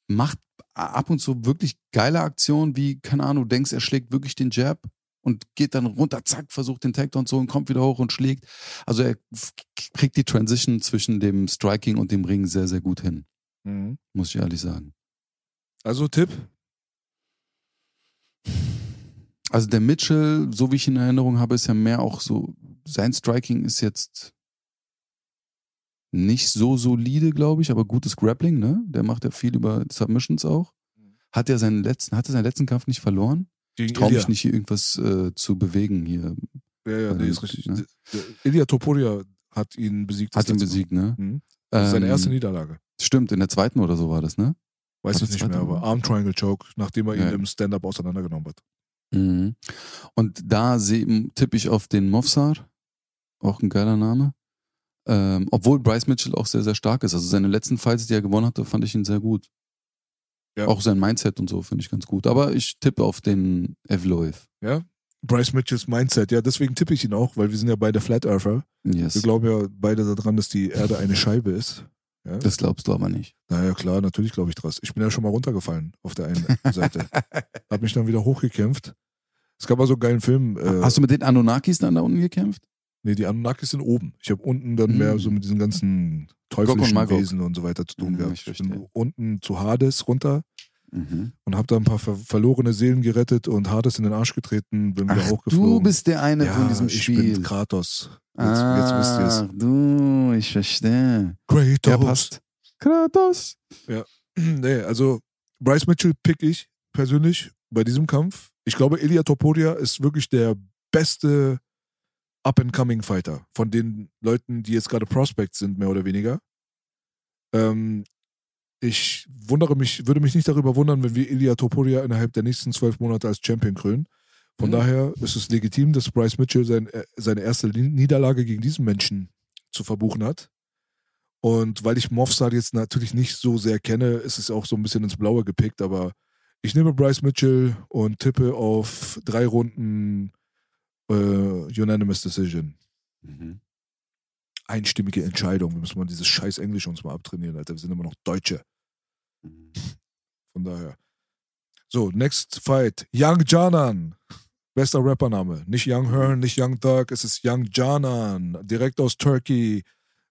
S1: macht ab und zu wirklich geile Aktionen, wie, keine Ahnung, denkst, er schlägt wirklich den Jab und geht dann runter, zack, versucht den Takedown zu und kommt wieder hoch und schlägt. Also er kriegt die Transition zwischen dem Striking und dem Ring sehr, sehr gut hin,
S2: Mhm.
S1: muss ich ehrlich sagen.
S2: Also Tipp,
S1: Also der Mitchell, so wie ich ihn in Erinnerung habe, ist ja mehr auch so, sein Striking ist jetzt nicht so solide, glaube ich, aber gutes Grappling, ne? Der macht ja viel über Submissions auch. Hat er seinen letzten, hatte seinen letzten Kampf nicht verloren?
S2: gegen
S1: Ich traue mich nicht hier irgendwas äh, zu bewegen hier.
S2: Ja, ja, nee,
S1: Ähm,
S2: ist richtig.
S1: ne?
S2: Ilya Topuria hat ihn besiegt.
S1: Hat ihn
S2: Mal.
S1: besiegt, ne?
S2: Mhm. Das ist seine
S1: Ähm,
S2: erste Niederlage.
S1: Stimmt, in der zweiten oder so war das, ne?
S2: Weiß ich nicht mehr, aber? Arm Triangle Choke, nachdem er ihn
S1: Ja.
S2: im Stand-Up auseinandergenommen hat.
S1: Mhm. Und da tippe ich auf den Mofsar, auch ein geiler Name. Ähm, obwohl Bryce Mitchell auch sehr, sehr stark ist. Also seine letzten Fights, die er gewonnen hatte, fand ich ihn sehr gut.
S2: Ja.
S1: Auch sein Mindset und so finde ich ganz gut. Aber ich tippe auf den Evloev.
S2: Ja? Bryce Mitchells Mindset, ja, deswegen tippe ich ihn auch, weil wir sind ja beide Flat Earther. Wir
S1: Yes.
S2: glauben ja beide daran, dass die Erde eine Scheibe ist. Ja?
S1: Das glaubst du aber nicht.
S2: naja, klar, natürlich glaube ich das. Ich bin ja schon mal runtergefallen auf der einen Seite. Hab mich dann wieder hochgekämpft. Es gab mal so einen geilen Film. Äh,
S1: Hast du mit den Anunnakis dann da unten gekämpft?
S2: Nee, die Anunnakis sind oben. Ich habe unten dann mehr so mit diesen ganzen teuflischen
S1: und.
S2: Wesen und so weiter zu tun
S1: Mhm,
S2: gehabt.
S1: ich
S2: Ich bin unten zu Hades runter
S1: Mhm.
S2: und habe da ein paar ver verlorene Seelen gerettet und Hades in den Arsch getreten, bin wieder
S1: Ach,
S2: hochgeflogen.
S1: du bist der eine
S2: ja,
S1: von diesem
S2: ich
S1: Spiel.
S2: bin Kratos. Jetzt, jetzt wisst ihr es.
S1: Du, ich verstehe.
S2: Kratos.
S1: Ja, passt. Kratos.
S2: Nee, also Bryce Mitchell pick ich persönlich bei diesem Kampf. Ich glaube, Ilya Topuria ist wirklich der beste Up-and-Coming-Fighter von den Leuten, die jetzt gerade Prospects sind, mehr oder weniger. Ähm, ich wundere mich, würde mich nicht darüber wundern, wenn wir Ilya Topuria innerhalb der nächsten zwölf Monate als Champion krönen. Von
S1: Mhm.
S2: daher ist es legitim, dass Bryce Mitchell sein, äh, seine erste Niederlage gegen diesen Menschen zu verbuchen hat. Und weil ich Mofsad jetzt natürlich nicht so sehr kenne, ist es auch so ein bisschen ins Blaue gepickt, aber ich nehme Bryce Mitchell und tippe auf drei Runden äh, Unanimous Decision.
S1: Mhm.
S2: Einstimmige Entscheidung. Wir müssen mal dieses scheiß Englisch uns mal abtrainieren, Alter. Wir sind immer noch Deutsche.
S1: Mhm.
S2: Von daher. So, next fight. Young Janan Bester Rappername. Nicht Young Hearn, nicht Young Thug, es ist Young Canan, direkt aus Turkey,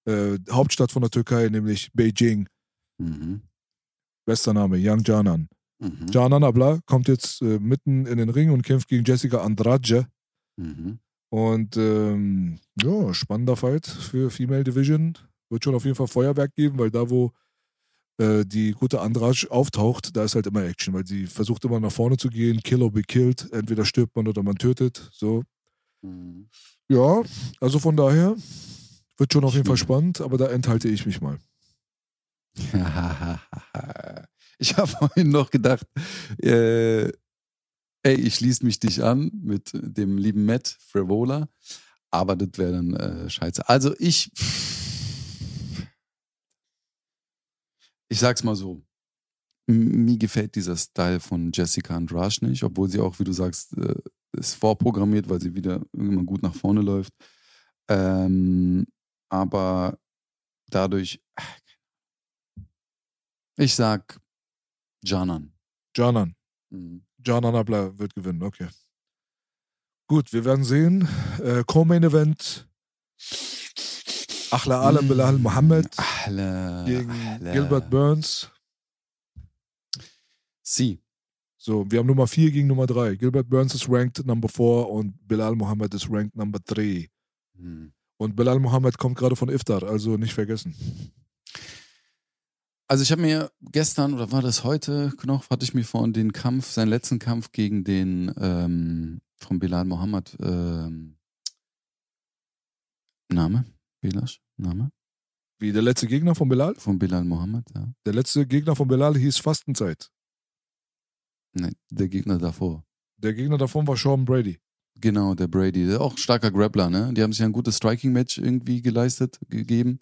S2: äh, Hauptstadt von der Türkei, nämlich Beijing.
S1: Mhm.
S2: Bester Name, Young Canan.
S1: Mhm.
S2: Canan Abla kommt jetzt äh, mitten in den Ring und kämpft gegen Jessica Andrade.
S1: Mhm.
S2: Und ähm, ja, spannender Fight für Female Division. Wird schon auf jeden Fall Feuerwerk geben, weil da, wo äh, die gute Andrade auftaucht, da ist halt immer Action, weil sie versucht immer nach vorne zu gehen, kill or be killed. Entweder stirbt man oder man tötet. So.
S1: Mhm.
S2: Ja, also von daher wird schon auf jeden Fall spannend, aber da enthalte ich mich mal.
S1: ich habe vorhin noch gedacht, äh, ey, ich schließe mich dich an mit dem lieben Matt Frivola, aber das wäre dann äh, scheiße. Also ich, ich sag's mal so, mir gefällt dieser Style von Jessica Andrade nicht, obwohl sie auch, wie du sagst, äh, ist vorprogrammiert, weil sie wieder irgendwann gut nach vorne läuft. Ähm, aber dadurch, ich sag Janan.
S2: Canan.
S1: Mhm.
S2: Canan Abla wird gewinnen, okay. Gut, wir werden sehen. Äh, Co-Main Event. Achla Alam Bilal Mohammed
S1: Ahle,
S2: gegen
S1: Ahle.
S2: Gilbert Burns.
S1: Sie.
S2: So, wir haben Nummer 4 gegen Nummer 3. Gilbert Burns ist ranked Number 4 und Bilal Mohammed ist ranked Number 3.
S1: Hm.
S2: Und Bilal Mohammed kommt gerade von Iftar, also nicht vergessen.
S1: Also ich habe mir gestern, oder war das heute noch, hatte ich mir vorhin den Kampf, seinen letzten Kampf gegen den ähm, von Bilal Mohammed, ähm, Name? Belash? Name?
S2: Wie der letzte Gegner von Bilal?
S1: Von Bilal Mohammed, ja.
S2: Der letzte Gegner von Bilal hieß Fastenzeit.
S1: Nein, der Gegner davor.
S2: Der Gegner davon war Sean Brady.
S1: Genau, der Brady. Der auch starker Grappler, ne? Die haben sich ein gutes Striking-Match irgendwie geleistet, gegeben.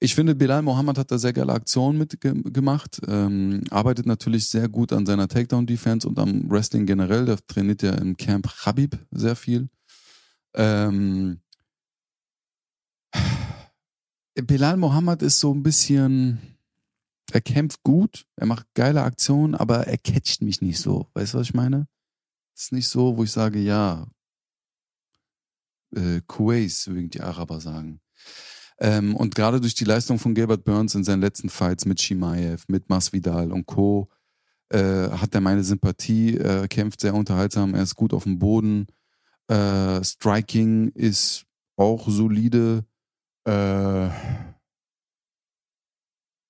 S1: Ich finde, Bilal Mohammed hat da sehr geile Aktionen mitgemacht. Ähm, arbeitet natürlich sehr gut an seiner Takedown-Defense und am Wrestling generell. Der trainiert ja im Camp Habib sehr viel. Ähm, Bilal Mohammed ist so ein bisschen. Er kämpft gut, er macht geile Aktionen, aber er catcht mich nicht so. Weißt du, was ich meine? ist nicht so, wo ich sage, ja, äh, Kuwais, würden die Araber sagen. Ähm, und gerade durch die Leistung von Gilbert Burns in seinen letzten Fights mit Shimaev, mit Masvidal und Co. Äh, hat er meine Sympathie, er kämpft sehr unterhaltsam, er ist gut auf dem Boden. Äh, Striking ist auch solide. Äh,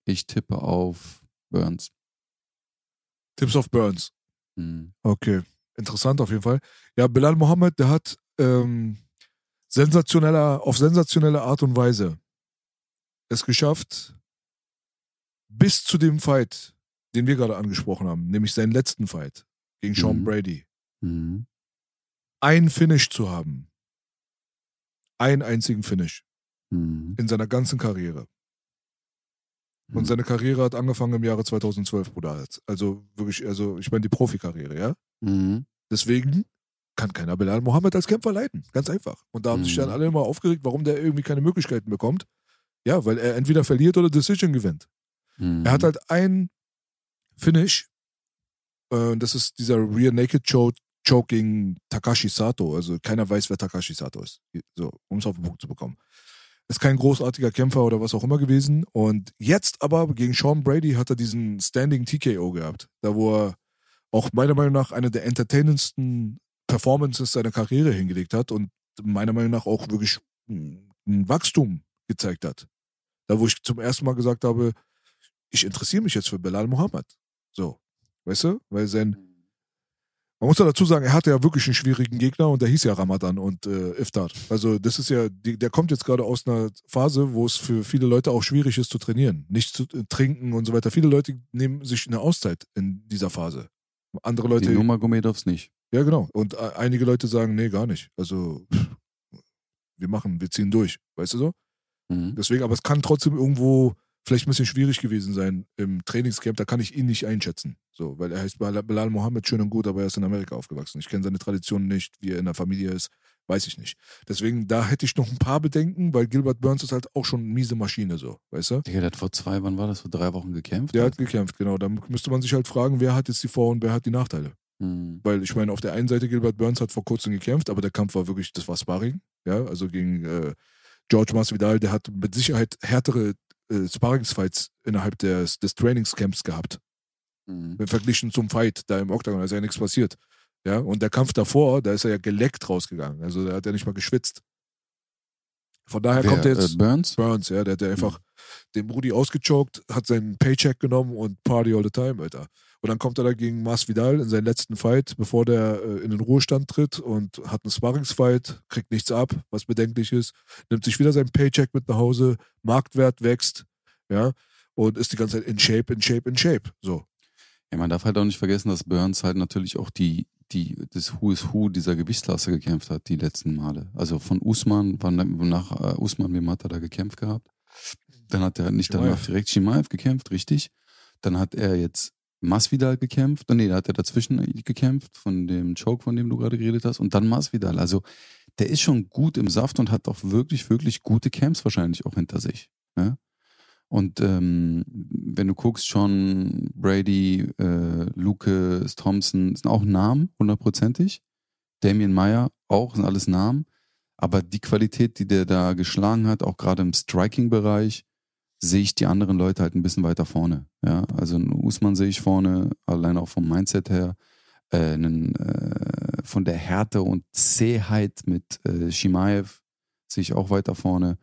S1: ich tippe auf Burns.
S2: Tipps of Burns.
S1: Hm.
S2: Okay, interessant auf jeden Fall. Ja, Bilal Mohammed, der hat ähm, sensationeller, auf sensationelle Art und Weise es geschafft, bis zu dem Fight, den wir gerade angesprochen haben, nämlich seinen letzten Fight gegen Sean
S1: Mhm.
S2: Brady,
S1: Mhm.
S2: ein Finish zu haben. Einen einzigen Finish
S1: Mhm.
S2: in seiner ganzen Karriere. Und
S1: Mhm.
S2: seine Karriere hat angefangen im Jahre 2012, Bruder. Also wirklich, also ich meine die Profikarriere, ja?
S1: Mhm.
S2: Deswegen kann keiner Bilal Mohammed als Kämpfer leiten. Ganz einfach. Und da haben sich
S1: Mhm.
S2: dann alle immer aufgeregt, warum der irgendwie keine Möglichkeiten bekommt. Ja, weil er entweder verliert oder Decision gewinnt.
S1: Mhm.
S2: Er hat halt ein Finish. Äh, das ist dieser Rear Naked Choke, Choke gegen Takashi Sato. Also keiner weiß, wer Takashi Sato ist. So, um es auf den Punkt zu bekommen. Ist kein großartiger Kämpfer oder was auch immer gewesen. Und jetzt aber gegen Sean Brady hat er diesen Standing TKO gehabt. Da wo er auch meiner Meinung nach eine der entertainendsten Performances seiner Karriere hingelegt hat und meiner Meinung nach auch wirklich ein Wachstum gezeigt hat. Da wo ich zum ersten Mal gesagt habe, ich interessiere mich jetzt für Belal Mohammed. So, weißt du? Weil sein, man muss ja dazu sagen, er hatte ja wirklich einen schwierigen Gegner und der hieß ja Ramadan und äh, Iftar. Also das ist ja, der kommt jetzt gerade aus einer Phase, wo es für viele Leute auch schwierig ist zu trainieren, nicht zu äh, trinken und so weiter. Viele Leute nehmen sich eine Auszeit in dieser Phase. Andere Leute,
S1: Die Nurmagomedovs nicht.
S2: Ja genau. Und äh, einige Leute sagen, nee, gar nicht. Also wir machen, wir ziehen durch, weißt du so?
S1: Mhm.
S2: Deswegen, aber es kann trotzdem irgendwo vielleicht ein bisschen schwierig gewesen sein im Trainingscamp. Da kann ich ihn nicht einschätzen. So, weil er heißt Bilal Mohammed schön und gut, aber er ist in Amerika aufgewachsen. Ich kenne seine Traditionen nicht, wie er in der Familie ist, weiß ich nicht. Deswegen, da hätte ich noch ein paar Bedenken, weil Gilbert Burns ist halt auch schon eine miese Maschine, so, weißt du?
S1: Digga, der hat vor zwei, wann war das, vor drei Wochen gekämpft?
S2: Der hat gekämpft, genau. Da müsste man sich halt fragen, wer hat jetzt die Vor- und wer hat die Nachteile.
S1: Mhm.
S2: Weil ich meine, auf der einen Seite Gilbert Burns hat vor kurzem gekämpft, aber der Kampf war wirklich, das war Sparring, ja, also gegen äh, George Masvidal, der hat mit Sicherheit härtere äh, Sparringsfights innerhalb des, des Trainingscamps gehabt.
S1: Mhm.
S2: Verglichen zum Fight, da im Octagon, da ist ja nichts passiert. Ja, und der Kampf davor, da ist er ja geleckt rausgegangen. Also da hat er nicht mal geschwitzt. Von daher
S1: Wer,
S2: kommt er jetzt
S1: äh, Burns?
S2: Burns, ja, der hat ja einfach den Brudi ausgechoked, hat seinen Paycheck genommen und Party all the time, Alter. Und dann kommt er da gegen Masvidal in seinen letzten Fight, bevor der äh, in den Ruhestand tritt und hat einen Sparringsfight, kriegt nichts ab, was bedenklich ist, nimmt sich wieder seinen Paycheck mit nach Hause, Marktwert wächst, ja, und ist die ganze Zeit in Shape, in Shape, in Shape. So.
S1: Ja, man darf halt auch nicht vergessen, dass Burns halt natürlich auch die, die, das Who is Who dieser Gewichtsklasse gekämpft hat, die letzten Male. Also von Usman, wann, nach äh, Usman, wem hat er da gekämpft gehabt? Dann hat er nicht
S2: Chimaev.
S1: danach direkt Shimaev gekämpft, richtig. Dann hat er jetzt Masvidal gekämpft. Nee, da hat er dazwischen gekämpft, von dem Choke, von dem du gerade geredet hast. Und dann Masvidal. Also der ist schon gut im Saft und hat auch wirklich, wirklich gute Camps wahrscheinlich auch hinter sich. Ne? Und ähm, wenn du guckst, Sean Brady, äh, Lucas Thompson sind auch Namen, hundertprozentig. Damien Meyer auch, sind alles Namen. Aber die Qualität, die der da geschlagen hat, auch gerade im Striking-Bereich, sehe ich die anderen Leute halt ein bisschen weiter vorne. Ja, also einen Usman sehe ich vorne, allein auch vom Mindset her. Äh, einen, äh, von der Härte und Zähheit mit äh, Shimaev sehe ich auch weiter vorne.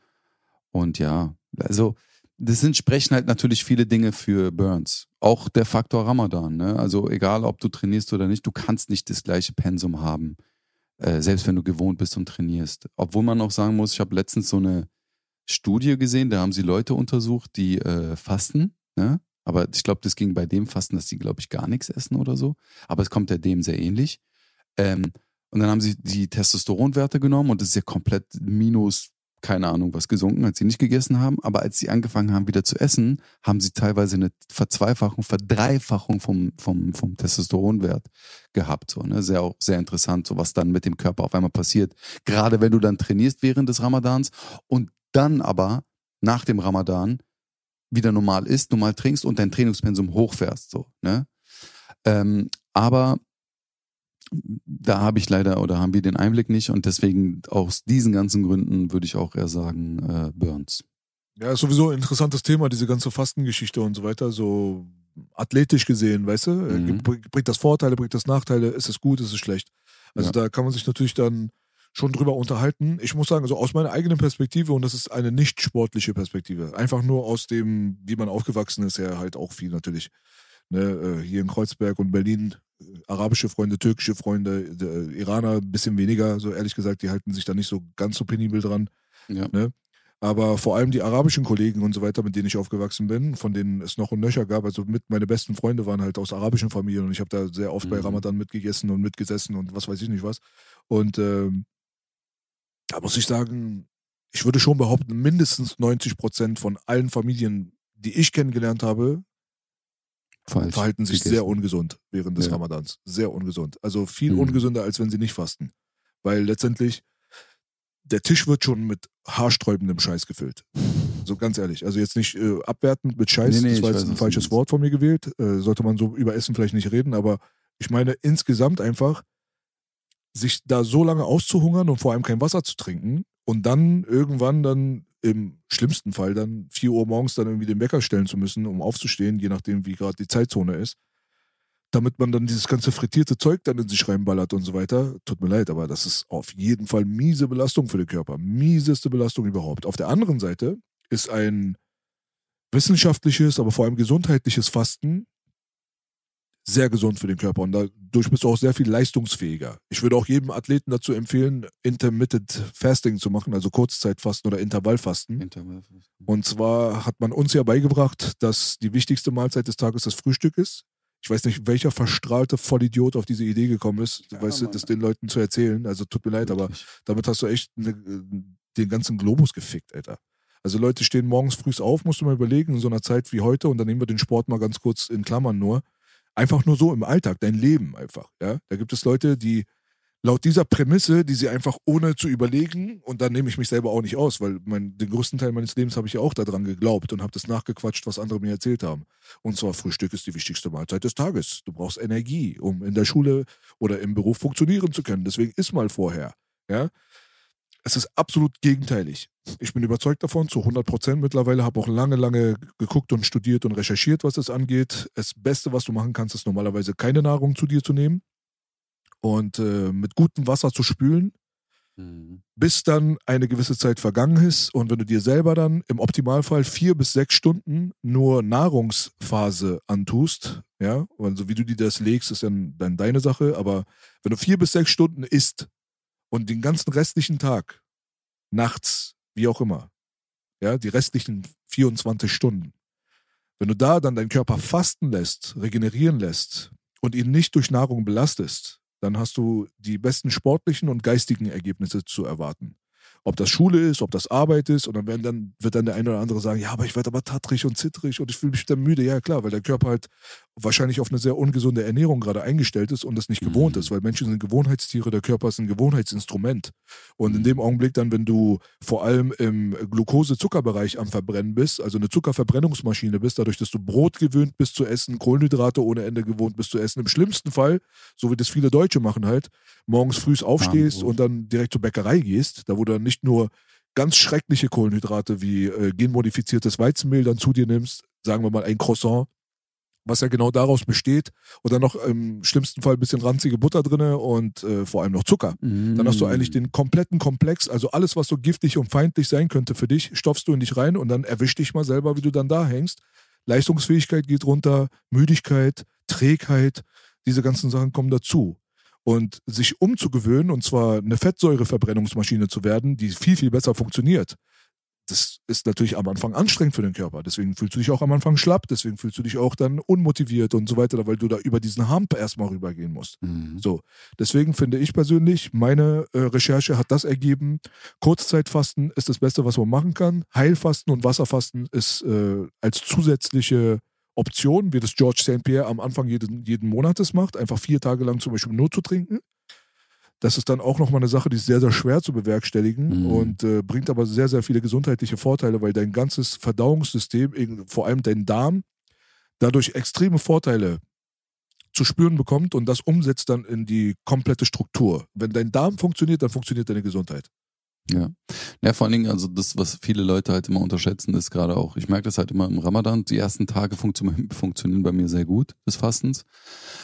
S1: Und ja, also das sind, sprechen halt natürlich viele Dinge für Burns. Auch der Faktor Ramadan. Ne? Also egal, ob du trainierst oder nicht, du kannst nicht das gleiche Pensum haben, äh, selbst wenn du gewohnt bist und trainierst. Obwohl man auch sagen muss, ich habe letztens so eine Studie gesehen, da haben sie Leute untersucht, die äh, fasten. Ne? Aber ich glaube, das ging bei dem Fasten, dass die, glaube ich, gar nichts essen oder so. Aber es kommt ja dem sehr ähnlich. Ähm, und dann haben sie die Testosteronwerte genommen und das ist ja komplett minus, keine Ahnung, was gesunken, als sie nicht gegessen haben. Aber als sie angefangen haben, wieder zu essen, haben sie teilweise eine Verzweifachung, Verdreifachung vom, vom, vom Testosteronwert gehabt. So, ne? Sehr, sehr interessant, so was dann mit dem Körper auf einmal passiert. Gerade wenn du dann trainierst während des Ramadans und dann aber nach dem Ramadan wieder normal isst, normal trinkst und dein Trainingspensum hochfährst. So, ne? Ähm, aber da habe ich leider oder haben wir den Einblick nicht und deswegen aus diesen ganzen Gründen würde ich auch eher sagen äh, Burns.
S2: Ja, ist sowieso ein interessantes Thema, diese ganze Fastengeschichte und so weiter, so athletisch gesehen, weißt du? Äh,
S1: Mhm.
S2: Bring- Bringt das Vorteile, bringt das Nachteile, ist es gut, ist es schlecht? Also
S1: Ja.
S2: da kann man sich natürlich dann schon drüber unterhalten. Ich muss sagen, also aus meiner eigenen Perspektive, und das ist eine nicht sportliche Perspektive, einfach nur aus dem, wie man aufgewachsen ist, ja halt auch viel natürlich. Ne, äh, hier in Kreuzberg und Berlin, äh, arabische Freunde, türkische Freunde, äh, Iraner ein bisschen weniger, so ehrlich gesagt, die halten sich da nicht so ganz so penibel dran.
S1: Ja.
S2: Ne? Aber vor allem die arabischen Kollegen und so weiter, mit denen ich aufgewachsen bin, von denen es noch und nöcher gab, also mit meine besten Freunde waren halt aus arabischen Familien und ich habe da sehr oft bei
S1: Mhm.
S2: Ramadan mitgegessen und mitgesessen und was weiß ich nicht was. Und ähm, da muss ich sagen, ich würde schon behaupten, mindestens 90 Prozent von allen Familien, die ich kennengelernt habe,
S1: Falsch.
S2: verhalten sich sehr ungesund während des
S1: Ja.
S2: Ramadans. Sehr ungesund. Also viel
S1: Mhm.
S2: ungesünder, als wenn sie nicht fasten. Weil letztendlich der Tisch wird schon mit haarsträubendem Scheiß gefüllt. So ganz ehrlich. Also jetzt nicht äh, abwertend mit Scheiß,
S1: Nee, nee,
S2: das war jetzt ein falsches. Wort von mir gewählt. Äh, sollte man so über Essen vielleicht nicht reden, aber ich meine insgesamt einfach, sich da so lange auszuhungern und vor allem kein Wasser zu trinken und dann irgendwann dann im schlimmsten Fall dann 4 Uhr morgens dann irgendwie den Wecker stellen zu müssen, um aufzustehen, je nachdem, wie gerade die Zeitzone ist, damit man dann dieses ganze frittierte Zeug dann in sich reinballert und so weiter. Tut mir leid, aber das ist auf jeden Fall miese Belastung für den Körper. Mieseste Belastung überhaupt. Auf der anderen Seite ist ein wissenschaftliches, aber vor allem gesundheitliches Fasten sehr gesund für den Körper und dadurch bist du auch sehr viel leistungsfähiger. Ich würde auch jedem Athleten dazu empfehlen, Intermittent Fasting zu machen, also Kurzzeitfasten oder Intervallfasten.
S1: Intervall.
S2: Und zwar hat man uns ja beigebracht, dass die wichtigste Mahlzeit des Tages das Frühstück ist. Ich weiß nicht, welcher verstrahlte Vollidiot auf diese Idee gekommen ist,
S1: Ja,
S2: weißt du, das den Leuten zu erzählen. Also tut mir leid, aber
S1: Wirklich.
S2: damit hast du echt ne, den ganzen Globus gefickt, Alter. Also Leute stehen morgens früh auf, musst du mal überlegen, in so einer Zeit wie heute, und dann nehmen wir den Sport mal ganz kurz in Klammern nur. Einfach nur so im Alltag, dein Leben einfach, ja. Da gibt es Leute, die laut dieser Prämisse, die sie einfach ohne zu überlegen, und da nehme ich mich selber auch nicht aus, weil mein, den größten Teil meines Lebens habe ich ja auch daran geglaubt und habe das nachgequatscht, was andere mir erzählt haben. Und zwar Frühstück ist die wichtigste Mahlzeit des Tages. Du brauchst Energie, um in der Schule oder im Beruf funktionieren zu können. Deswegen iss mal vorher. Ja? Es ist absolut gegenteilig. Ich bin überzeugt davon, zu 100 Prozent mittlerweile, habe auch lange, lange geguckt und studiert und recherchiert, was das angeht. Das Beste, was du machen kannst, ist normalerweise keine Nahrung zu dir zu nehmen und äh, mit gutem Wasser zu spülen,
S1: Mhm.
S2: bis dann eine gewisse Zeit vergangen ist. Und wenn du dir selber dann im Optimalfall vier bis sechs Stunden nur Nahrungsphase antust, ja, also wie du dir das legst, ist dann, dann deine Sache, aber wenn du vier bis sechs Stunden isst und den ganzen restlichen Tag, nachts, wie auch immer, ja, die restlichen 24 Stunden, wenn du da dann deinen Körper fasten lässt, regenerieren lässt und ihn nicht durch Nahrung belastest, dann hast du die besten sportlichen und geistigen Ergebnisse zu erwarten. Ob das Schule ist, ob das Arbeit ist, und dann, werden dann wird dann der eine oder andere sagen, ja, aber ich werde aber tattrig und zittrig und ich fühle mich dann müde. Ja, klar, weil der Körper halt wahrscheinlich auf eine sehr ungesunde Ernährung gerade eingestellt ist und das nicht gewohnt
S1: Mhm.
S2: ist, weil Menschen sind Gewohnheitstiere, der Körper ist ein Gewohnheitsinstrument. Und in
S1: Mhm.
S2: dem Augenblick dann, wenn du vor allem im Glucose-Zuckerbereich am Verbrennen bist, also eine Zuckerverbrennungsmaschine bist, dadurch, dass du Brot gewöhnt bist zu essen, Kohlenhydrate ohne Ende gewohnt bist zu essen, im schlimmsten Fall, so wie das viele Deutsche machen halt, morgens früh aufstehst und dann direkt zur Bäckerei gehst, da wo du dann nicht nur ganz schreckliche Kohlenhydrate wie äh, genmodifiziertes Weizenmehl dann zu dir nimmst, sagen wir mal ein Croissant, was ja genau daraus besteht, und dann noch im schlimmsten Fall ein bisschen ranzige Butter drinne und äh, vor allem noch Zucker. Dann hast du eigentlich den kompletten Komplex, also alles, was so giftig und feindlich sein könnte für dich, stopfst du in dich rein und dann erwisch dich mal selber, wie du dann da hängst. Leistungsfähigkeit geht runter, Müdigkeit, Trägheit, diese ganzen Sachen kommen dazu. Und sich umzugewöhnen, und zwar eine Fettsäureverbrennungsmaschine zu werden, die viel, viel besser funktioniert, das ist natürlich am Anfang anstrengend für den Körper. Deswegen fühlst du dich auch am Anfang schlapp, deswegen fühlst du dich auch dann unmotiviert und so weiter, weil du da über diesen Hump erstmal rübergehen musst.
S1: Mhm.
S2: So, deswegen finde ich persönlich, meine äh, Recherche hat das ergeben, Kurzzeitfasten ist das Beste, was man machen kann. Heilfasten und Wasserfasten ist äh, als zusätzliche Option, wie das George St. Pierre am Anfang jeden, jeden Monates macht, einfach vier Tage lang zum Beispiel nur zu trinken. Das ist dann auch nochmal eine Sache, die ist sehr, sehr schwer zu bewerkstelligen
S1: Mhm.
S2: und äh, bringt aber sehr, sehr viele gesundheitliche Vorteile, weil dein ganzes Verdauungssystem, vor allem dein Darm, dadurch extreme Vorteile zu spüren bekommt und das umsetzt dann in die komplette Struktur. Wenn dein Darm funktioniert, dann funktioniert deine Gesundheit.
S1: Ja. Ja, vor allen Dingen, also das, was viele Leute halt immer unterschätzen, ist gerade auch, ich merke das halt immer im Ramadan, die ersten Tage funktionieren, funktionieren bei mir sehr gut des Fastens.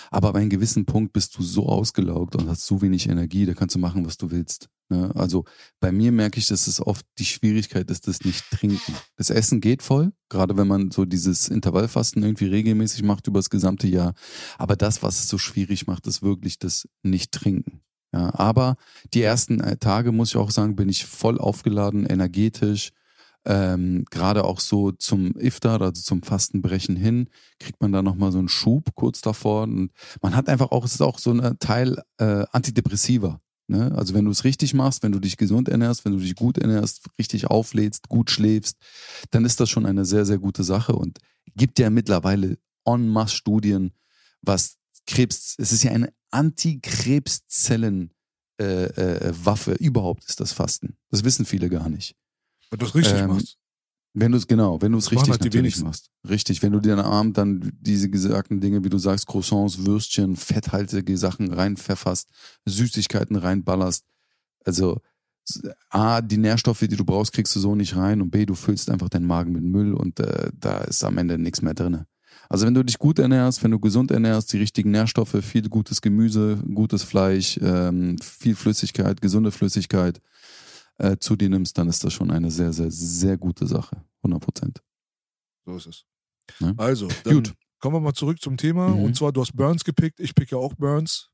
S1: Aber bei einem gewissen Punkt bist du so ausgelaugt und hast so wenig Energie, da kannst du machen, was du willst. Ne? Also bei mir merke ich, dass es oft die Schwierigkeit ist, das nicht trinken. Das Essen geht voll, gerade wenn man so dieses Intervallfasten irgendwie regelmäßig macht über das gesamte Jahr. Aber das, was es so schwierig macht, ist wirklich das Nicht-Trinken. Ja, aber die ersten äh, Tage, muss ich auch sagen, bin ich voll aufgeladen, energetisch. Ähm, Gerade auch so zum Iftar, also zum Fastenbrechen hin, kriegt man da nochmal so einen Schub kurz davor. Und man hat einfach auch, es ist auch so ein Teil äh, Antidepressiva. Ne? Also wenn du es richtig machst, wenn du dich gesund ernährst, wenn du dich gut ernährst, richtig auflädst, gut schläfst, dann ist das schon eine sehr, sehr gute Sache und gibt ja mittlerweile en masse Studien, was Krebs, es ist ja eine Antikrebszellen äh, äh, Waffe überhaupt ist das Fasten. Das wissen viele gar nicht.
S2: Wenn du es richtig
S1: Ähm,
S2: machst.
S1: Wenn du es genau, wenn du es richtig
S2: halt
S1: natürlich machst. Richtig, wenn du dir am Abend dann diese gesagten Dinge, wie du sagst, Croissants, Würstchen, fetthaltige Sachen reinpfefferst, Süßigkeiten reinballerst. Also A, die Nährstoffe, die du brauchst, kriegst du so nicht rein und B, du füllst einfach deinen Magen mit Müll und äh, da ist am Ende nichts mehr drin. Also wenn du dich gut ernährst, wenn du gesund ernährst, die richtigen Nährstoffe, viel gutes Gemüse, gutes Fleisch, ähm, viel Flüssigkeit, gesunde Flüssigkeit äh, zu dir nimmst, dann ist das schon eine sehr, sehr, sehr gute Sache. 100 Prozent.
S2: So ist es.
S1: Ne?
S2: Also, dann
S1: Gut.
S2: kommen wir mal zurück zum Thema.
S1: Mhm.
S2: Und zwar, du hast Burns gepickt, ich picke ja auch Burns.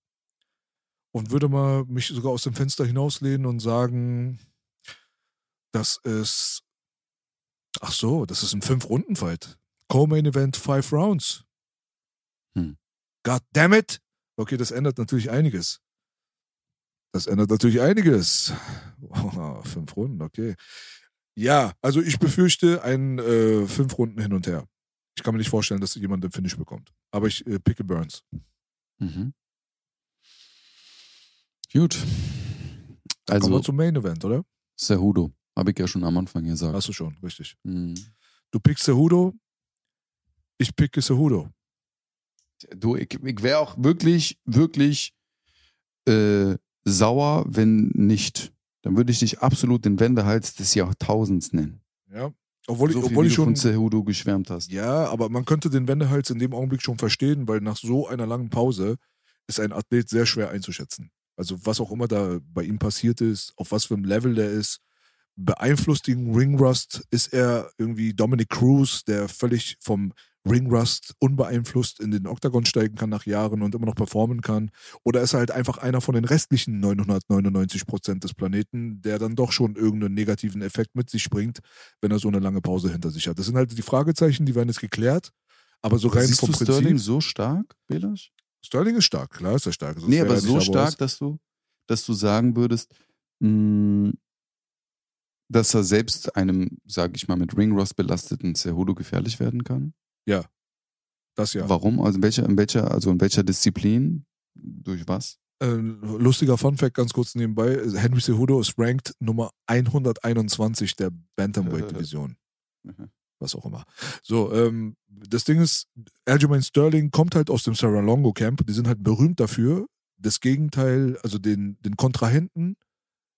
S2: Und würde mal mich sogar aus dem Fenster hinauslehnen und sagen, das ist. Ach so, das ist ein Fünf-Runden-Fight. Co-Main Event, Five Rounds.
S1: Hm.
S2: God damn it! Okay, das ändert natürlich einiges. Das ändert natürlich einiges. Oh, fünf Runden, okay. Ja, also ich befürchte ein äh, fünf Runden hin und her. Ich kann mir nicht vorstellen, dass jemand den Finish bekommt. Aber ich äh, picke Burns.
S1: Mhm. Gut.
S2: Kommen
S1: Also,
S2: wir zum Main Event, oder?
S1: Cejudo. Habe ich ja schon am Anfang gesagt.
S2: Hast du schon, richtig.
S1: Mhm.
S2: Du pickst Cejudo, ich picke Cejudo.
S1: Du, ich, ich wäre auch wirklich, wirklich äh, sauer, wenn nicht. Dann würde ich dich absolut den Wendehals des Jahrtausends nennen.
S2: Ja. Obwohl ich,
S1: so viel,
S2: obwohl ich schon.
S1: Cejudo geschwärmt hast.
S2: Ja, aber man könnte den Wendehals in dem Augenblick schon verstehen, weil nach so einer langen Pause ist ein Athlet sehr schwer einzuschätzen. Also was auch immer da bei ihm passiert ist, auf was für einem Level der ist, beeinflusst ihn Ringrust? Ist er irgendwie Dominic Cruz, der völlig vom Ringrust unbeeinflusst in den Oktagon steigen kann nach Jahren und immer noch performen kann? Oder ist er halt einfach einer von den restlichen 999 Prozent des Planeten, der dann doch schon irgendeinen negativen Effekt mit sich bringt, wenn er so eine lange Pause hinter sich hat? Das sind halt die Fragezeichen, die werden jetzt geklärt. Aber so rein
S1: Siehst
S2: vom
S1: du
S2: Prinzip.
S1: Sterling so stark, Belasch?
S2: Sterling ist stark, klar ist er stark. Sonst
S1: Nee, aber
S2: er
S1: so stark, dass du, dass du sagen würdest, mh, dass er selbst einem, sag ich mal, mit Ringrust belasteten Cejudo gefährlich werden kann?
S2: Das ja.
S1: Warum? Also in welcher, in welcher, also in welcher Disziplin? Durch was?
S2: Äh, lustiger Funfact ganz kurz nebenbei: Henry Cejudo ist ranked Nummer 121 der Bantamweight-Division.
S1: Mhm.
S2: Was auch immer. So, ähm, das Ding ist, Aljamain Sterling kommt halt aus dem Sarah Longo Camp. Die sind halt berühmt dafür, das Gegenteil, also den, den Kontrahenten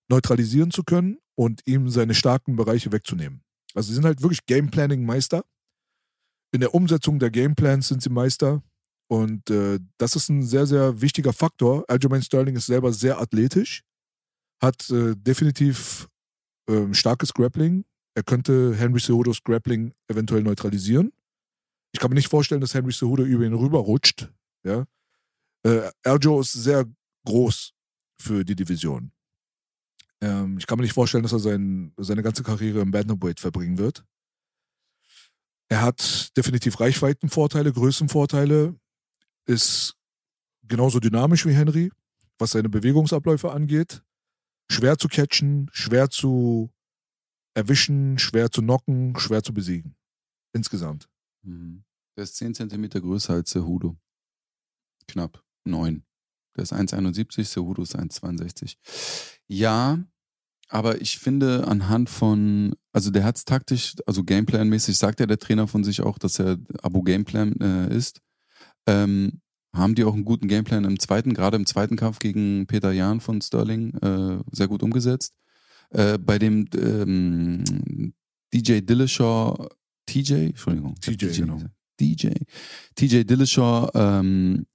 S2: neutralisieren zu können und ihm seine starken Bereiche wegzunehmen. Also sie sind halt wirklich Gameplanning-Meister. In der Umsetzung der Gameplans sind sie Meister. Und äh, das ist ein sehr, sehr wichtiger Faktor. Aljamain Sterling ist selber sehr athletisch, hat äh, definitiv ähm, starkes Grappling. Er könnte Henry Cejudos Grappling eventuell neutralisieren. Ich kann mir nicht vorstellen, dass Henry Cejudo über ihn rüberrutscht. Ja? Äh, Aljo ist sehr groß für die Division. Ähm, ich kann mir nicht vorstellen, dass er sein, seine ganze Karriere im Bantamweight verbringen wird. Er hat definitiv Reichweitenvorteile, Größenvorteile, ist genauso dynamisch wie Henry, was seine Bewegungsabläufe angeht. Schwer zu catchen, schwer zu erwischen, schwer zu knocken, schwer zu besiegen. Insgesamt.
S1: Mhm. Der ist 10 Zentimeter größer als Cejudo. Knapp. 9. Der ist 1,71, Cejudo ist 1,62. Ja, aber ich finde anhand von, also der hat es taktisch, also Gameplan-mäßig, sagt ja der Trainer von sich auch, dass er Abo Gameplan äh, ist. Ähm, haben die auch einen guten Gameplan im zweiten, gerade im zweiten Kampf gegen Peter Jahn von Sterling, äh, sehr gut umgesetzt. Äh, bei dem ähm, DJ Dillashaw, TJ, Entschuldigung, hab
S2: TJ, genau.
S1: DJ, TJ Dillashaw, ähm,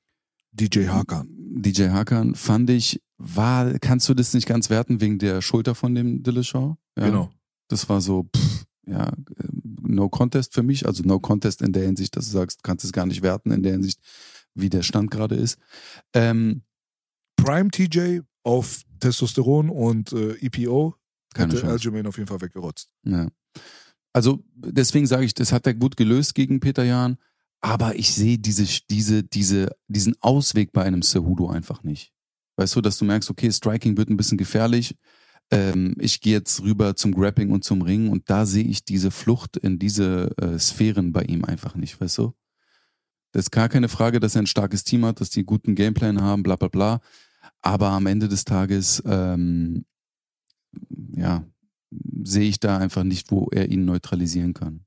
S2: DJ Hakan.
S1: DJ Hakan, fand ich, war, kannst du das nicht ganz werten wegen der Schulter von dem Dillashaw? Ja,
S2: Genau.
S1: Das war so, pff, ja, äh, no contest für mich, also no contest in der Hinsicht, dass du sagst, du kannst es gar nicht werten in der Hinsicht, wie der Stand gerade ist. Ähm,
S2: Prime TJ auf Testosteron und äh, EPO
S1: Chance.
S2: Aljamain auf jeden Fall weggerotzt.
S1: Ja. Also deswegen sage ich, das hat er gut gelöst gegen Peter Jahn, aber ich sehe diese, diese, diese, diesen Ausweg bei einem Cejudo einfach nicht. Weißt du, dass du merkst, okay, Striking wird ein bisschen gefährlich. Ähm, ich gehe jetzt rüber zum Grappling und zum Ringen und da sehe ich diese Flucht in diese äh, Sphären bei ihm einfach nicht, weißt du? Das ist gar keine Frage, dass er ein starkes Team hat, dass die guten Gameplan haben, bla bla bla. Aber am Ende des Tages, ähm, ja, sehe ich da einfach nicht, wo er ihn neutralisieren kann.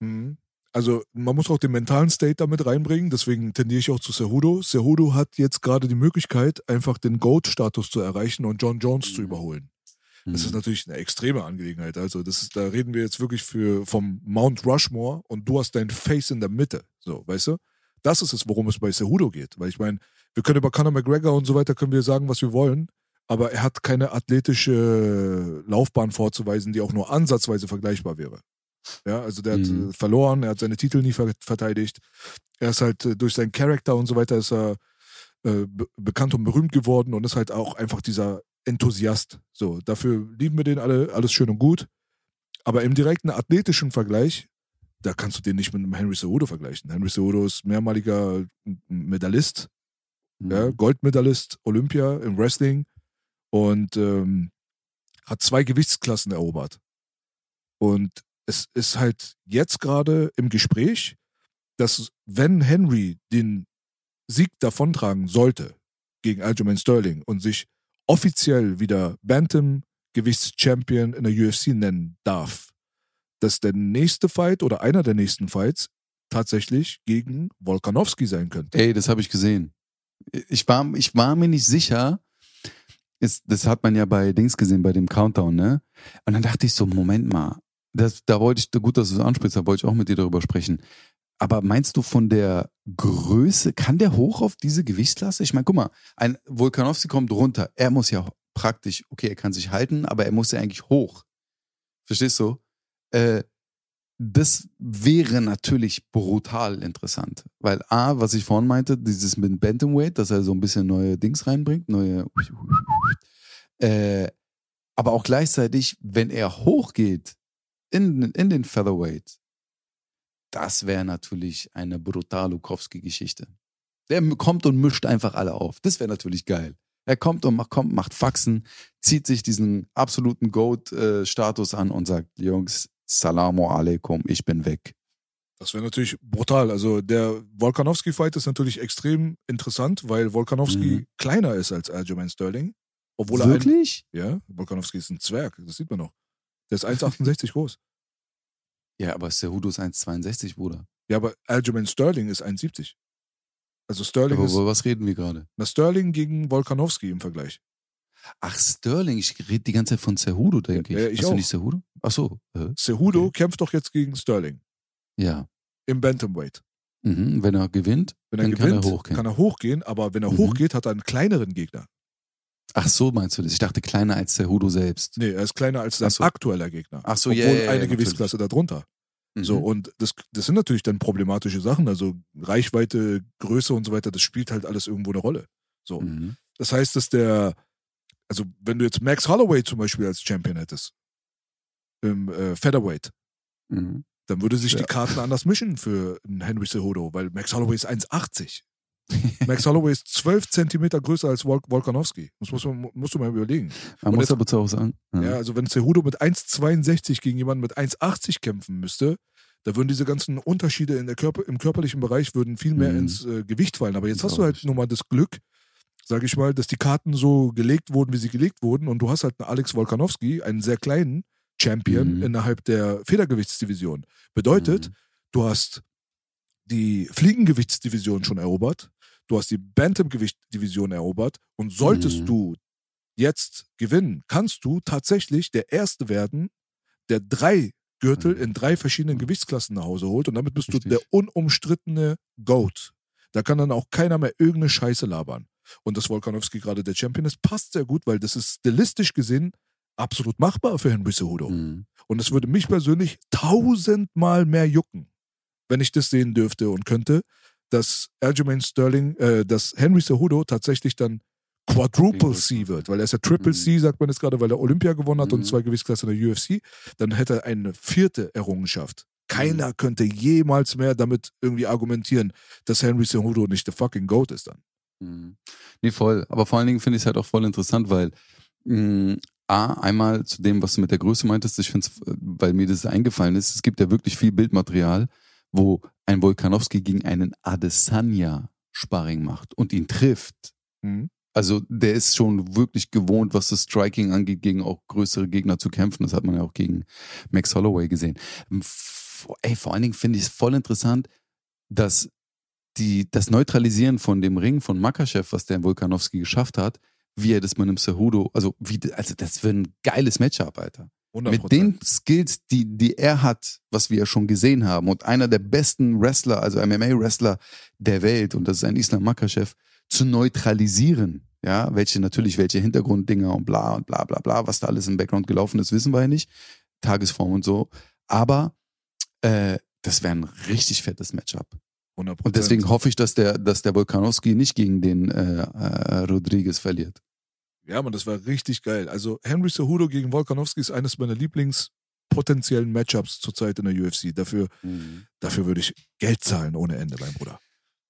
S2: Mhm. Also man muss auch den mentalen State damit reinbringen, deswegen tendiere ich auch zu Cejudo. Cejudo hat jetzt gerade die Möglichkeit, einfach den GOAT-Status zu erreichen und John Jones zu überholen. Das ist
S1: Mhm.
S2: natürlich eine extreme Angelegenheit. Also das ist, da reden wir jetzt wirklich für vom Mount Rushmore und du hast dein Face in der Mitte. So, weißt du? Das ist es, worum es bei Cejudo geht. Weil ich meine, wir können über Conor McGregor und so weiter können wir sagen, was wir wollen, aber er hat keine athletische Laufbahn vorzuweisen, die auch nur ansatzweise vergleichbar wäre. Ja, also der hat
S1: Mhm.
S2: äh, verloren, er hat seine Titel nie ver verteidigt. Er ist halt äh, durch seinen Charakter und so weiter ist er äh, be bekannt und berühmt geworden und ist halt auch einfach dieser Enthusiast. So, dafür lieben wir den alle, alles schön und gut. Aber im direkten athletischen Vergleich, da kannst du den nicht mit einem Henry Cejudo vergleichen. Henry Cejudo ist mehrmaliger Medaillist,
S1: Mhm.
S2: ja, Goldmedaillist, Olympia im Wrestling und ähm, hat zwei Gewichtsklassen erobert. Und es ist halt jetzt gerade im Gespräch, dass wenn Henry den Sieg davontragen sollte gegen Aljamain Sterling und sich offiziell wieder Bantam-Gewichtschampion in der UFC nennen darf, dass der nächste Fight oder einer der nächsten Fights tatsächlich gegen Volkanovski sein könnte.
S1: Ey, das habe ich gesehen. Ich war, ich war mir nicht sicher. Ist, das hat man ja bei Dings gesehen, bei dem Countdown, ne? Und dann dachte ich so, Moment mal, das, da wollte ich, gut, dass du es ansprichst, da wollte ich auch mit dir darüber sprechen. Aber meinst du von der Größe, kann der hoch auf diese Gewichtsklasse? Ich meine, guck mal, ein Volkanovski kommt runter. Er muss ja praktisch, okay, er kann sich halten, aber er muss ja eigentlich hoch. Verstehst du? Äh, das wäre natürlich brutal interessant. Weil A, was ich vorhin meinte, dieses mit Bantamweight, dass er so ein bisschen neue Dings reinbringt, neue. Äh, aber auch gleichzeitig, wenn er hochgeht in, in den Featherweight, das wäre natürlich eine brutal Lukowski-Geschichte. Der kommt und mischt einfach alle auf. Das wäre natürlich geil. Er kommt und macht, kommt, macht Faxen, zieht sich diesen absoluten Goat-Status an und sagt, Jungs, Salamu alaikum, ich bin weg.
S2: Das wäre natürlich brutal. Also der Volkanovski-Fight ist natürlich extrem interessant, weil Volkanovski
S1: Mhm.
S2: kleiner ist als Aljamain Sterling. Obwohl er
S1: Wirklich?
S2: ein, ja, Volkanovski ist ein Zwerg, das sieht man noch. Der ist 1,68 groß.
S1: Ja, aber Cejudo ist 1,62, Bruder.
S2: Ja, aber Aljamain Sterling ist 1,70. Also Sterling
S1: Aber
S2: ist
S1: über was reden wir gerade?
S2: na, Sterling gegen Volkanovski im Vergleich.
S1: Ach, Sterling, ich rede die ganze Zeit von Cejudo, denke ich.
S2: Ja, ich
S1: Hast
S2: auch.
S1: du nicht Cejudo? Ach so. Äh,
S2: Cejudo
S1: Okay.
S2: kämpft doch jetzt gegen Sterling
S1: ja.
S2: im Bantamweight.
S1: Mhm. Wenn er gewinnt,
S2: Wenn er gewinnt,
S1: kann er hochgehen.
S2: kann er hochgehen, aber wenn er
S1: Mhm.
S2: hochgeht, hat er einen kleineren Gegner.
S1: Ach so, meinst du das? Ich dachte kleiner als Cejudo selbst.
S2: Nee, er ist kleiner als sein
S1: so.
S2: aktueller Gegner.
S1: Ach so,
S2: Obwohl
S1: ja, ja, ja,
S2: eine. Gewichtsklasse darunter. So,
S1: Mhm.
S2: und das, das sind natürlich dann problematische Sachen. Also Reichweite, Größe und so weiter, das spielt halt alles irgendwo eine Rolle. So.
S1: Mhm.
S2: Das heißt, dass der, also wenn du jetzt Max Holloway zum Beispiel als Champion hättest, im äh, Featherweight,
S1: Mhm.
S2: dann würde sich
S1: Ja.
S2: die Karten anders mischen für einen Henry Cejudo, weil Max Holloway ist 1,80. Max Holloway ist 12 Zentimeter größer als Vol Volkanovski. Das muss man, musst du mal überlegen.
S1: Man
S2: Und
S1: muss
S2: jetzt-
S1: aber auch sagen.
S2: Ja, also wenn Cejudo mit 1,62 gegen jemanden mit 1,80 kämpfen müsste, da würden diese ganzen Unterschiede in der Körper, im körperlichen Bereich würden viel mehr
S1: Mhm.
S2: ins äh, Gewicht fallen. Aber jetzt hast du halt nun mal das Glück, sage ich mal, dass die Karten so gelegt wurden, wie sie gelegt wurden. Und du hast halt einen Alex Volkanovski, einen sehr kleinen Champion
S1: Mhm.
S2: innerhalb der Federgewichtsdivision. Bedeutet,
S1: Mhm.
S2: du hast die Fliegengewichtsdivision schon erobert, du hast die Bantamgewichtsdivision erobert und solltest
S1: Mhm.
S2: du jetzt gewinnen, kannst du tatsächlich der Erste werden, der drei Gürtel
S1: Mhm.
S2: in drei verschiedenen. Gewichtsklassen nach Hause holt und damit bist
S1: Richtig.
S2: du der unumstrittene GOAT. Da kann dann auch keiner mehr irgendeine Scheiße labern. Und dass Volkanovski gerade der Champion ist, passt sehr gut, weil das ist stilistisch gesehen absolut machbar für Henry Cejudo.
S1: Mhm.
S2: Und es würde mich persönlich tausendmal mehr jucken, wenn ich das sehen dürfte und könnte, dass Aljamain Sterling, äh, dass Henry Cejudo tatsächlich dann Quadruple C wird, weil er ist ja Triple
S1: Mhm.
S2: C, sagt man jetzt gerade, weil er Olympia gewonnen hat und
S1: Mhm.
S2: zwei Gewichtsklassen in der UFC, dann hätte er eine vierte Errungenschaft.
S1: Mhm.
S2: Keiner könnte jemals mehr damit irgendwie argumentieren, dass Henry Cejudo nicht der fucking Goat ist dann.
S1: Mhm. Nee, voll. Aber vor allen Dingen finde ich es halt auch voll interessant, weil mh, A, einmal zu dem, was du mit der Größe meintest, ich finde es, weil mir das eingefallen ist, es gibt ja wirklich viel Bildmaterial, wo ein Volkanowski gegen einen Adesanya Sparring macht und ihn trifft.
S2: Mhm.
S1: Also der ist schon wirklich gewohnt, was das Striking angeht, gegen auch größere Gegner zu kämpfen. Das hat man ja auch gegen Max Holloway gesehen. F- Ey, vor allen Dingen finde ich es voll interessant, dass die, das Neutralisieren von dem Ring von Makachev, was der Volkanowski geschafft hat, wie er das mit einem Cejudo, also wie, also das wird ein geiles Matchup, Alter.
S2: 100%.
S1: Mit den Skills, die, die er hat, was wir ja schon gesehen haben, und einer der besten Wrestler, also MMA-Wrestler der Welt, und das ist ein Islam Makachev, zu neutralisieren. Ja, welche natürlich, welche Hintergrunddinger und bla und bla bla bla, was da alles im Background gelaufen ist, wissen wir ja nicht. Tagesform und so. Aber äh, das wäre ein richtig fettes Matchup.
S2: 100%.
S1: Und deswegen hoffe ich, dass der, dass der Volkanowski nicht gegen den äh, äh, Rodriguez verliert.
S2: Ja, man, das war richtig geil. Also Henry Cejudo gegen Volkanovski ist eines meiner Lieblingspotenziellen Matchups zurzeit in der UFC. Dafür, dafür würde ich Geld zahlen ohne Ende, mein Bruder.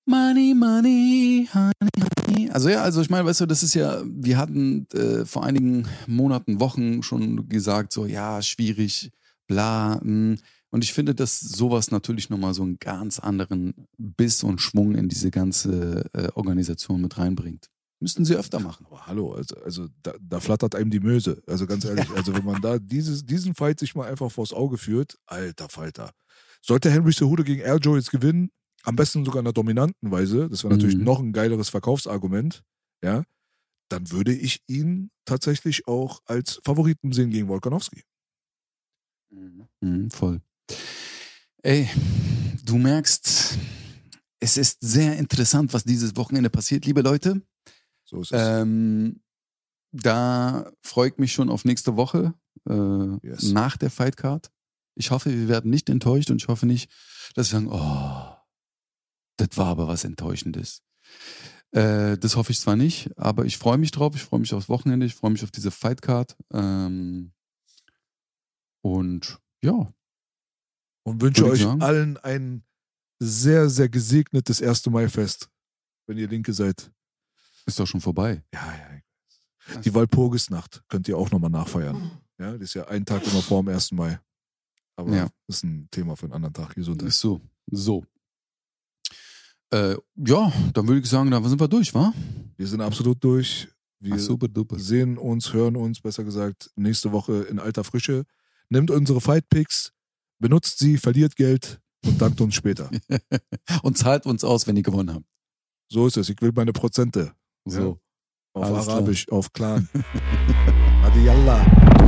S1: Money, money, honey, honey. Also ja, also ich meine, weißt du, das ist ja, wir hatten äh, vor einigen Monaten, Wochen schon gesagt, so ja, schwierig, bla. Mh. Und ich finde, dass sowas natürlich nochmal so einen ganz anderen Biss und Schwung in diese ganze äh, Organisation mit reinbringt. Müssten sie öfter machen.
S2: Aber hallo, also, also da, da flattert einem die Möse. Also ganz ehrlich, also wenn man da dieses, diesen Fight sich mal einfach vors Auge führt, alter Falter. Sollte Henry Cejudo gegen Aljo jetzt gewinnen, am besten sogar in einer dominanten Weise, das wäre natürlich
S1: Mhm.
S2: noch ein geileres Verkaufsargument, ja, dann würde ich ihn tatsächlich auch als Favoriten sehen gegen Volkanowski.
S1: Mhm, voll. Ey, du merkst, es ist sehr interessant, was dieses Wochenende passiert, liebe Leute.
S2: So ist es.
S1: Ähm, da freue ich mich schon auf nächste Woche äh,
S2: Yes.
S1: nach der Fightcard. Ich hoffe, wir werden nicht enttäuscht und ich hoffe nicht, dass wir sagen, oh, das war aber was Enttäuschendes. Äh, das hoffe ich zwar nicht, aber ich freue mich drauf. Ich freue mich aufs Wochenende. Ich freue mich auf diese Fightcard. Ähm, und ja,
S2: Und wünsche euch
S1: sagen.
S2: allen ein sehr, sehr gesegnetes 1. Mai-Fest, wenn ihr Linke seid.
S1: Ist doch schon vorbei.
S2: Ja, ja. Die Walpurgisnacht könnt ihr auch nochmal nachfeiern. Ja, das ist ja ein Tag immer vor dem 1. Mai. Aber
S1: Ja.
S2: das ist ein Thema für einen anderen Tag. Gesundheit.
S1: Ist so. So. Äh, ja, dann würde ich sagen, da sind wir durch, wa?
S2: Wir sind absolut durch. Wir
S1: Ach, super duper.
S2: sehen uns, hören uns, besser gesagt, nächste Woche in alter Frische. Nehmt unsere Fight Picks, benutzt sie, verliert Geld und dankt uns später.
S1: Und zahlt uns aus, wenn ihr gewonnen habt.
S2: So ist es. Ich will meine Prozente.
S1: So.
S2: Auf
S1: Alles klar.
S2: Arabisch, auf Clan. Adi Yallah.